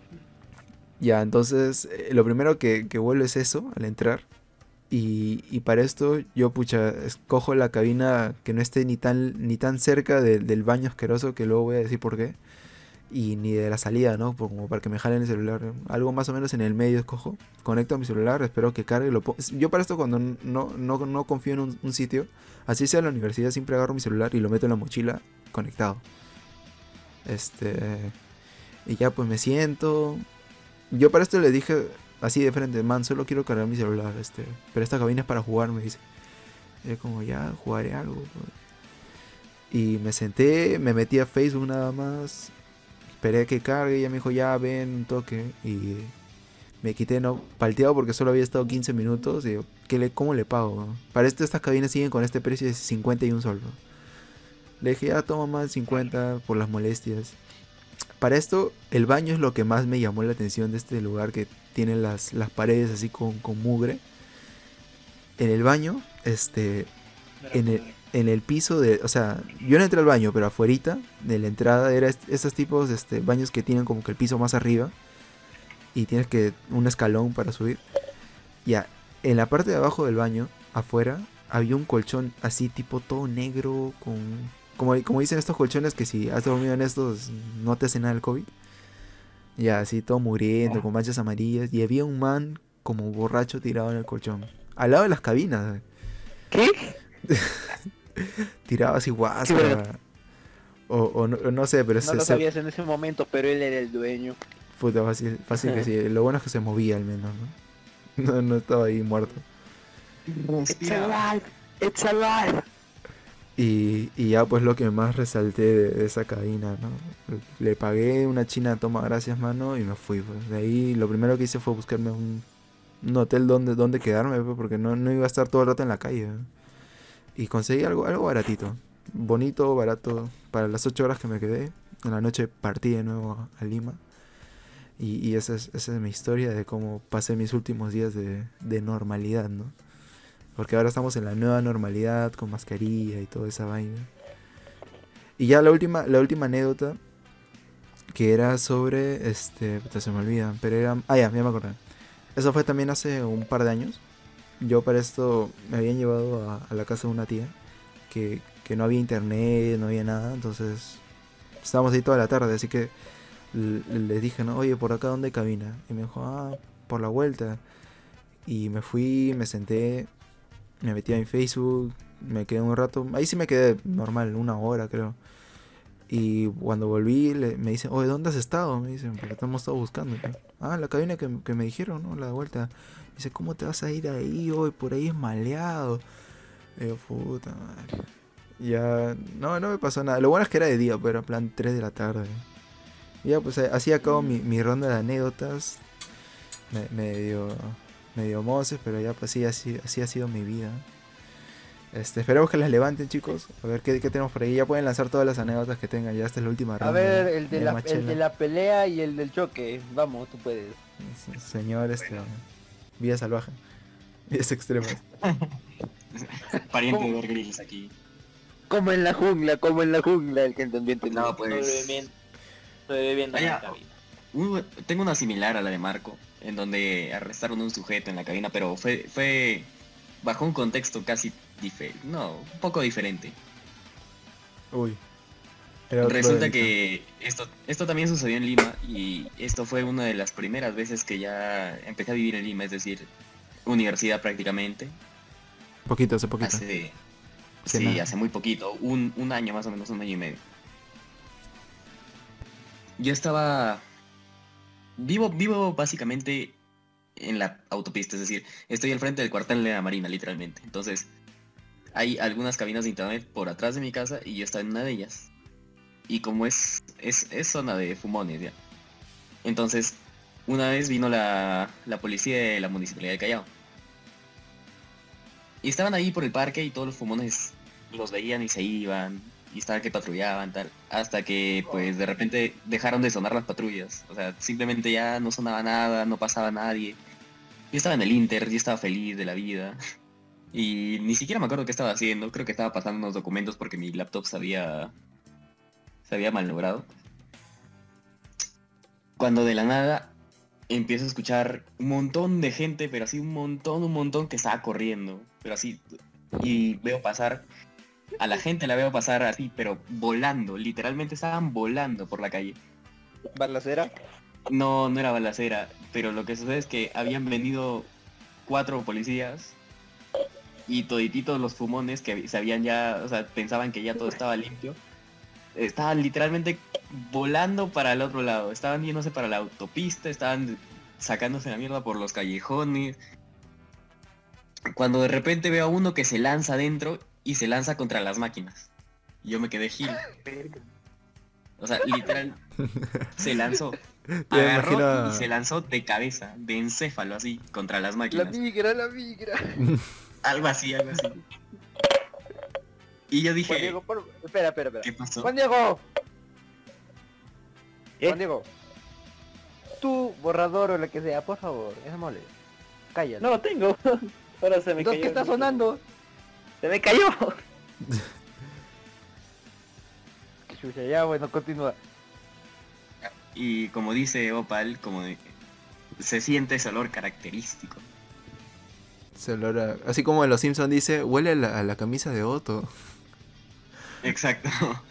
ya, entonces, eh, lo primero que, que vuelvo es eso, al entrar. Y, y para esto, yo, pucha, escojo la cabina que no esté ni tan, ni tan cerca de- del baño asqueroso, que luego voy a decir por qué. Y ni de la salida, ¿no? Por- Como para que me jalen el celular. Algo más o menos en el medio escojo. Conecto a mi celular, espero que cargue. Lo po- yo para esto cuando no, no, no confío en un, sitio, así sea la universidad, siempre agarro mi celular y lo meto en la mochila conectado. Este... Y ya pues me siento. Yo para esto le dije así de frente, man, solo quiero cargar mi celular, este. Pero esta cabina es para jugar, me dice. Como, ya, jugaré algo. pues. Y me senté, me metí a Facebook nada más. Esperé que cargue, y ella me dijo, ya, ven, un toque. Y me quité, no, palteado porque solo había estado 15 minutos. Y ¿qué le, ¿cómo le pago? no? Para esto estas cabinas siguen con este precio de 51 sol. ¿no? Le dije, ya toma más 50 por las molestias. Para esto, el baño es lo que más me llamó la atención de este lugar que tiene las, las paredes así con, con mugre. En el baño, este, en el, en el piso de, o sea, yo no entré al baño, pero afuerita de la entrada era est- estos tipos de este, baños que tienen como que el piso más arriba y tienes que un escalón para subir. Ya, en la parte de abajo del baño, afuera, había un colchón así tipo todo negro con como, como dicen estos colchones que si has dormido en estos no te hace nada el COVID. Ya, así todo muriendo, con manchas amarillas. Y había un man como borracho tirado en el colchón. Al lado de las cabinas. ¿Qué? Tirado así guasca. O, o no, no sé, pero No se, lo se- sabías en ese momento, pero él era el dueño. puta, fácil, fácil que sí. Lo bueno es que se movía al menos, ¿no? No, no estaba ahí muerto. It's alive. It's alive. Y, y ya pues lo que más resalté de, de esa cabina, ¿no? Le pagué una china, toma gracias mano, y me fui. Pues. De ahí lo primero que hice fue buscarme un, un hotel donde, donde quedarme, pues, porque no, no iba a estar todo el rato en la calle. ¿no? Y conseguí algo, algo baratito, bonito, barato, para las 8 horas que me quedé. En la noche partí de nuevo a, Lima. Y, y esa, es, esa es mi historia de cómo pasé mis últimos días de, de normalidad, ¿no? Porque ahora estamos en la nueva normalidad, con mascarilla y toda esa vaina. Y ya la última, la última anécdota, que era sobre, este, puta, se me olvida, pero era, ah ya, ya me acordé. Eso fue también hace un par de años. Yo para esto me habían llevado a, la casa de una tía, que, que no había internet, no había nada, entonces estábamos ahí toda la tarde, así que les dije, no, oye, por acá dónde cabina. Y me dijo, ah, por la vuelta. Y me fui, me senté, me metí mi Facebook, me quedé un rato. Ahí sí me quedé normal, una hora creo. Y cuando volví, le- me dicen, oye, ¿dónde has estado? Me dicen, porque te hemos estado buscando. Ah, la cabina que, que me dijeron, ¿no? La vuelta. Dice, ¿cómo te vas a ir ahí hoy? Por ahí es maleado. Y yo, puta madre. Ya, no, no me pasó nada. Lo bueno es que era de día, pero era en plan 3 de la tarde. Y ya, pues eh, así acabo mi, mi ronda de anécdotas. Me, medio, medio moses, pero ya, pues sí, así, así ha sido mi vida. Este, esperemos que las levanten, chicos. A ver qué, qué tenemos por ahí. Ya pueden lanzar todas las anécdotas que tengan. Ya esta es la última ronda. A ver, el de, la, el de la pelea y el del choque. Vamos, tú puedes. Se- Señor, este. Vida salvaje. Vidas extremas. Pariente de. Bear Grylls aquí. Como en la jungla, como en la jungla, el que entendió entendió. No, pues... Sobreviviendo, en la cabina. Tengo una similar a la de Marco, en donde arrestaron a un sujeto en la cabina, pero fue, fue bajo un contexto casi diferente, no, un poco diferente. Uy. Resulta que esto, esto también sucedió en Lima y esto fue una de las primeras veces que ya empecé a vivir en Lima, es decir, universidad prácticamente, Poquito, hace poquito. hace, Hace sí, nada. hace muy poquito, un, un año más o menos, un año y medio. Yo estaba vivo, vivo básicamente en la autopista, es decir, estoy al frente del cuartel de la Marina, literalmente. Entonces, hay algunas cabinas de internet por atrás de mi casa y yo estaba en una de ellas. Y como es, es, es zona de fumones ya. Entonces, una vez vino la, la policía de la municipalidad de Callao. Y estaban ahí por el parque y todos los fumones los veían y se iban. Y estaban que patrullaban, tal. Hasta que, pues, de repente dejaron de sonar las patrullas. O sea, simplemente ya no sonaba nada, no pasaba nadie. Yo estaba en el Inter, yo estaba feliz de la vida. Y ni siquiera me acuerdo qué estaba haciendo. Creo que estaba pasando unos documentos porque mi laptop se se había malogrado. Cuando de la nada empiezo a escuchar un montón de gente, pero así un montón, un montón que estaba corriendo. Pero así, y veo pasar, a la gente la veo pasar así, pero volando, literalmente estaban volando por la calle. ¿Balacera? No, no era balacera, pero lo que sucede es que habían venido cuatro policías y todititos los fumones que se habían ya, o sea, pensaban que ya todo estaba limpio. Estaban literalmente volando para el otro lado, estaban yéndose para la autopista, estaban sacándose la mierda por los callejones. Cuando de repente veo a uno que se lanza adentro y se lanza contra las máquinas. Y yo me quedé gil. O sea, literal, se lanzó. Agarró imagino- y se lanzó de cabeza, de encéfalo así, contra las La máquinas. migra, la migra. Algo así, algo así. Y yo Juan dije, Diego, por... espera, espera, espera. ¿qué pasó? Juan Diego. ¿Qué? Juan Diego. Tu borrador o lo que sea, por favor, es mole. Cállate. No lo tengo. Ahora se me Entonces, cayó. ¿qué está el- sonando? Se me cayó. Ya bueno, continúa. Y como dice Opal, como de- se siente ese olor característico. Se olora- Así como en Los Simpsons dice, huele a la, a la camisa de Otto. Exacto.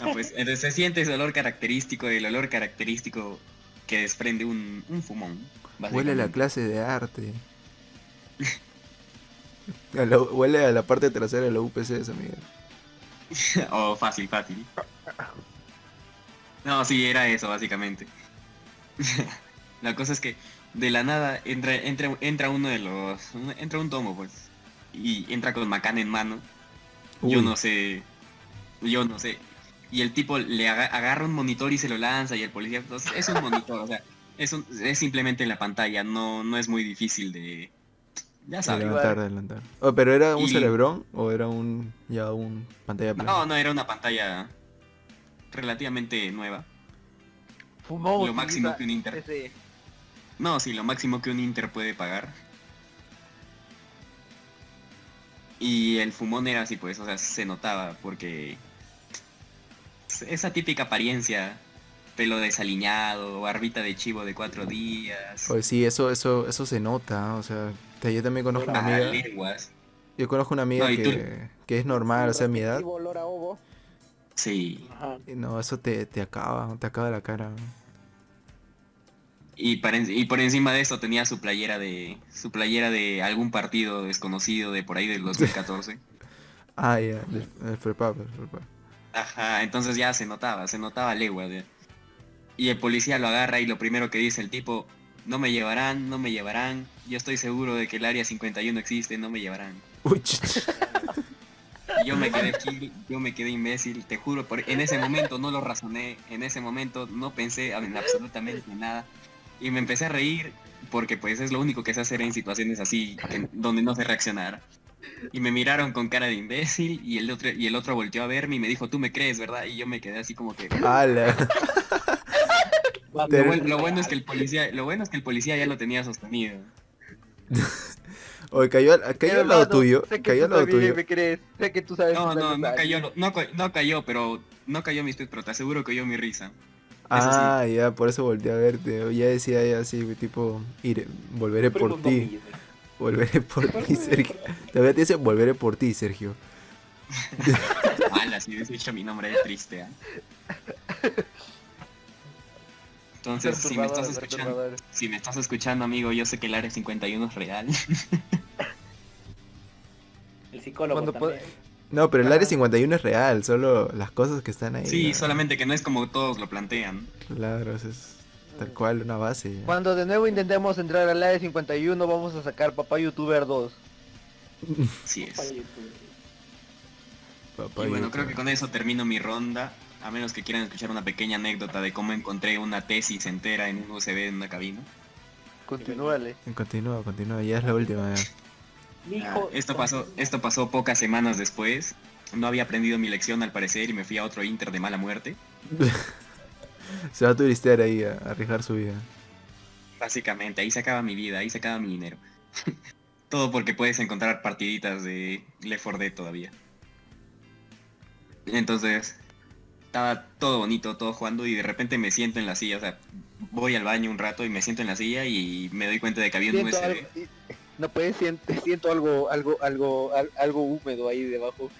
Ah, pues, entonces se siente ese olor característico, el olor característico que desprende un, un fumón. Huele a la clase de arte. A la- huele a la parte trasera de la UPC esa Miguel. oh, fácil, fácil. No, sí, era eso, básicamente. la cosa es que de la nada entra, entra, entra uno de los... Entra un tomo, pues. Y entra con Macán en mano. Yo no sé. Yo no sé. Y el tipo le aga- agarra un monitor y se lo lanza y el policía... pues, es un monitor, o sea, es, un- es simplemente en la pantalla, no, no es muy difícil de... Ya sabes. Adelantar, adelantar. Oh, pero era un Y- cerebrón o era un ya un pantalla plana. No, no, era una pantalla relativamente nueva. Fumó. Lo máximo que un Inter. Ese... No, sí, lo máximo que un Inter puede pagar. Y el fumón era así, pues, o sea, se notaba porque esa típica apariencia, pelo desaliñado, barbita de chivo de cuatro días, Pues sí, eso, eso, eso se nota, o sea, te- yo también conozco una amiga, lenguas. yo conozco una amiga No, que, que es normal, o sea, mi edad, olor a ovo. Sí. Ajá. no, eso te, te acaba, te acaba la cara. Y, para en- y por encima de esto tenía su playera de su playera de algún partido desconocido de por ahí del 2014. Ah, ya, del- el Frepa. Ajá, entonces ya se notaba, se notaba legua. Y el policía lo agarra y lo primero que dice el tipo, no me llevarán, no me llevarán, yo estoy seguro de que el área 51 existe, no me llevarán. Y yo me quedé aquí, yo me quedé imbécil, te juro, por- en ese momento no lo razoné, en ese momento no pensé en absolutamente nada. Y me empecé a reír porque pues es lo único que sé hacer en situaciones así, donde no sé reaccionar. Y me miraron con cara de imbécil y el otro y el otro volteó a verme y me dijo, tú me crees, ¿verdad? Y yo me quedé así como que... ala. Lo, buen- lo bueno es que el policía, lo bueno es que el policía ya lo tenía sostenido. Oye, cayó, al- cayó al lado tuyo, Sé que cayó al lado tuyo. me crees. Sé que tú sabes. No, no, no cayó, no, ca- no cayó, pero no cayó mis tweets, pero te aseguro que oyó mi risa. Ah, ya, por eso volteé a verte. Ya decía ya así, tipo, iré, volveré por ti. Volveré por ti, Sergio. Todavía te dice volveré por ti, Sergio. Ala, si hubiese dicho mi nombre es triste. ¿ah? Entonces, si me estás escuchando, si me estás escuchando, amigo, yo sé que el área 51 es real. El psicólogo Cuando también. No, pero el área Ajá. 51 es real, solo las cosas que están ahí. Sí, ¿no? solamente que no es como todos lo plantean. Claro, eso es tal cual una base. ya. Cuando de nuevo intentemos entrar al área 51 vamos a sacar Papá YouTuber 2. Sí es. YouTube. Papá Y bueno, creo que con eso termino mi ronda. A menos que quieran escuchar una pequeña anécdota de cómo encontré una tesis entera en un USB en una cabina. Continúale. Continúa, continúa, ya es la última. ya. Ah, hijo- esto pasó, esto pasó pocas semanas después. No había aprendido mi lección al parecer y me fui a otro inter de mala muerte. Se va a turistear ahí a arriesgar su vida. Básicamente, ahí se acaba mi vida, ahí se acaba mi dinero. todo porque puedes encontrar partiditas de Left 4 Dead todavía. Entonces, estaba todo bonito, todo jugando y de repente me siento en la silla, o sea, voy al baño un rato y me siento en la silla y me doy cuenta de que había un USB. No puedes siento, siento algo, algo, algo, al- algo húmedo ahí debajo.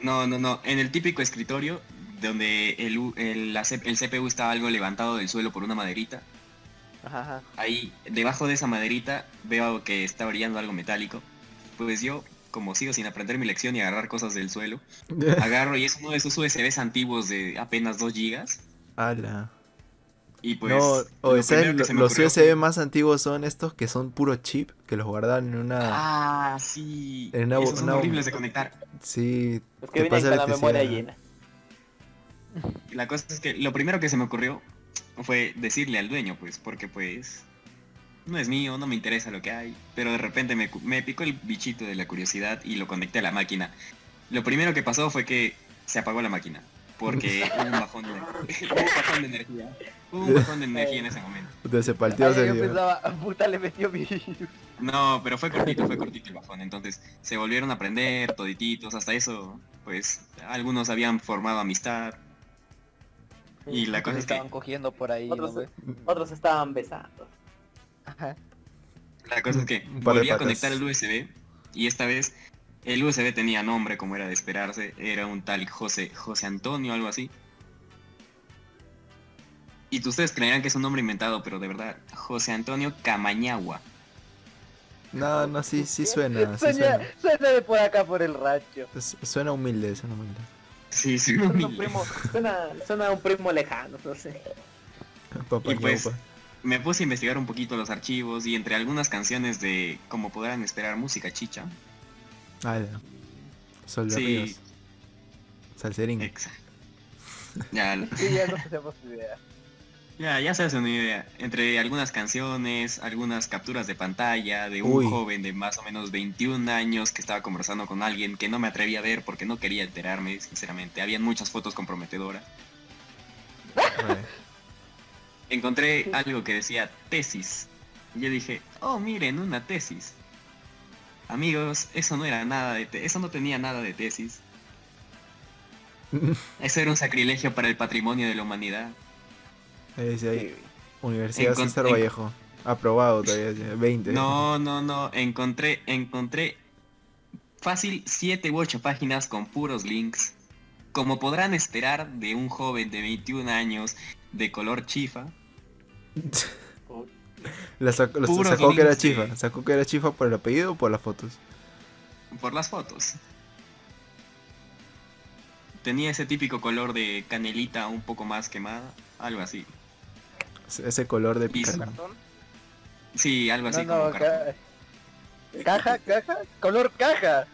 No, no, no, en el típico escritorio donde el, el, la el CPU estaba algo levantado del suelo por una maderita. Ajá, ajá. Ahí, debajo de esa maderita, veo que está brillando algo metálico. Pues yo, como sigo sin aprender mi lección y agarrar cosas del suelo, agarro y es uno de esos USBs antiguos de apenas 2 gigas. Ala. Y pues. no, lo o sea, los ocurrió USB fue- más antiguos son estos que son puro chip, que los guardan en una... Ah, sí. En una- Esos son una- horribles de conectar. Sí, Los te que vienen pasa con la memoria llena. La cosa es que lo primero que se me ocurrió fue decirle al dueño, pues, porque pues no es mío, no me interesa lo que hay. Pero de repente me, me picó el bichito de la curiosidad y lo conecté a la máquina. Lo primero que pasó fue que se apagó la máquina. Porque hubo un bajón de, hubo un bajón de energía. Un bajón de energía en ese momento. Puta, se palteó Ay, yo Sergio. pensaba, puta le metió mi... No, pero fue cortito, fue cortito el bajón. Entonces se volvieron a prender todititos. Hasta eso, pues, algunos habían formado amistad. Y la cosa es que estaban cogiendo por ahí, ¿no, Otros, estaban besando. Ajá. La cosa es que volví a conectar el USB y esta vez el USB tenía nombre como era de esperarse, era un tal José, José Antonio, algo así. Y ustedes creerán que es un nombre inventado, pero de verdad, José Antonio Camañagua. No, no, sí, sí suena, sí Suena, suena. suena de por acá por el rancho. Es- Suena humilde, suena humilde. Sí, sí, Suena un humilde. primo, suena, suena un primo lejano, no sé. Papá Y pues. Me puse a investigar un poquito los archivos y entre algunas canciones de, como podrán esperar, música chicha. Ala. Sol de Sí, Ríos. Salserín. exacto. Ya, Sí, ya no tenemos idea. Ya, ya se hace una idea. Entre algunas canciones, algunas capturas de pantalla de un Uy. joven de más o menos 21 años que estaba conversando con alguien que no me atreví a ver porque no quería enterarme, sinceramente. Habían muchas fotos comprometedoras. Vale. Encontré algo que decía tesis. Y yo dije, oh, miren, una tesis. Amigos, eso no era nada de te- eso no tenía nada de tesis. Eso era un sacrilegio para el patrimonio de la humanidad. Ahí dice ahí, Universidad Encon- César Vallejo. Aprobado todavía, ya, 20. No, no, no, encontré, encontré fácil 7 u 8 páginas con puros links. Como podrán esperar de un joven de 21 años de color chifa, La sac- sacó que era de- chifa. Sacó que era chifa por el apellido o por las fotos. por las fotos. Tenía ese típico color de canelita un poco más quemada, algo así. Ese- color de Y picar. su- Cartón. Sí, algo así No, como no, cartón. ca- caja, caja, color caja.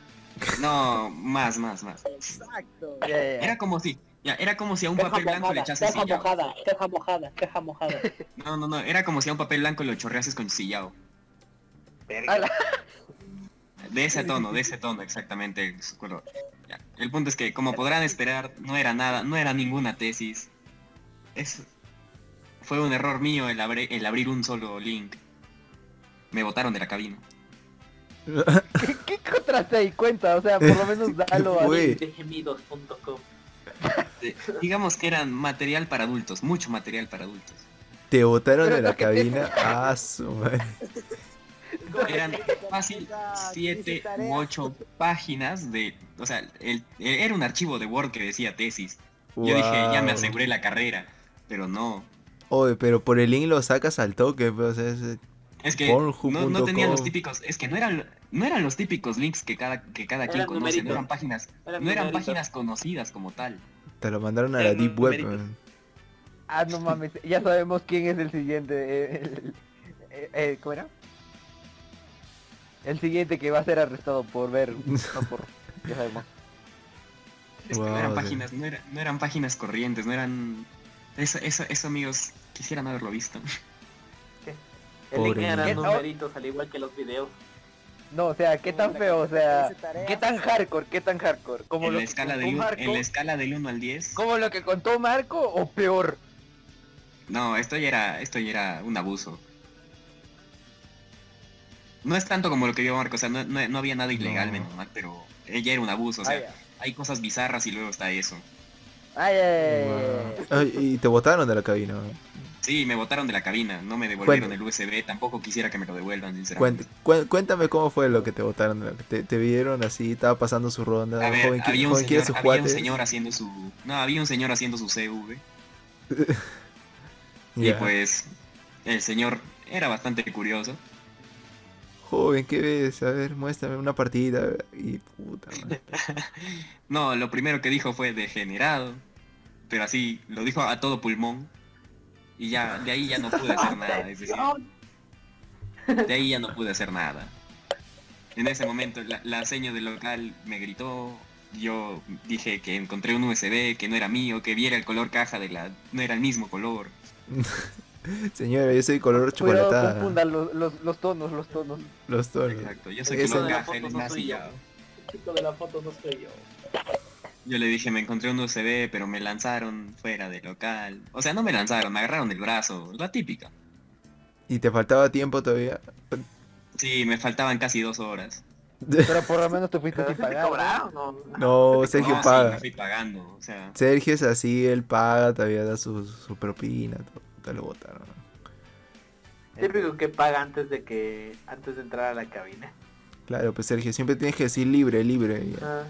No, más, más, más. Exacto. Ya. Era como si, ya, era como si a un Caja papel blanco le echases caja sillao. mojada, caja mojada, caja mojada. No, no, no, era como si a un papel blanco lo chorreases con sillao. A la- De ese tono, de ese tono exactamente el- su color. Ya, El punto es que, como podrán esperar, no era nada, no era ninguna tesis. Es, fue un error mío el, abre- el abrir un solo link. Me botaron de la cabina. ¿Qué, ¿Qué encontraste ahí? Cuenta, o sea, por lo menos dalo a... Digamos que eran material para adultos, mucho material para adultos. Te botaron Pero de la te- cabina. Ah, su madre. Eran fácil siete u ocho páginas de... O sea, el- era un archivo de Word que decía tesis. Yo dije, ya me aseguré la carrera. Pero no. Oye, pero por el link lo sacas al toque, pues, o sea, es- Es que no, no tenían los típicos, es que no eran, no eran los típicos links que cada, que cada quien conoce, no eran páginas, Eran no eran numeritos. páginas conocidas como tal. te lo mandaron a la Deep Web. man. Ah, no mames, ya sabemos quién es el siguiente. eh, el- eh, eh, ¿Cómo era? El siguiente que va a ser arrestado por ver, no por... Ya sabemos. Es que no eran páginas, no, era- no eran páginas corrientes, no eran... Eso, eso, eso amigos, quisieran haberlo visto. El link Pobre eran numeritos, al igual que los videos. No, o sea, qué tan feo, o sea... ¿Qué tan hardcore? ¿Qué tan hardcore? ¿Como En lo la, que escala contó del, un- Marco? en la escala del 1 al 10, ¿Como lo que contó Marco o peor? no, esto ya era, esto ya era un abuso. No es tanto como lo que vio Marco, o sea, no, no- no había nada ilegal, No. menos mal, pero ella era un abuso, o sea, Ah, ya. hay cosas bizarras y luego está eso. Ay. Wow. Y te botaron de la cabina. Sí, me botaron de la cabina, no me devolvieron el USB, tampoco quisiera que me lo devuelvan, sinceramente. Cuéntame cómo fue lo que te la- Te, te vieron así, estaba pasando su ronda. A ver, joven, había, un joven señor, sus había un señor haciendo su... No, había un señor haciendo su CV. Y pues el señor era bastante curioso. Joven, ¿qué ves? A ver, muéstrame una partida. Y puta madre. No, lo primero que dijo fue degenerado. Pero así, lo dijo a todo pulmón. Y ya, de ahí ya no pude hacer nada. Es decir, de ahí ya no pude hacer nada. En ese momento la, la seño del local me gritó. Yo dije que encontré un USB que no era mío, que viera el color caja de la... No era el mismo color. Señora, yo soy color chocolatada. confundan los, los, los tonos, los tonos. Los tonos. Exacto, yo soy color de la caja, foto él es no más soy yo. chico de la foto no soy yo. Yo le dije, me encontré un USB, pero me lanzaron fuera del local. O sea, no me lanzaron, me agarraron del brazo, la típica. Y te faltaba tiempo todavía. Sí, me faltaban casi dos horas. Pero por lo menos te fuiste ¿Pero sin se te pagar. ¿no? No, Sergio No, sí, paga. me fui pagando, o sea, Sergio es así, él paga, todavía da su, su propina, todo, te lo botaron. Típico que paga antes de que antes de entrar a la cabina. Claro, pues Sergio, siempre tienes que decir libre, libre. y- Ah,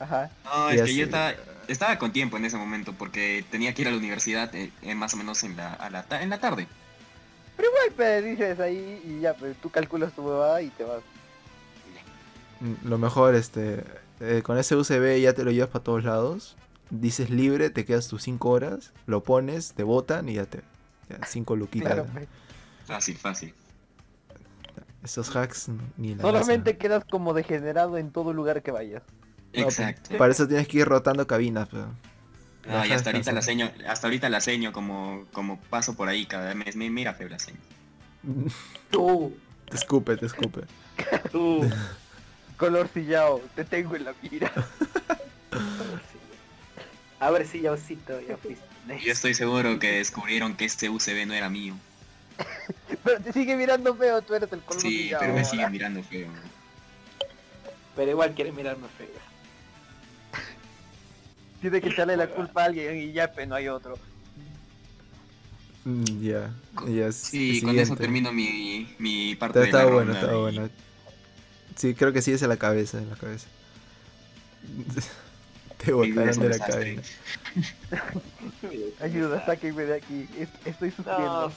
Ajá. no, y es que yo estaba, estaba con tiempo en ese momento porque tenía que ir a la universidad eh, eh, más o menos en la, a la ta- en la tarde. Pero igual, pues, dices ahí y ya, pues tú calculas tu huevada y te vas. Mm, Lo mejor, este, eh, con ese USB ya te lo llevas para todos lados. Dices libre, te quedas tus 5 horas, lo pones, te botan y ya te... 5 luquitas. Claro, pues. Fácil, fácil. Esos hacks ni la Solamente quedas como degenerado en todo lugar que vayas. No, pues, Exacto. Para eso tienes que ir rotando cabinas, pero... Y hasta ahorita la seño, hasta ahorita la seño como, como paso por ahí cada mes. Me mira feo la seño. tú, Te escupe, te escupe. tú. Color sillao, te tengo en la mira. A ver si ya osito, ya fuiste. Yo estoy seguro que descubrieron que este USB no era mío. Pero te sigue mirando feo, tú eres el color Sí, pero me ahora. siguen mirando feo. Pero igual quiere mirarme feo. Tiene que echarle la culpa a alguien y ya, pero no hay otro. Mm, Ya, ya. Sí, s- con eso termino mi, mi parte Está, de la está bueno, está y- bueno. Sí, creo que sí es en la cabeza, en la cabeza. Te botaron de la cabeza. Ayuda, sáquenme de aquí. es- Estoy No, sufriendo.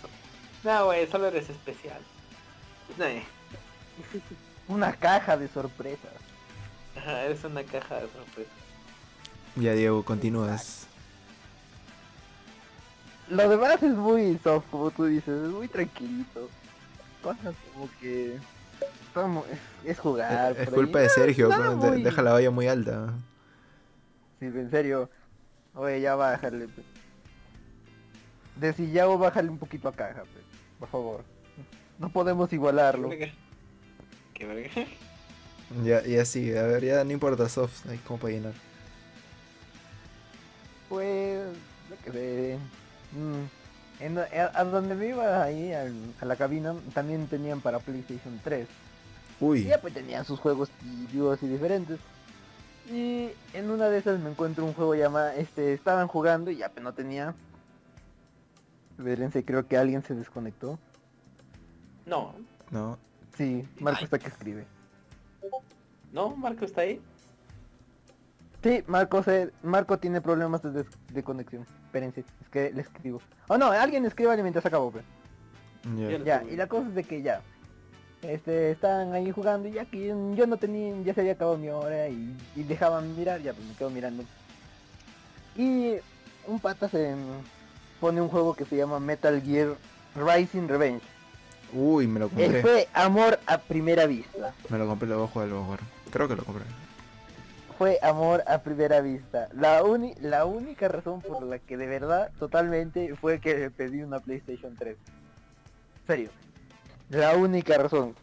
no, güey, solo eres especial. No, eh. Una caja de sorpresas. Ajá, eres una caja de sorpresas. Ya, Diego, continúas. Lo demás es muy soft, como tú dices, es muy tranquilito. Cosas como que... es, es jugar. es culpa ahí. de Sergio, nada pero de- muy- deja la valla muy alta. Sí, en serio. Oye, ya bájale. pe. De si ya bájale un poquito a caja, pe, por favor. No podemos igualarlo. Qué verga. Ya, ya sí, a ver, ya no importa, soft, hay como para llenar. Pues, yo qué sé. Mm, en- a, a donde me iba ahí, a la cabina, también tenían para PlayStation 3. Y Uy, ya pues tenían sus juegos tibios y diferentes. Y en una de esas me encuentro un juego llamado, este, estaban jugando y ya pues no tenía. Verense, creo que alguien se desconectó. No, no. Sí, Marco está que escribe. no, Marco está ahí. Sí, Marco se, Marco tiene problemas de, des- de conexión. Espérense, es que le escribo. Oh no, alguien escribe mientras acabo, pues. Ya. Ya. Ya, y la cosa es de que ya. Este, estaban ahí jugando y ya que yo no tenía, ya se había acabado mi hora y, y dejaban mirar, ya pues me quedo mirando. Y un pata se pone un juego que se llama Metal Gear Rising Revenge. Uy, me lo Eh, compré. fue amor a primera vista. Me lo compré, lo voy a jugar, lo voy a jugar. Creo que lo compré. Fue amor a primera vista. La, uni la única razón por la que de verdad totalmente fue que pedí una PlayStation 3. Serio. La única razón.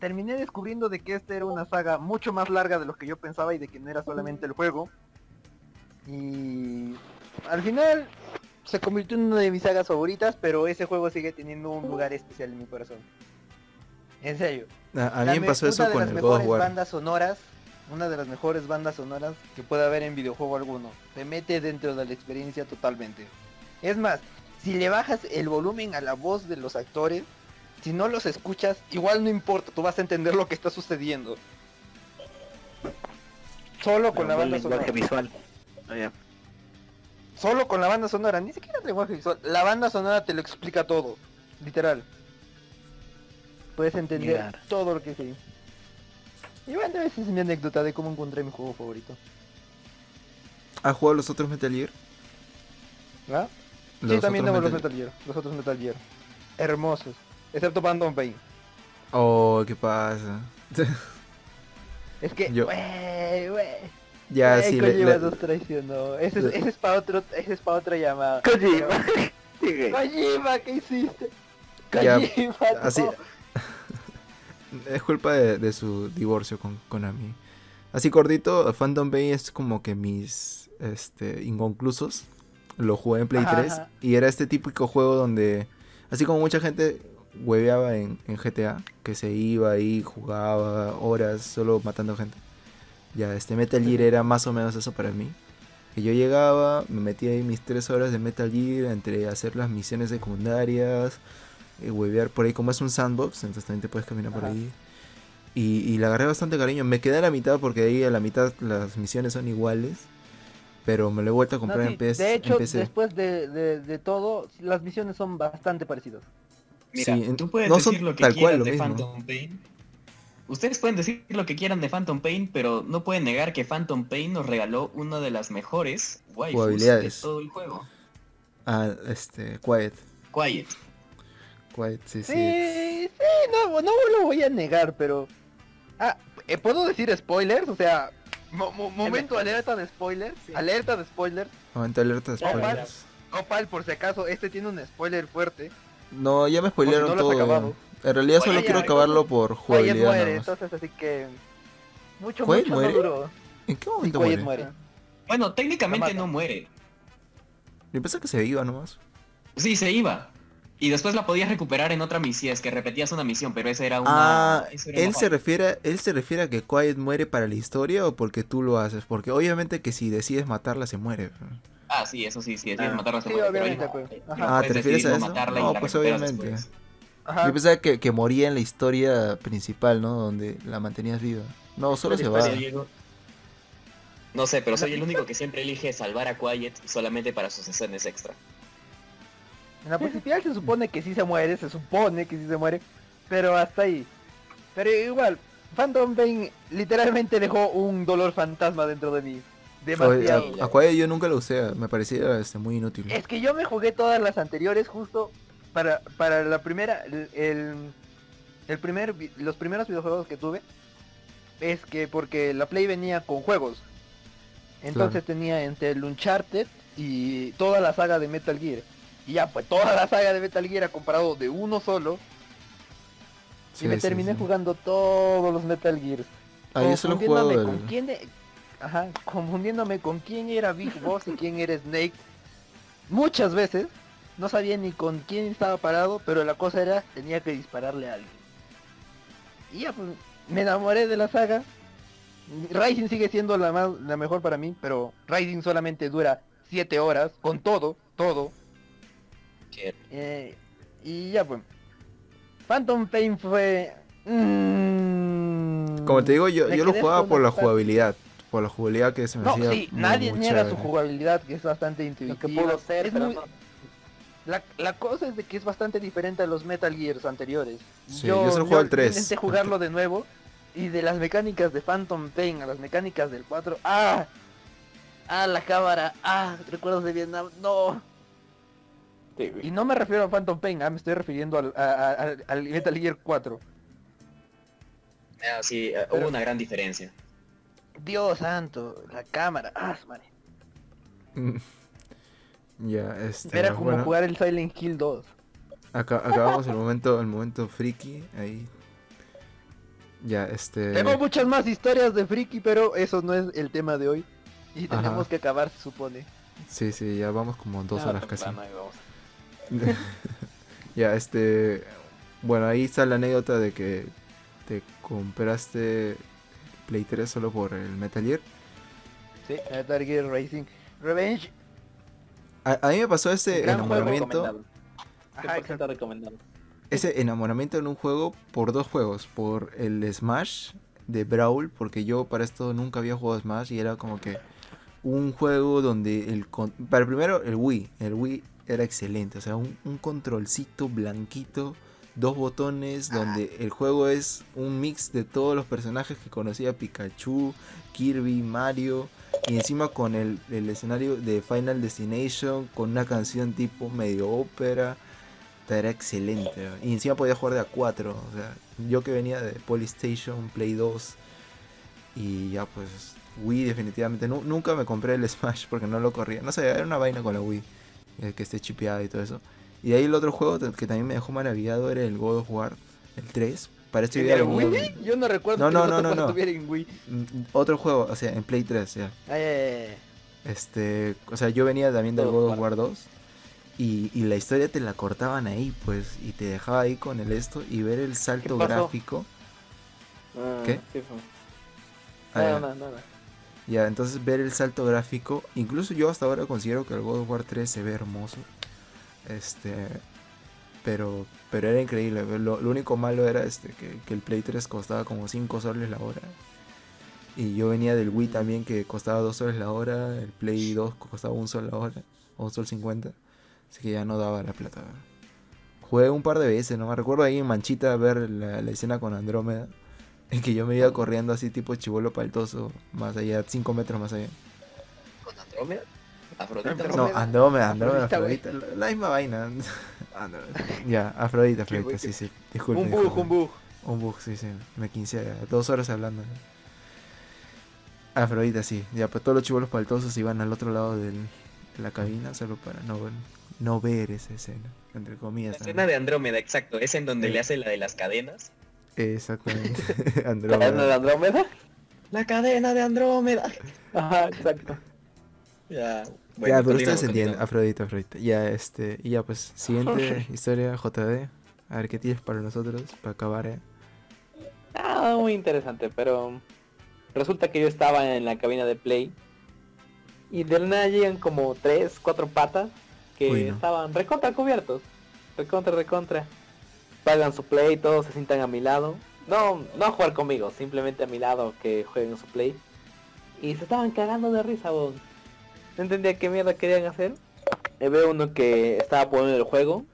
Terminé descubriendo de que esta era una saga mucho más larga de lo que yo pensaba y de que no era solamente el juego. Y al final se convirtió en una de mis sagas favoritas, pero ese juego sigue teniendo un lugar especial en mi corazón. En serio. A, a mí La me me- pasó una eso de con las el God of mejores War. bandas sonoras, una de las mejores bandas sonoras que puede haber en videojuego alguno. Te mete dentro de la experiencia totalmente. Es más, si le bajas el volumen a la voz de los actores, si no los escuchas, igual no importa, tú vas a entender lo que está sucediendo. Solo con la banda lenguaje sonora. visual. Ah. Solo con la banda sonora, ni siquiera el lenguaje visual. La banda sonora te lo explica todo, literal. Puedes entender Mirar. todo lo que sí. Y bueno, esa es mi anécdota de cómo encontré mi juego favorito. ¿Has jugado los otros Metal Gear? ¿Ah? Los sí, también tengo los Metal Gear, los otros Metal Gear. Hermosos. Excepto Phantom Pain. Oh, ¿qué pasa? Es que, Yo- wey, wey. ya, wey, sí, le- Kojima le- nos traicionó. Ese es, le- ese es para otro, ese es para otra llamada. Kojima. Sigue. Kojima, ¿qué hiciste? Ya, Kojima, así- no. es culpa de, de su divorcio con Konami. Así cortito, Phantom Pain es como que mis este, inconclusos. Lo jugué en Play Ajá, 3 ajá. y era este típico juego donde, así como mucha gente hueveaba en, en GTA, que se iba ahí, jugaba horas solo matando gente. Ya, este Metal Gear era más o menos eso para mí. Que yo llegaba, me metía ahí mis tres horas de Metal Gear entre hacer las misiones secundarias, eh, huevear por ahí, como es un sandbox, entonces también te puedes caminar por ahí. Y, y le agarré bastante cariño. Me quedé a la mitad porque ahí a la mitad las misiones son iguales. Pero me lo he vuelto a No, comprar sí, en, PS, de hecho, PC. después de, de, de todo, las misiones son bastante parecidas. Mira, Sí, tú puedes no son decir lo que tal cual quieras lo de mismo. Phantom Pain. Ustedes pueden decir lo que quieran de Phantom Pain, pero no pueden negar que Phantom Pain nos regaló una de las mejores waifus de todo el juego. Ah, este, Quiet. Quiet. Quiet, sí, Sí, sí. sí, no, no lo voy a negar, pero... Ah, eh, ¿puedo decir spoilers? O sea, mo- mo- momento alerta de spoilers. Sí. Alerta de spoilers. Momento alerta de spoilers. Opal, por si acaso, este tiene un spoiler fuerte. No, ya me spoilearon no todo. En realidad solo Oye, quiero ya, acabarlo por jugabilidad. muere, entonces así que... Mucho, ¿Quiet mucho muere? no duró. ¿En qué momento Quiet muere? muere. Bueno, técnicamente no muere. Yo pensé que se iba nomás. Sí, se iba. Y después la podías recuperar en otra misión, es que repetías una misión, pero esa era una... Ah, era él una se refiere, él se refiere a que Quiet muere para la historia o porque tú lo haces, porque obviamente que si decides matarla se muere. Ah, sí, eso sí, sí, tienes Ah. matarla Sí, seguro, pero pues. Ah, ¿te refieres a eso? No, pues obviamente. después. Ajá. Yo pensaba que, que moría en la historia principal, ¿no? Donde la mantenías viva. No, solo se va. No sé, pero soy el único que siempre elige salvar a Quiet solamente para sus escenas extra. En la principal se supone que sí se muere, se supone que sí se muere, pero hasta ahí. Pero igual, Phantom Pain literalmente dejó un dolor fantasma dentro de mí. Demasiado. Oye, a, a yo nunca lo usé, me parecía este, muy inútil. Es que yo me jugué todas las anteriores justo para, para la primera, el, el, el primer, los primeros videojuegos que tuve, es que porque la Play venía con juegos. Entonces tenía entre el Uncharted y toda la saga de Metal Gear. Y ya, pues toda la saga de Metal Gear ha comparado de uno solo. Sí, y me sí, terminé sí. jugando todos los Metal Gear. Ah, yo solo he jugado confundiéndome el... con quién e- Ajá, confundiéndome con quién era Big Boss y quién era Snake. Muchas veces no sabía ni con quién estaba parado, pero la cosa era tenía que dispararle a alguien. Y ya pues me enamoré de la saga. Rising sigue siendo la más la mejor para mí, pero Rising solamente dura 7 horas con todo, todo. Eh, y ya pues. Phantom Pain fue mm, Como te digo, yo, yo lo jugaba por la jugabilidad. Por la jugabilidad que se me No, hacía sí, muy, nadie muy niega su jugabilidad, que es bastante Lo intuitiva. que pudo ser, Es pero muy- no. la, la cosa es de que es bastante diferente a los Metal Gears anteriores. Sí, yo solo el 3. Intenté jugarlo de nuevo y de las mecánicas de Phantom Pain a las mecánicas del 4, ¡ah! ¡Ah, la cámara! ¡Ah! Recuerdos de Vietnam, ¡no! Sí. Y no me refiero a Phantom Pain, ah, me estoy refiriendo al, a- a- al- al Metal Gear 4. Ah, sí, eh, Pero- hubo una gran diferencia. Dios santo, la cámara, ¡ah, madre! ya, este... Era como bueno, jugar el Silent Hill 2. aca- acabamos el momento, el momento friki, ahí. Ya, este... Tengo muchas más historias de friki, pero eso no es el tema de hoy. Y Ajá. tenemos que acabar, se supone. Sí, sí, ya vamos como dos horas casi. temprano, ahí vamos. ya, este... Bueno, ahí está la anécdota de que te compraste Play 3 solo por el Metal Gear. Sí, Metal Gear Racing Revenge. A, a mí me pasó ese Gran enamoramiento. Ajá, 100% recomendado. ese enamoramiento en un juego por dos juegos, por el Smash de Brawl, porque yo para esto nunca había jugado Smash y era como que un juego donde el con- para el primero el Wii, el Wii era excelente, o sea, un, un controlcito blanquito, dos botones, donde el juego es un mix de todos los personajes que conocía Pikachu, Kirby, Mario, y encima con el, el escenario de Final Destination, con una canción tipo medio ópera, era excelente. Y encima podía jugar de a 4, o sea, yo que venía de Polystation, Play 2, y ya pues Wii definitivamente, nu- nunca me compré el Smash porque no lo corría, no sé, era una vaina con la Wii, que esté chipeada y todo eso. Y de ahí el otro juego que también me dejó maravillado era el God of War, el 3. Para esto yo ¿En venía- Wii? Yo no recuerdo No, que no, no, no, no. estuviera en Wii. Mm, Otro juego, o sea, en Play 3, ya. Ay, ay, ay. Este, o sea, yo venía también del God of War 2 y, y la historia te la cortaban ahí, pues, y te dejaba ahí con el esto y ver el salto gráfico. Ah, ¿Qué? ¿Qué fue? Ah, ya. Nada, nada. Ya, entonces ver el salto gráfico, incluso yo hasta ahora considero que el God of War 3 se ve hermoso. Este, pero pero era increíble. Lo, lo único malo era este que, que el Play 3 costaba como 5 soles la hora. Y yo venía del Wii también que costaba 2 soles la hora, el Play 2 costaba 1 sol la hora, o 1 sol 50. Así que ya no daba la plata. Jugué un par de veces, no me recuerdo ahí en Manchita ver la, la escena con Andrómeda. En que yo me iba corriendo así tipo chivolo paltoso, más allá, 5 metros más allá. ¿Con Andrómeda? Afrodita. No, Andrómeda, Andrómeda, Afrodita, Afrodita, la, la misma vaina. Andrómeda. Ya, Afrodita, Afrodita, sí, sí. Disculpe. Un bug, disculpe. un bug. Un bug, sí, sí. Me quince dos horas hablando. Afrodita, sí. Ya, pues todos los chivolos paltosos iban al otro lado del- de la cabina solo para no ver, no ver esa escena. Entre La comillas. escena también. de Andrómeda, exacto. Es en donde Sí. le hace la de las cadenas. Exactamente. ¿La de Andrómeda. Andrómeda? La cadena de Andrómeda. Ajá, exacto. Ya. Bueno, ya, pero ustedes entienden. Afrodita, Afrodita. Ya, este, y ya pues, siguiente historia, JD. A ver qué tienes para nosotros, para acabar, eh. Ah, muy interesante, pero resulta que yo estaba en la cabina de Play y de nada llegan como tres, cuatro patas que Uy, no. estaban recontra cubiertos, recontra, recontra. Pagan su Play, todos se sientan a mi lado. No, no a jugar conmigo, simplemente a mi lado que jueguen su Play. Y se estaban cagando de risa, vos. No entendía qué mierda querían hacer. Eh, veo uno que estaba poniendo el juego.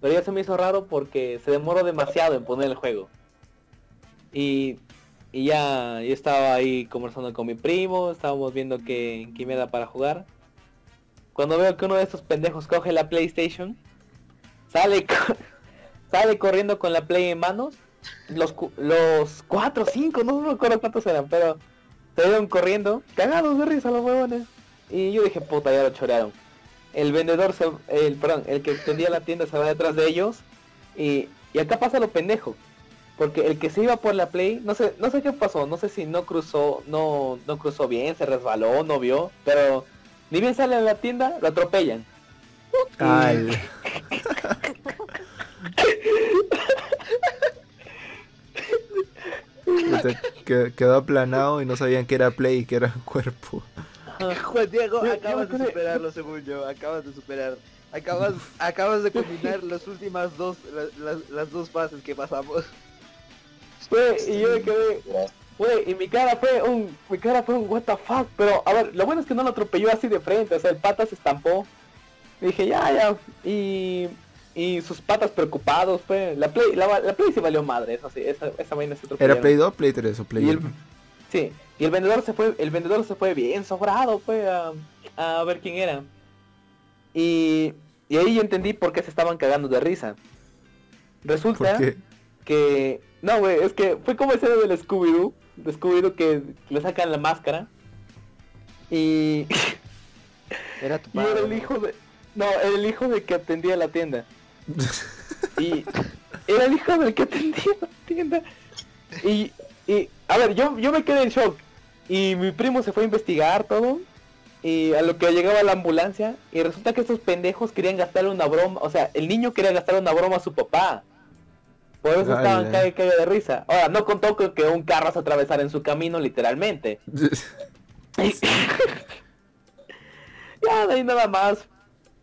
Pero ya se me hizo raro porque se demoró demasiado en poner el juego. Y, y ya yo estaba ahí conversando con mi primo, estábamos viendo qué, qué mierda para jugar. Cuando veo que uno de estos pendejos coge la PlayStation, sale, co- sale corriendo con la Play en manos. Los, cu- los cuatro, cinco, no me acuerdo cuántos eran, pero se vieron corriendo, cagados de risa los huevones. Y yo dije, puta, ya lo chorearon. El vendedor, se, el, perdón, el que tendía la tienda se va detrás de ellos. Y, y acá pasa lo pendejo. Porque el que se iba por la play, no sé, no sé qué pasó, no sé si no cruzó, no, no cruzó bien, se resbaló, no vio, pero ni bien sale a la tienda, lo atropellan. Al... Que- quedó aplanado y no sabían que era play y que era cuerpo. Juan Diego, Yo- acabas de superarlo según yo, acabas de superar. Acabas, acabas de combinar las últimas dos, la- las, las dos fases que pasamos. Fue, y yo me quedé, fue, y mi cara fue un, mi cara fue un what the fuck, pero a ver, lo bueno es que no lo atropelló así de frente, o sea, el pata se estampó. Dije, ya, ya, y, y sus patas preocupados, fue, la play, la, la play sí valió madre, eso sí, esa, esa vaina se. ¿Era play 2, play 3 o play Y el, 1? sí, y el vendedor se fue, el vendedor se fue bien sobrado, fue a, a ver quién era. Y, y ahí yo entendí por qué se estaban cagando de risa. Resulta que, no güey, es que fue como ese del Scooby-Doo, de Scooby-Doo que le sacan la máscara. Y, Era tu y era el padre. hijo de, no, era el hijo de que atendía la tienda. Y era el hijo del que atendía la tienda. Y, y a ver, yo, yo me quedé en shock. Y mi primo se fue a investigar todo. Y a lo que llegaba la ambulancia. Y resulta que estos pendejos querían gastarle una broma. O sea, el niño quería gastarle una broma a su papá. Por eso estaban cae, cae de risa. Ahora, no contó con que un carro se atravesara en su camino, literalmente. ya, de ahí nada más.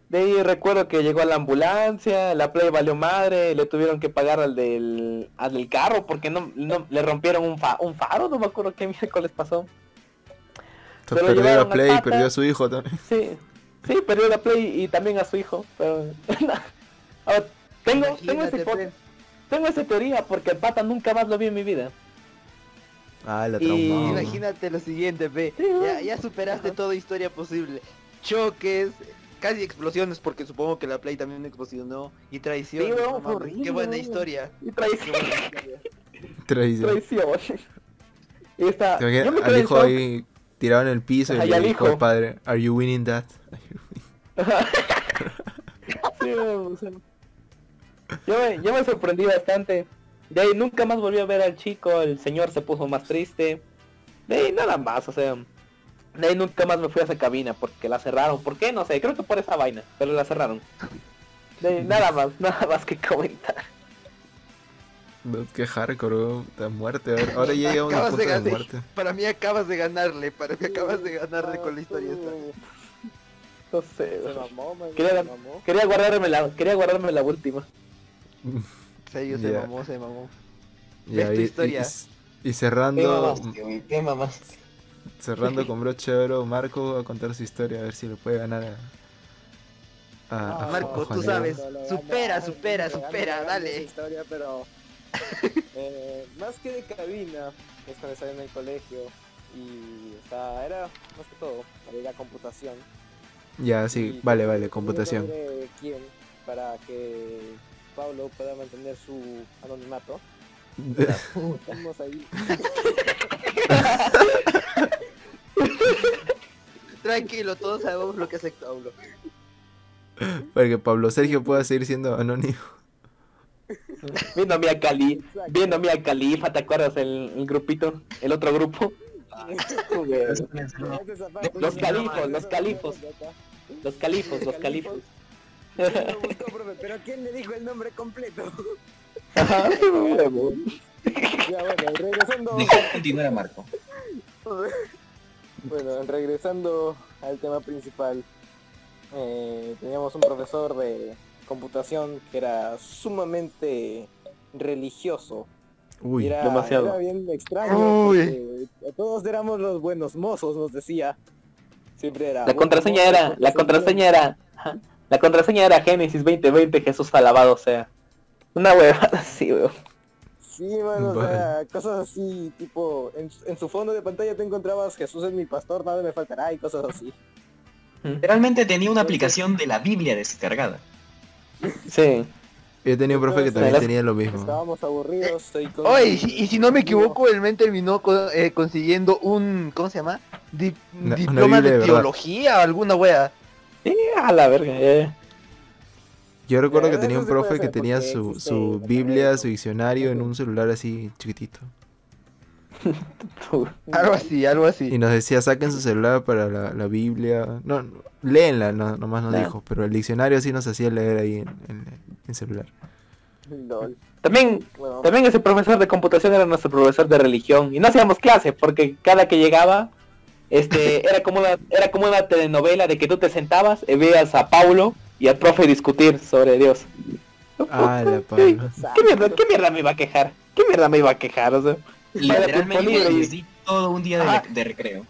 De ahí recuerdo que llegó a la ambulancia, la play valió madre, le tuvieron que pagar al del, al del carro porque no, no le rompieron un, fa- un faro, no me acuerdo qué miércoles pasó. Se Pero perdió la play y perdió a su hijo también. Sí, sí, perdió la play y también a su hijo, pero... Tengo, tengo, ese pe. tengo esa teoría porque el pata nunca más lo vi en mi vida. Ah, la Y-. Imagínate lo siguiente, ve. Sí, Ya, ya superaste toda historia posible. Choques, casi explosiones, porque supongo que la Play también explosionó. Y traición. Sí, no Qué buena historia. Y traición. Traición. traición. Y está... ¿Te imaginas yo me al hijo ahí tirado en el piso y Ajá, y le dijo al padre, ¿Are you winning that? Sí, o sea, yo, me, yo me sorprendí bastante. De ahí nunca más volví a ver al chico, el señor se puso más triste. De ahí nada más, o sea. De ahí nunca más me fui a esa cabina porque la cerraron. ¿Por qué? No sé, creo que por esa vaina, pero la cerraron. De ahí, nada más, nada más que comentar. No, Qué hardcore, de muerte. Ahora, llegamos al Acabas punto de muerte. Para mí acabas de ganarle. Para mí acabas de ganarle con la historia esta. No sé, Se mamó, man, Quería- se mamó. quería guardarme la, quería guardarme la última. Serio, se Ya. mamó, se mamó. Ya, tu y, y- historia. y- y cerrando, ¿Qué mamás? Cerrando con broche de oro, Marco va a contar su historia, a ver si le puede ganar a... a- a Marco, tú sabes. Supera, supera, supera, dale. historia, pero eh, más que de cabina, es cuando estaba en el colegio y estaba, era más que todo, era computación. Ya, Y sí, vale, vale, computación. quién para que Pablo pueda mantener su anonimato. Estamos ahí. Tranquilo, todos sabemos lo que hace Pablo. Para que Pablo Sergio pueda seguir siendo anónimo. Viendo a Mia Cali, viendo a Mia Califa, ¿te acuerdas el, el grupito? El otro grupo. Los califos, los califos. Los califos, los califos. Pero ¿quién le dijo el nombre completo? Ajá, huevo. Ya, bueno, regresando... Continuar a Marco. Bueno, regresando al tema principal, eh, teníamos un profesor de computación que era sumamente religioso. Uy, era, demasiado. era bien extraño. Uy. porque todos éramos los buenos mozos, nos decía. Siempre era. La contraseña era, la contraseña era, la contraseña era Génesis 2020, Jesús alabado sea. Una huevada así, weón. Sí, mano, o Vale. sea, cosas así, tipo, en, en su fondo de pantalla te encontrabas Jesús es mi pastor, nada me faltará y cosas así. Literalmente tenía una aplicación de la Biblia descargada. Sí. yo tenía un profe que también Las- tenía lo mismo. Estábamos aburridos y con... Oye, y, si- y si no me equivoco, el men terminó eh, consiguiendo un, ¿cómo se llama? Di- Una- una diploma Biblia de teología o alguna wea. Sí, a la verga, eh. Yo recuerdo que tenía un profe que tenía su, su Biblia, su diccionario en un celular así chiquitito. Algo así, algo Y así. nos decía, saquen su celular para la, la Biblia. No, no, léenla, no, nomás nos Ya. dijo. Pero el diccionario sí nos hacía leer ahí en, en, en celular. Lol. También, Bueno, también ese profesor de computación era nuestro profesor de religión. Y no hacíamos clase, porque cada que llegaba, este, era como una, era como una telenovela de que tú te sentabas y veías a Paulo y al profe discutir sobre Dios. Ah, la ¿Qué, mierda, ¿Qué mierda me iba a quejar? ¿Qué mierda me iba a quejar? O sea, Literalmente les di todo un día de, recreo.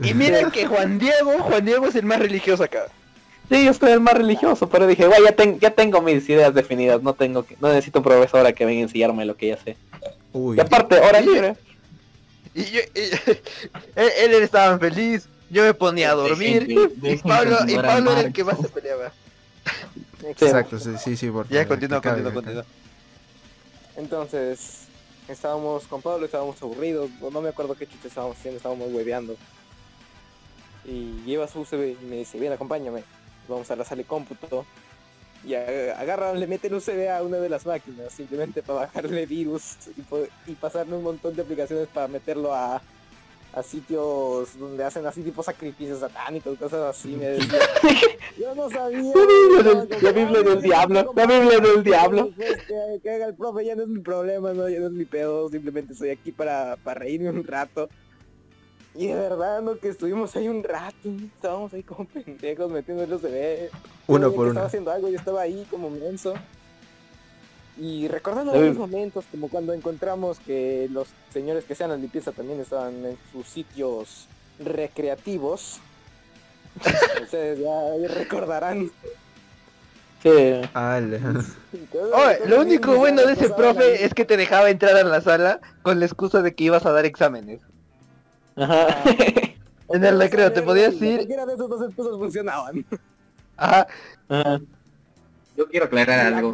Y miren que Juan Diego, Juan Diego es el más religioso acá. sí, yo soy el más religioso, pero dije, güey, ya, ten- ya tengo mis ideas definidas, no tengo que, no necesito un profesor a que venga a enseñarme lo que ya sé. Uy, Y aparte, hora libre. Y yo, y- él, él estaba feliz, yo me ponía a dormir. Dejen- Y dejen Pablo, y Pablo era el que más se peleaba. exacto, sí, sí, sí, por Ya, favor, continúa, que continúa, acabe, continúa. Entonces, estábamos con Pablo, estábamos aburridos, no me acuerdo qué chucha estábamos haciendo, estábamos hueveando. Y lleva su USB y me dice, bien, acompáñame, vamos a la sala de cómputo. Y a- agarra, le mete el USB a una de las máquinas, simplemente para bajarle virus y, po- y pasarle un montón de aplicaciones para meterlo a, a sitios donde hacen así tipo sacrificios satánicos, cosas así. Me decía, yo no sabía. La Biblia del diablo, la Biblia del diablo. Que, haga el profe ya no es mi problema, no, ya no es mi pedo, simplemente estoy aquí para, para reírme un rato. Y de verdad, no, que estuvimos ahí un rato, estábamos ahí como pendejos metiendo el USB. Uno por Estaba uno. haciendo algo, yo estaba ahí como menso. Y recordando Debe- algunos momentos, como cuando encontramos que los señores que sean la limpieza también estaban en sus sitios recreativos. Ustedes ya, ya recordarán. Sí. Ah, Oye, lo único bueno de ese profe es que te dejaba entrar a la sala con la excusa de que ibas a dar exámenes. Ajá. En el recreo te podías ir, Cualquiera de esos dos excusas funcionaban. ajá, Ajá. Yo quiero aclarar algo.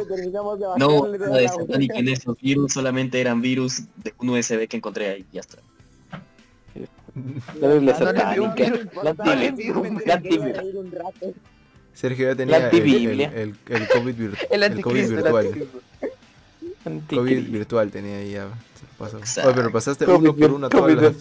No, nada de la satánico en esos virus, solamente eran virus de un USB que encontré ahí, ya está. La no satánica. No Sergio ya tenía el, el, el, el COVID, vir- el el COVID virtual. COVID virtual tenía ahí ya. pasó. Oye, pero pasaste COVID uno por uno todas las...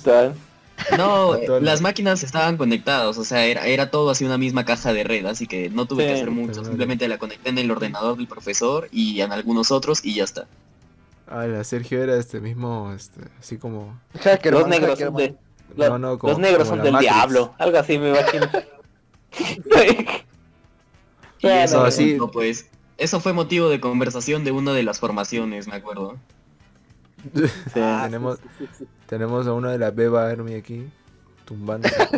No, las- máquinas estaban conectadas, o sea, era, era todo así una misma caja de red, así que no tuve Sí. que hacer mucho, simplemente la conecté en el ordenador del profesor y en algunos otros y ya está. Ah, la Sergio era este mismo, este, así como... Hackerman, Los negros son Hackerman. de, los, No, no, como- los negros como son del Matrix. diablo. Algo así me imagino. Y Bueno, eso, no, pues, eso fue motivo de conversación de una de las formaciones, me acuerdo. Sí. tenemos, tenemos a uno de la Beba Army aquí, tumbando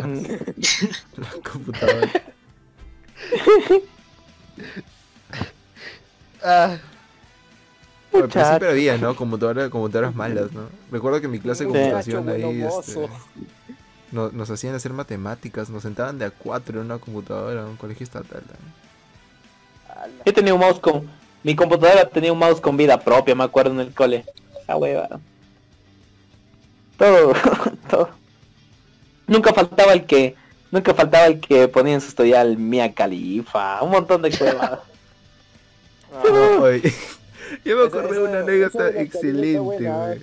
la computadora. Ah, siempre había, ¿no? Computadora, computadoras malas, ¿no? Recuerdo que en mi clase de computación ahí este, mozo. no- nos hacían hacer matemáticas, nos sentaban de a cuatro en una computadora en un colegio estatal. también. Yo tenía un mouse con... Mi computadora tenía un mouse con vida propia, me acuerdo en el cole. Ah, hueva. Todo, todo. Nunca faltaba el que... Nunca faltaba el que ponía en su historial Mia Califa, un montón de cosas. No, yo me acordé de una anécdota excelente, güey. ¿eh?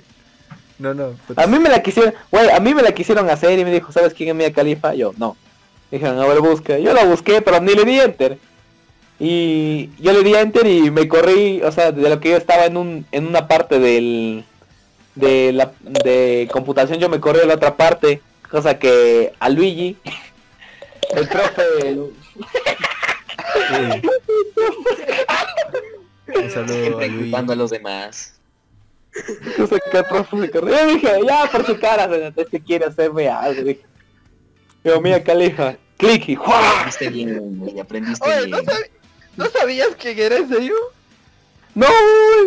No, no, puta. A mí me la quisieron, güey, a mí me la quisieron hacer y me dijo, ¿sabes quién es Mia Califa? Yo, no. Dijeron, a ver, busca. Yo la busqué, pero ni le di enter. Y yo le di enter y me corrí, o sea, de lo que yo estaba en un en una parte del de la de computación yo me corrí a la otra parte, cosa que a Luigi el profe Un saludo a culpando a los demás. cosa que el profe se corrió. Yo dije, ya por su cara, este quiere hacerme algo. Dije. Digo, mira calija, clic y ¡juá! Aprendiste bien, güey, aprendiste Oye, ¿no, bien. sabi- ¿no sabías quién era en serio? No,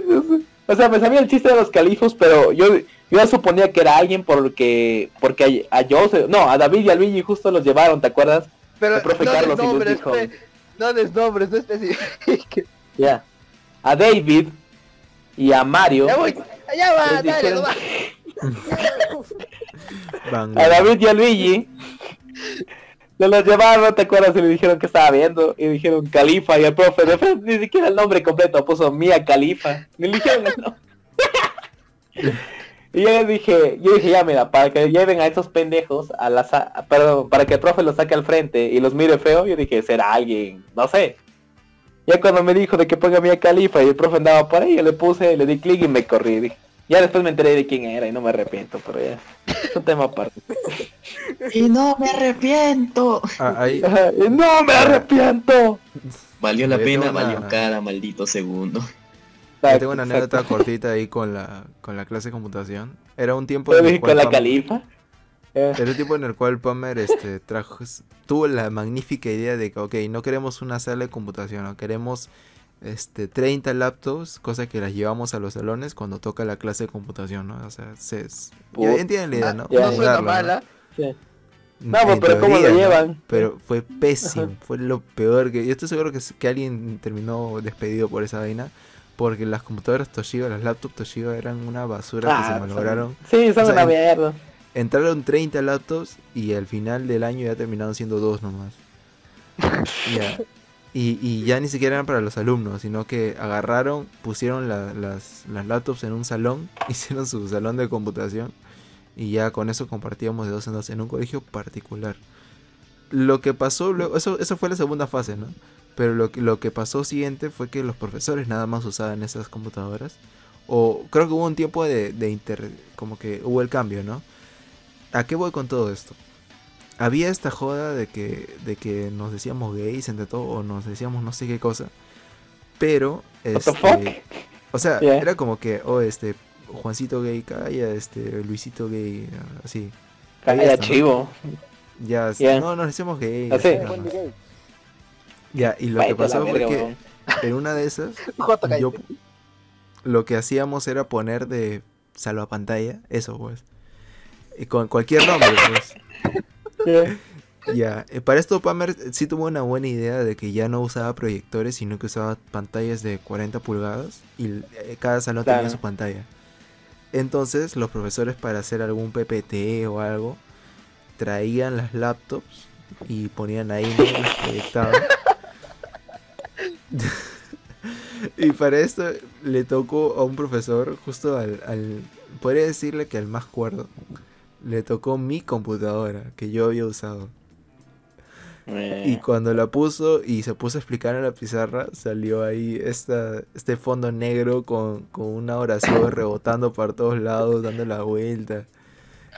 no sé. O sea, me sabía el chiste de los califos, pero yo, yo ya suponía que era alguien porque porque a, a Joseph, no, a David y a Luigi justo los llevaron, ¿te acuerdas? Pero El profe no Carlos des y Luz nombres, dijo. pe- no des nombres, no especifiques. Ya. A David y a Mario. Ya voy, ya va, dale. Van- a David y a Luigi. Se los llevaron, ¿te acuerdas? Y le dijeron que estaba viendo. Y dijeron Califa. Y el profe, de frente, ni siquiera el nombre completo, puso Mía Califa. Ni le dijeron el. Y yo les dije, yo dije, ya mira, para que lleven a esos pendejos a la sa- perdón, para que el profe los saque al frente y los mire feo, yo dije, será alguien, no sé. Ya cuando me dijo de que ponga Mía Califa y el profe andaba por ahí, yo le puse, le di clic y me corrí. Dije, ya después me enteré de quién era y no me arrepiento, pero ya. Es un tema aparte. Y no me arrepiento. Ah, ahí, y ¡No me arrepiento! Valió la Yo pena, una- valió cada maldito segundo. yo tengo una anécdota cortita ahí con la, con la clase de computación. Era un tiempo en el cual con la Pam- califa. Eh, Era un tiempo en el cual Palmer este, trajo, tuvo la magnífica idea de que, ok, no queremos una sala de computación, no queremos este, 30 laptops, cosa que las llevamos a los salones cuando toca la clase de computación, ¿no? O sea, se, es- ya entienden la idea, ¿no? ya, no ya. suena Usarla, ¿no? mala. sí. No, pero ¿cómo lo llevan? Pero fue pésimo, fue lo peor que... Yo estoy seguro que, que alguien terminó despedido por esa vaina, porque las computadoras Toshiba, las laptops Toshiba eran una basura que Ah, se malograron. Sí, son O sea, una mierda. Entraron 30 laptops y al final del año ya terminaron siendo dos nomás. Ya. Y, ya ni siquiera eran para los alumnos, sino que agarraron, pusieron la- las, las laptops en un salón, hicieron su salón de computación y ya con eso compartíamos de dos en dos en un colegio particular. Lo que pasó luego, eso, eso fue la segunda fase, ¿no? Pero lo, que- lo que pasó siguiente fue que los profesores nada más usaban esas computadoras. O creo que hubo un tiempo de, de inter... como que hubo el cambio, ¿no? ¿A qué voy con todo esto? Había esta joda de que, de que nos decíamos gays entre todo, o nos decíamos no sé qué cosa. Pero, este, o sea, Yeah. era como que, oh, este, Juancito gay, calla, este, Luisito gay, así. Calla, está, ¿no? chivo. Ya, Yeah. no, nos decíamos gay. Así. nada más. Ya, y lo que Váyate a la pasó fue verga, que en una de esas, yo, lo que hacíamos era poner de salvapantalla, eso pues. Y con cualquier nombre, pues. Ya, eh, para esto Pamer sí tuvo una buena idea de que ya no usaba proyectores, sino que usaba pantallas de 40 pulgadas y eh, cada salón tenía su pantalla. Entonces, los profesores para hacer algún PPT o algo, traían las laptops y ponían ahí, ¿no? las proyectaban. y para esto le tocó a un profesor, justo al, al, podría decirle que al más cuerdo, le tocó mi computadora que yo había usado. Eh, Y cuando la puso y se puso a explicar en la pizarra, salió ahí esta, este fondo negro con, con una oración rebotando por todos lados, dando la vuelta.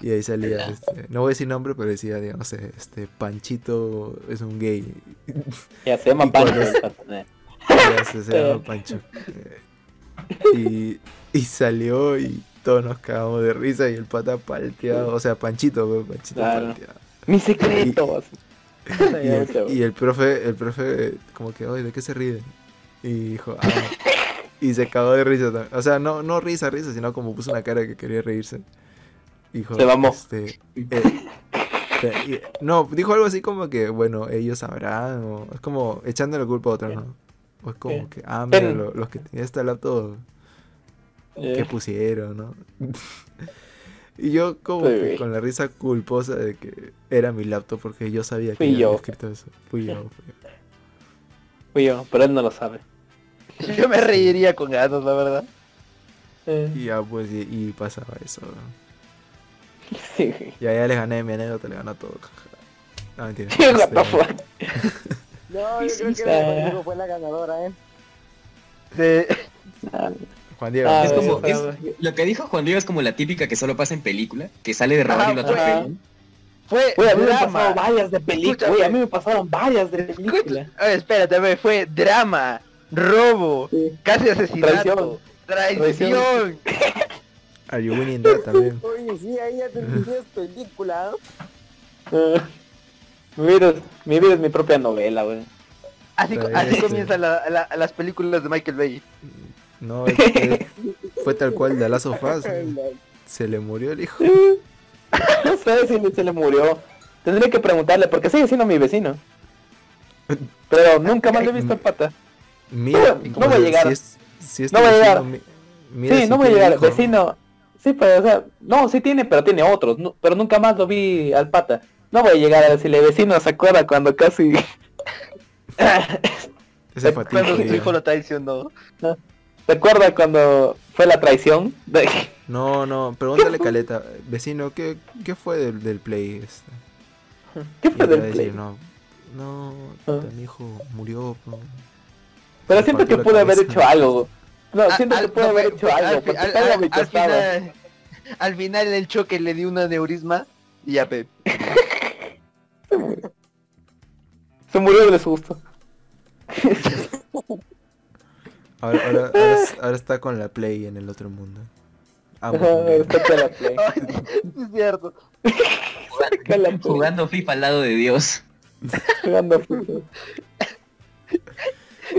Y ahí salía, este, no voy a decir nombre, pero decía, digamos, eh, este, Panchito es un gay. Ya se llama Pancho. patrón. Ya se, se llama Pancho. Eh, Y, y salió y todos nos cagamos de risa y el pata palteado, o sea, Panchito, Panchito Claro. palteado. Mi secreto. Y el, y el profe, el profe, como que, oye, ¿de qué se ríen? Y dijo, ah. Y se cagó de risa también. O sea, no, no risa, risa, sino como puso una cara que quería reírse. Dijo, Se mamó. este, eh, eh, no, dijo algo así como que, bueno, ellos sabrán, o es como echándole culpa a otros, ¿no? O es como que, ah, mira, lo- los que tenían esta laptop, que Eh, pusieron, no? y yo como Sí. que con la risa culposa de que era mi laptop porque yo sabía que Fui yo yo. había escrito eso. Fui yo. fui yo. Fui yo, pero él no lo sabe. Yo me reiría con gatos, la verdad. Eh, Y ya pues, y, y pasaba eso. ¿no? sí. Ya, ya les gané mi anécdota, le ganó todo. Ah, mentira. Este. No, yo creo que Diego fue la ganadora, ¿eh? Ah, Juan Diego. Ah, Es como, es- lo que dijo Juan Diego es como la típica que solo pasa en película, que sale de robar y lo atropellan. fue a mí me drama. pasaron varias de. Güey, a mí me pasaron varias de películas. Escucha- a ver, espérate, a ver, fue drama, robo, Sí. casi asesinato, traición. Are you winning that también? Oye, sí, ahí ya te entendías película. Ah, mi, vida, es- mi vida es mi propia novela, güey. Así, así bien. comienzan la- la- las películas de Michael Bay. No, fue tal cual de Last of Us. Se le murió el hijo. No sé si le- se le murió. Tendría que preguntarle, porque sigue siendo mi vecino. Pero nunca más lo he visto en pata. Mira, No voy a llegar. Si es, si es No voy a llegar. sí, si no voy a llegar, hijo. vecino. Sí, pero, o sea, no, sí tiene, pero tiene otros. no- pero nunca más lo vi al pata. No voy a llegar a decirle, vecino, ¿se acuerda cuando casi... Ese Cuando su hijo lo traicionó. ¿Se acuerda cuando fue la traición? De- No, no, pregúntale Caleta, vecino, ¿qué, qué fue del, del play? este? ¿Qué fue del decir, play? no, no, Ah. mi hijo murió. po". Pero siento que la pude haber hecho algo. No, Al- siento que al- pude no, haber fue- hecho fue- algo, al final, al final el choque le dio un aneurisma y ya pe. Se murió de susto. Ahora, ahora, ahora, ahora está con la play en el otro mundo. Amo también. está con la play. Es cierto. Jugando FIFA al lado de Dios. jugando fútbol.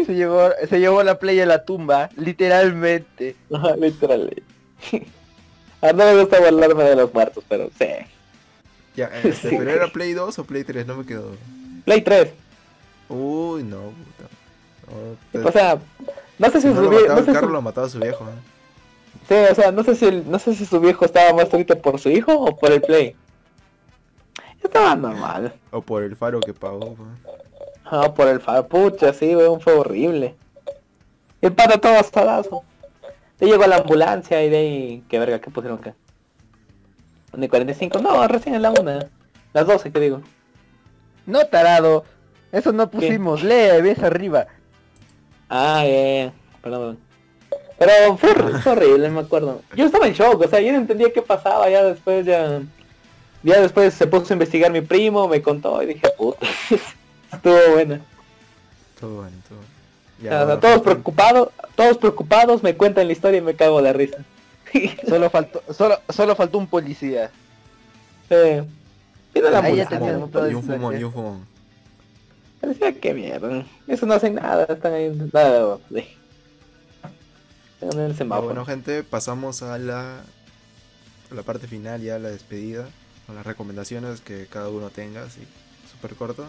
Se llevó, se llevó la playa a la tumba, literalmente. Ajá, literal. A no me gusta hablarme de los muertos, pero sí. Ya, este, ¿pero era Play 2 o Play 3? No me quedó. Play 3. Uy, no, puta. No, O sea, no sé si, si no su lo vie- mataba no el sé carro, si- lo mataba su viejo. ¿eh? sí, o sea, no sé si el- no sé si su viejo estaba más triste por su hijo o por el Play. Estaba normal. O por el faro que pagó. Ah, por el faro, pucha, sí, weón, fue horrible. El pata todo astadazo. Le llegó a la ambulancia y de ahí, qué verga, ¿qué pusieron acá? ¿Una y 45? No, recién en la una. Las 12, que digo. No tarado. Eso no pusimos. Lee, ves arriba. Ah, eh, perdón. Pero fue, fue horrible, me acuerdo. Yo estaba en shock, o sea, yo no entendía qué pasaba, ya después ya... Ya después se puso a investigar mi primo, me contó y dije, puta, estuvo buena. Todo bueno, todo bueno. Ya, O sea, ahora todos preocupados, todos preocupados, me cuentan la historia y me cago de risa. Solo faltó, solo, solo faltó un policía. Eh, vino la Ahí ya Y un el fumón, y un fumón. Que mierda. Eso no hacen nada, están ahí. Nada, de. Están en el semáforo. bueno gente, pasamos a la, a la parte final, ya la despedida, con las recomendaciones que cada uno tenga, así, súper corto.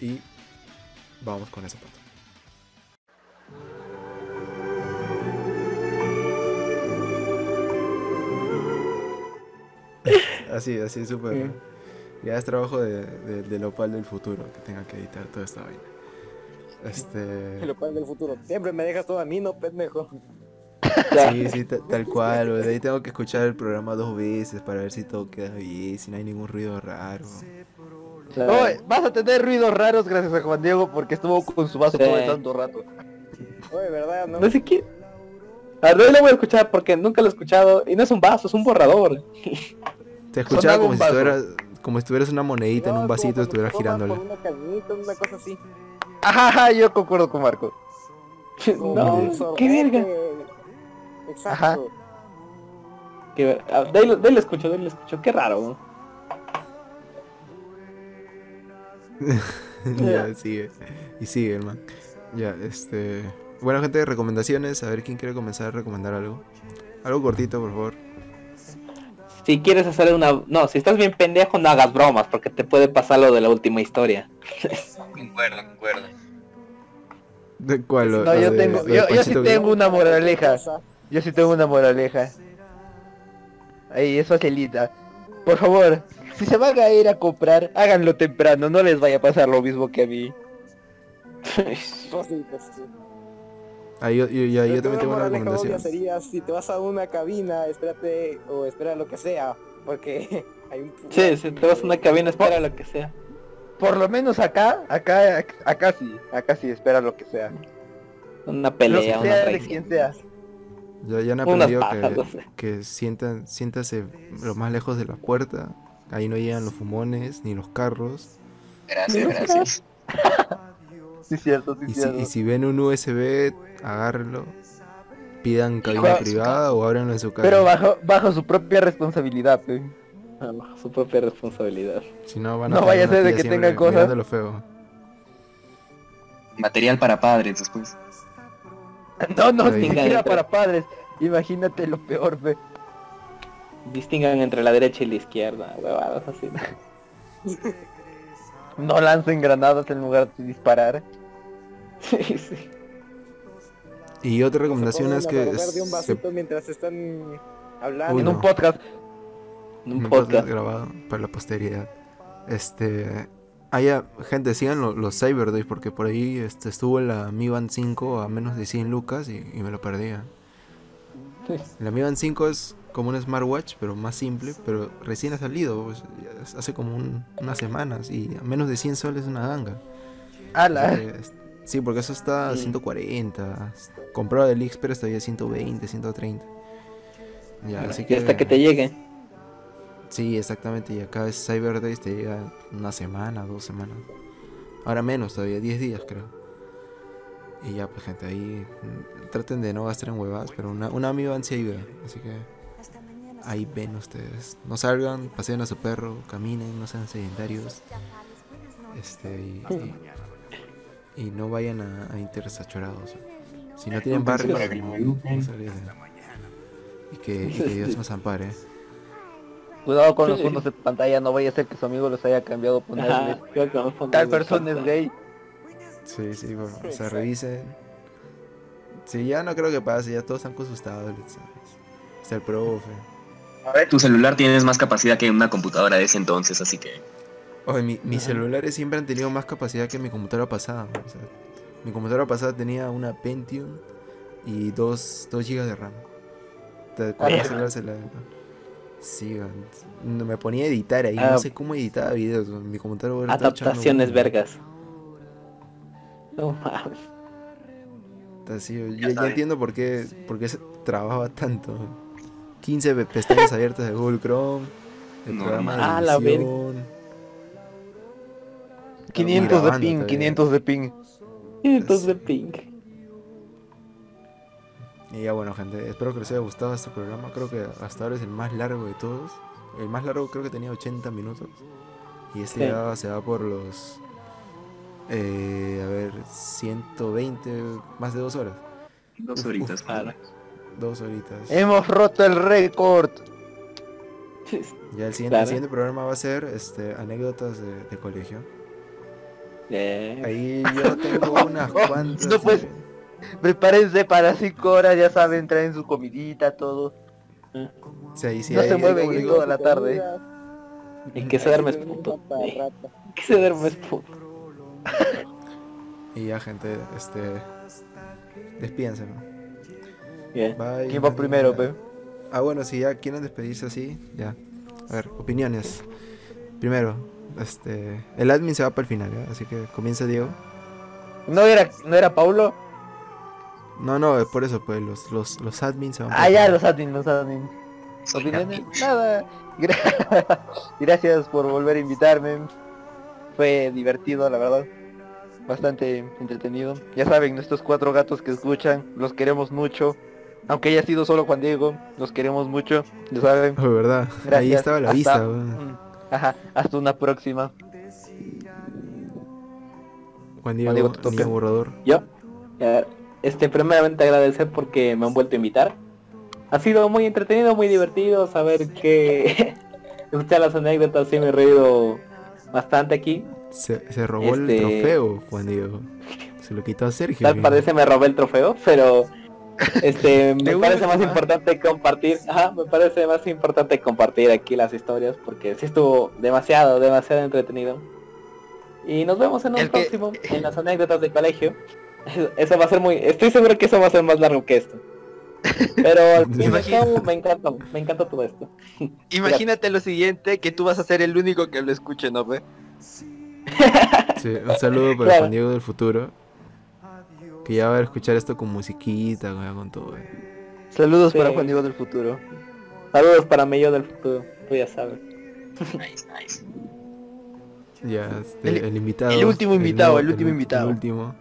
Y vamos con esa parte. Así, así, súper. Sí. Ya es trabajo de, de, del Opal del futuro, que tenga que editar toda esta vaina. Este... Lo cual del futuro. Siempre me dejas todo a mí, no pendejo. Sí, sí, ta- tal cual, güey. De ahí tengo que escuchar el programa dos veces para ver si todo queda bien, si no hay ningún ruido raro. Claro. Oye, vas a tener ruidos raros gracias a Juan Diego porque estuvo con su vaso Sí. todo el tanto rato. Oye, ¿verdad? No, No sé qué. A ver, lo voy a escuchar porque nunca lo he escuchado. Y no es un vaso, es un borrador. Te escuchaba como un si, estuvieras, como si tuvieras una monedita en No, un como vasito y estuvieras. Por una cañita, una cosa así. Ajá, ajá, yo concuerdo con Marco. No, un qué verga. Exacto. Ajá. Ah, ahí lo escucho, lo escucho. Qué raro. ya, sigue. Y sigue, man. Ya, este. Bueno, gente, recomendaciones. A ver quién quiere comenzar a recomendar algo. Algo cortito, por favor. Si quieres hacer una... No, si estás bien pendejo, no hagas bromas porque te puede pasar lo de la última historia. Concuerdo, concuerdo. ¿De cuál? ¿Lo- No, yo de- tengo, de yo, yo sí tengo una moraleja. Yo sí tengo una moraleja. Ahí, es facilita. Por favor, si se van a ir a comprar, háganlo temprano, no les vaya a pasar lo mismo que a mí. Cositas, sí. Ah, yo, yo, yo también tengo una recomendación. sería si te vas a una cabina, espérate o espera lo que sea, porque hay un Sí, si te vas a una cabina, espera lo que sea. Por lo menos acá, acá, acá sí, acá sí espera lo que sea. Una Lo que pelea, una sea de traición. quien sea. Ya, ya han aprendido pajas, no que, sé. que sientan, siéntase lo más lejos de la puerta. Ahí no llegan los fumones ni los carros. Gracias, gracias. Sí, cierto, sí, Y si, cierto. y si ven un USB, agárrenlo. Pidan cabina privada o ábranlo en su casa. Pero bajo, bajo su propia responsabilidad, pe. Ah, bajo su propia responsabilidad. Si no, van No tener vaya a ser de que tengan cosas. feo. Material para padres después. No, no, ni siquiera para padres. Imagínate lo peor, pe. Distingan entre la derecha y la izquierda, huevadas así. No lancen granadas en lugar de disparar. sí, sí. Y otra Se recomendación es que de un se- vasito mientras están hablando. Uy, en no. un podcast. Un un podcast. podcast grabado para la posteridad. Este, haya gente, sigan lo- los Cyberdays porque por ahí este, estuvo la Mi Band 5 a menos de 100 lucas y, y me lo perdía. La Mi Band 5 es como un smartwatch, pero más simple, pero recién ha salido, pues, hace como un- unas semanas y a menos de 100 soles es una ganga. Ala. Así que, es- Sí, porque eso está a 140. Comprado del AliExpress todavía 120, 130. Ya, así Y que... hasta que te llegue. Sí, exactamente. Y acá es Cyber Days, te llega una semana, dos semanas. Ahora menos todavía, 10 días creo. Y ya, pues gente, ahí mm, traten de no gastar en huevadas, pero una, una amiga sí ayuda. Así que ahí ven ustedes. No salgan, paseen a su perro, caminen, no sean sedentarios. Este, y, y, y no vayan a, a intersachorados. Si no tienen barrio, no, salgan. Y que, y que Dios nos ampare. Cuidado con los fondos de pantalla, no vaya a ser que su amigo los haya cambiado a Tal persona es gay. Sí, sí, bueno, o sea, revisen. Sí, ya no creo que pase, ya todos están con sus tablets. ¿sabes? Está el profe. A ver, tu celular tienes más capacidad que una computadora de ese entonces, así que... Oye, mi- mis celulares siempre han tenido más capacidad que mi computadora pasada. o sea, mi computadora pasada tenía una Pentium y 2, 2 GB de RAM. Con Ah, el ya. celular se la- Sí, me ponía a editar ahí, Ah. no sé cómo editaba videos. Mi computadora echando Adaptaciones vergas. No mames. Así, yo, yo- yo entiendo por qué, por qué se trabajaba tanto. 15 pe- pestañas abiertas de Google Chrome, el No, programa de ah, la verga. edición. 500 de ping, todavía. 500 de ping. Entonces de pink. Y ya bueno, gente, espero que les haya gustado este programa. Creo que hasta ahora es el más largo de todos. El más largo creo que tenía 80 minutos. Y este Sí. ya se va por los... eh, a ver, 120, más de dos horas. Dos horitas. uf, pues. Dos horitas. Hemos roto el récord. Ya el siguiente, el Claro. siguiente programa va a ser este, anécdotas de, de colegio. Eh, Ahí yo tengo unas cuantas. No, pues. Prepárense para 5 horas, ya saben, traen su comidita, todo. sí no se mueven en toda la tarde. el que se duerme es puto. El que se duerme es puto. Y ya, gente, este. Despídense, ¿no? Bien. Bye. ¿Quién va primero, pe? Ah, bueno, si ya quieren despedirse así, ya. A ver, opiniones. Primero, este. El admin se va para el final, ¿ya? Así que comienza Diego. ¿No era, no era Paulo? No, no, es por eso, pues los, los, los admins se van Ah, para el ya, final. los admin, los admin. Soy ¿Opiniones? Nada. Gra- Gracias por volver a invitarme. Fue divertido, la verdad. Bastante entretenido. Ya saben, nuestros cuatro gatos que escuchan, los queremos mucho. Aunque haya sido solo Juan Diego, los queremos mucho. Ya saben. Oh, ¿verdad? Gracias. Ahí estaba la vista, Ajá, hasta una próxima. Juan Diego, Diego, toca. niño borrador. Yo, este, primeramente agradecer porque me han vuelto a invitar. Ha sido muy entretenido, muy divertido saber que escuchar las anécdotas sí me he reído bastante aquí. Se, se robó el Este- trofeo, Juan Diego. Se lo quitó a Sergio. Tal parece me robé el trofeo, pero este me parece más importante compartir, ajá, me parece más importante compartir aquí las historias porque sí estuvo demasiado, demasiado entretenido. Y nos vemos en un El que- próximo, en las anécdotas de colegio. Eso va a ser muy, estoy seguro que eso va a ser más largo que esto. Pero cabo, me encantó, me encantó todo esto. Imagínate lo siguiente, que tú vas a ser el único que lo escuche, ¿no, ve? Sí, un saludo para Claro. Diego del futuro. Que ya va a escuchar esto con musiquita, con, con todo. eh. Saludos Sí. para Juan Diego del futuro. Saludos para yo del futuro, tú ya sabes. Nice, nice. Ya, este, El- el, invitado. el último invitado, nuevo- el último invitado. El último.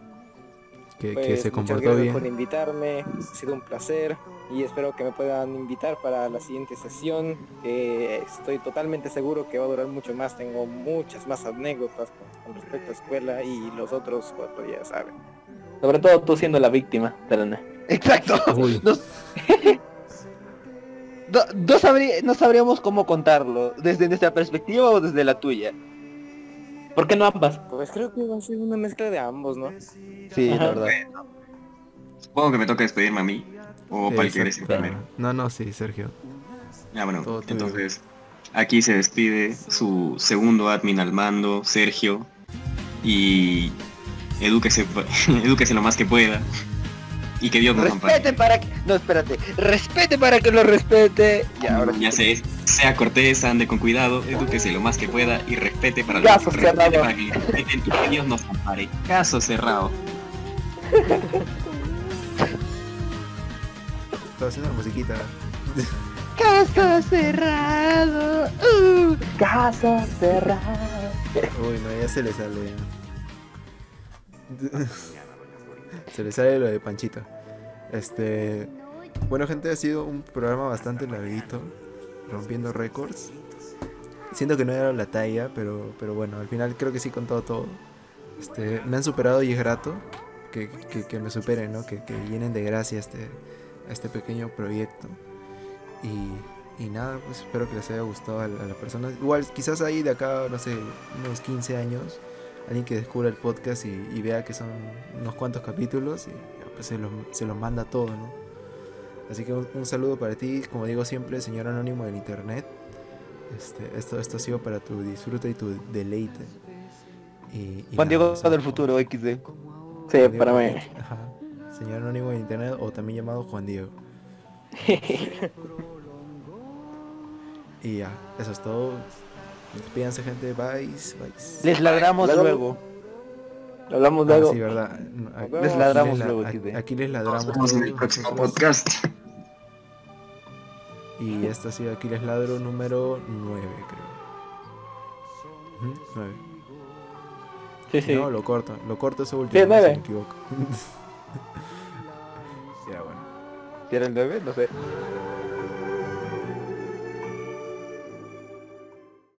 Que, que Pues, se muchas comportó gracias bien. por invitarme, ha sido un placer y espero que me puedan invitar para la siguiente sesión. estoy totalmente seguro que va a durar mucho más, tengo muchas más anécdotas con, con respecto a escuela y los otros cuatro ya saben. Sobre todo tú siendo la víctima, Telena. Exacto. Uy. No, no, no sabría- no sabríamos cómo contarlo, desde nuestra perspectiva o desde la tuya. ¿Por qué no ambas? Pues creo que va a ser una mezcla de ambos, ¿no? Sí, la Ajá. verdad. Supongo que me toca despedirme a mí. O para el que eres primero. No, no, sí, Sergio. Ah, bueno, Todo entonces aquí se despide su segundo admin al mando, Sergio. Y edúquese, edúquese lo más que pueda. Y que Dios nos ampare. Respete para que... No, espérate. Respete para que lo respete. Ya, ahora Ya sí. sé, sea cortés, ande con cuidado, edúquese lo más que pueda y respete para, Caso respete cerrado. para que, y que Dios nos ampare. Caso cerrado. Estaba haciendo la musiquita. Casa cerrado. Uh. Casa cerrada. Uy, no, ya se le sale. Se le sale lo de Panchito. Este. Bueno, gente, ha sido un programa bastante larguito. Rompiendo récords. Siento que no era la talla, pero, pero bueno, al final creo que sí he contado todo. Este, me han superado y es grato que, que- me superen, ¿no? Que, que llenen de gracia este, este pequeño proyecto. Y, y nada, pues espero que les haya gustado a, a las personas. Igual, quizás ahí de acá, no sé, unos 15 años, alguien que descubra el podcast y, y vea que son unos cuantos capítulos y ya, pues se los, se los manda todo, ¿no? Así que un, un saludo para ti, como digo siempre, señor anónimo del internet. Este, esto, esto ha sido para tu disfrute y tu deleite. Y, y Juan nada, Diego del futuro, XD. Sí, Juan para Diego, mí. ajá, Señor anónimo del internet o también llamado Juan Diego. Y ya, eso es todo. Despídanse gente, bye, bye. Les ladramos Luego- luego. Hablamos Ah, luego. sí, verdad. Aquí- Les ladramos la- luego, aquí-. Aquí les Nos ladramos. vemos en el próximo podcast. Y esto ha sido Aquí les ladro número 9, creo. Ujú, 9. Sí, Si sí. No, lo corto. Lo corto ese último, Sí, no, si nueve. me equivoco. ya, bueno. ¿Si era el 9? No sé.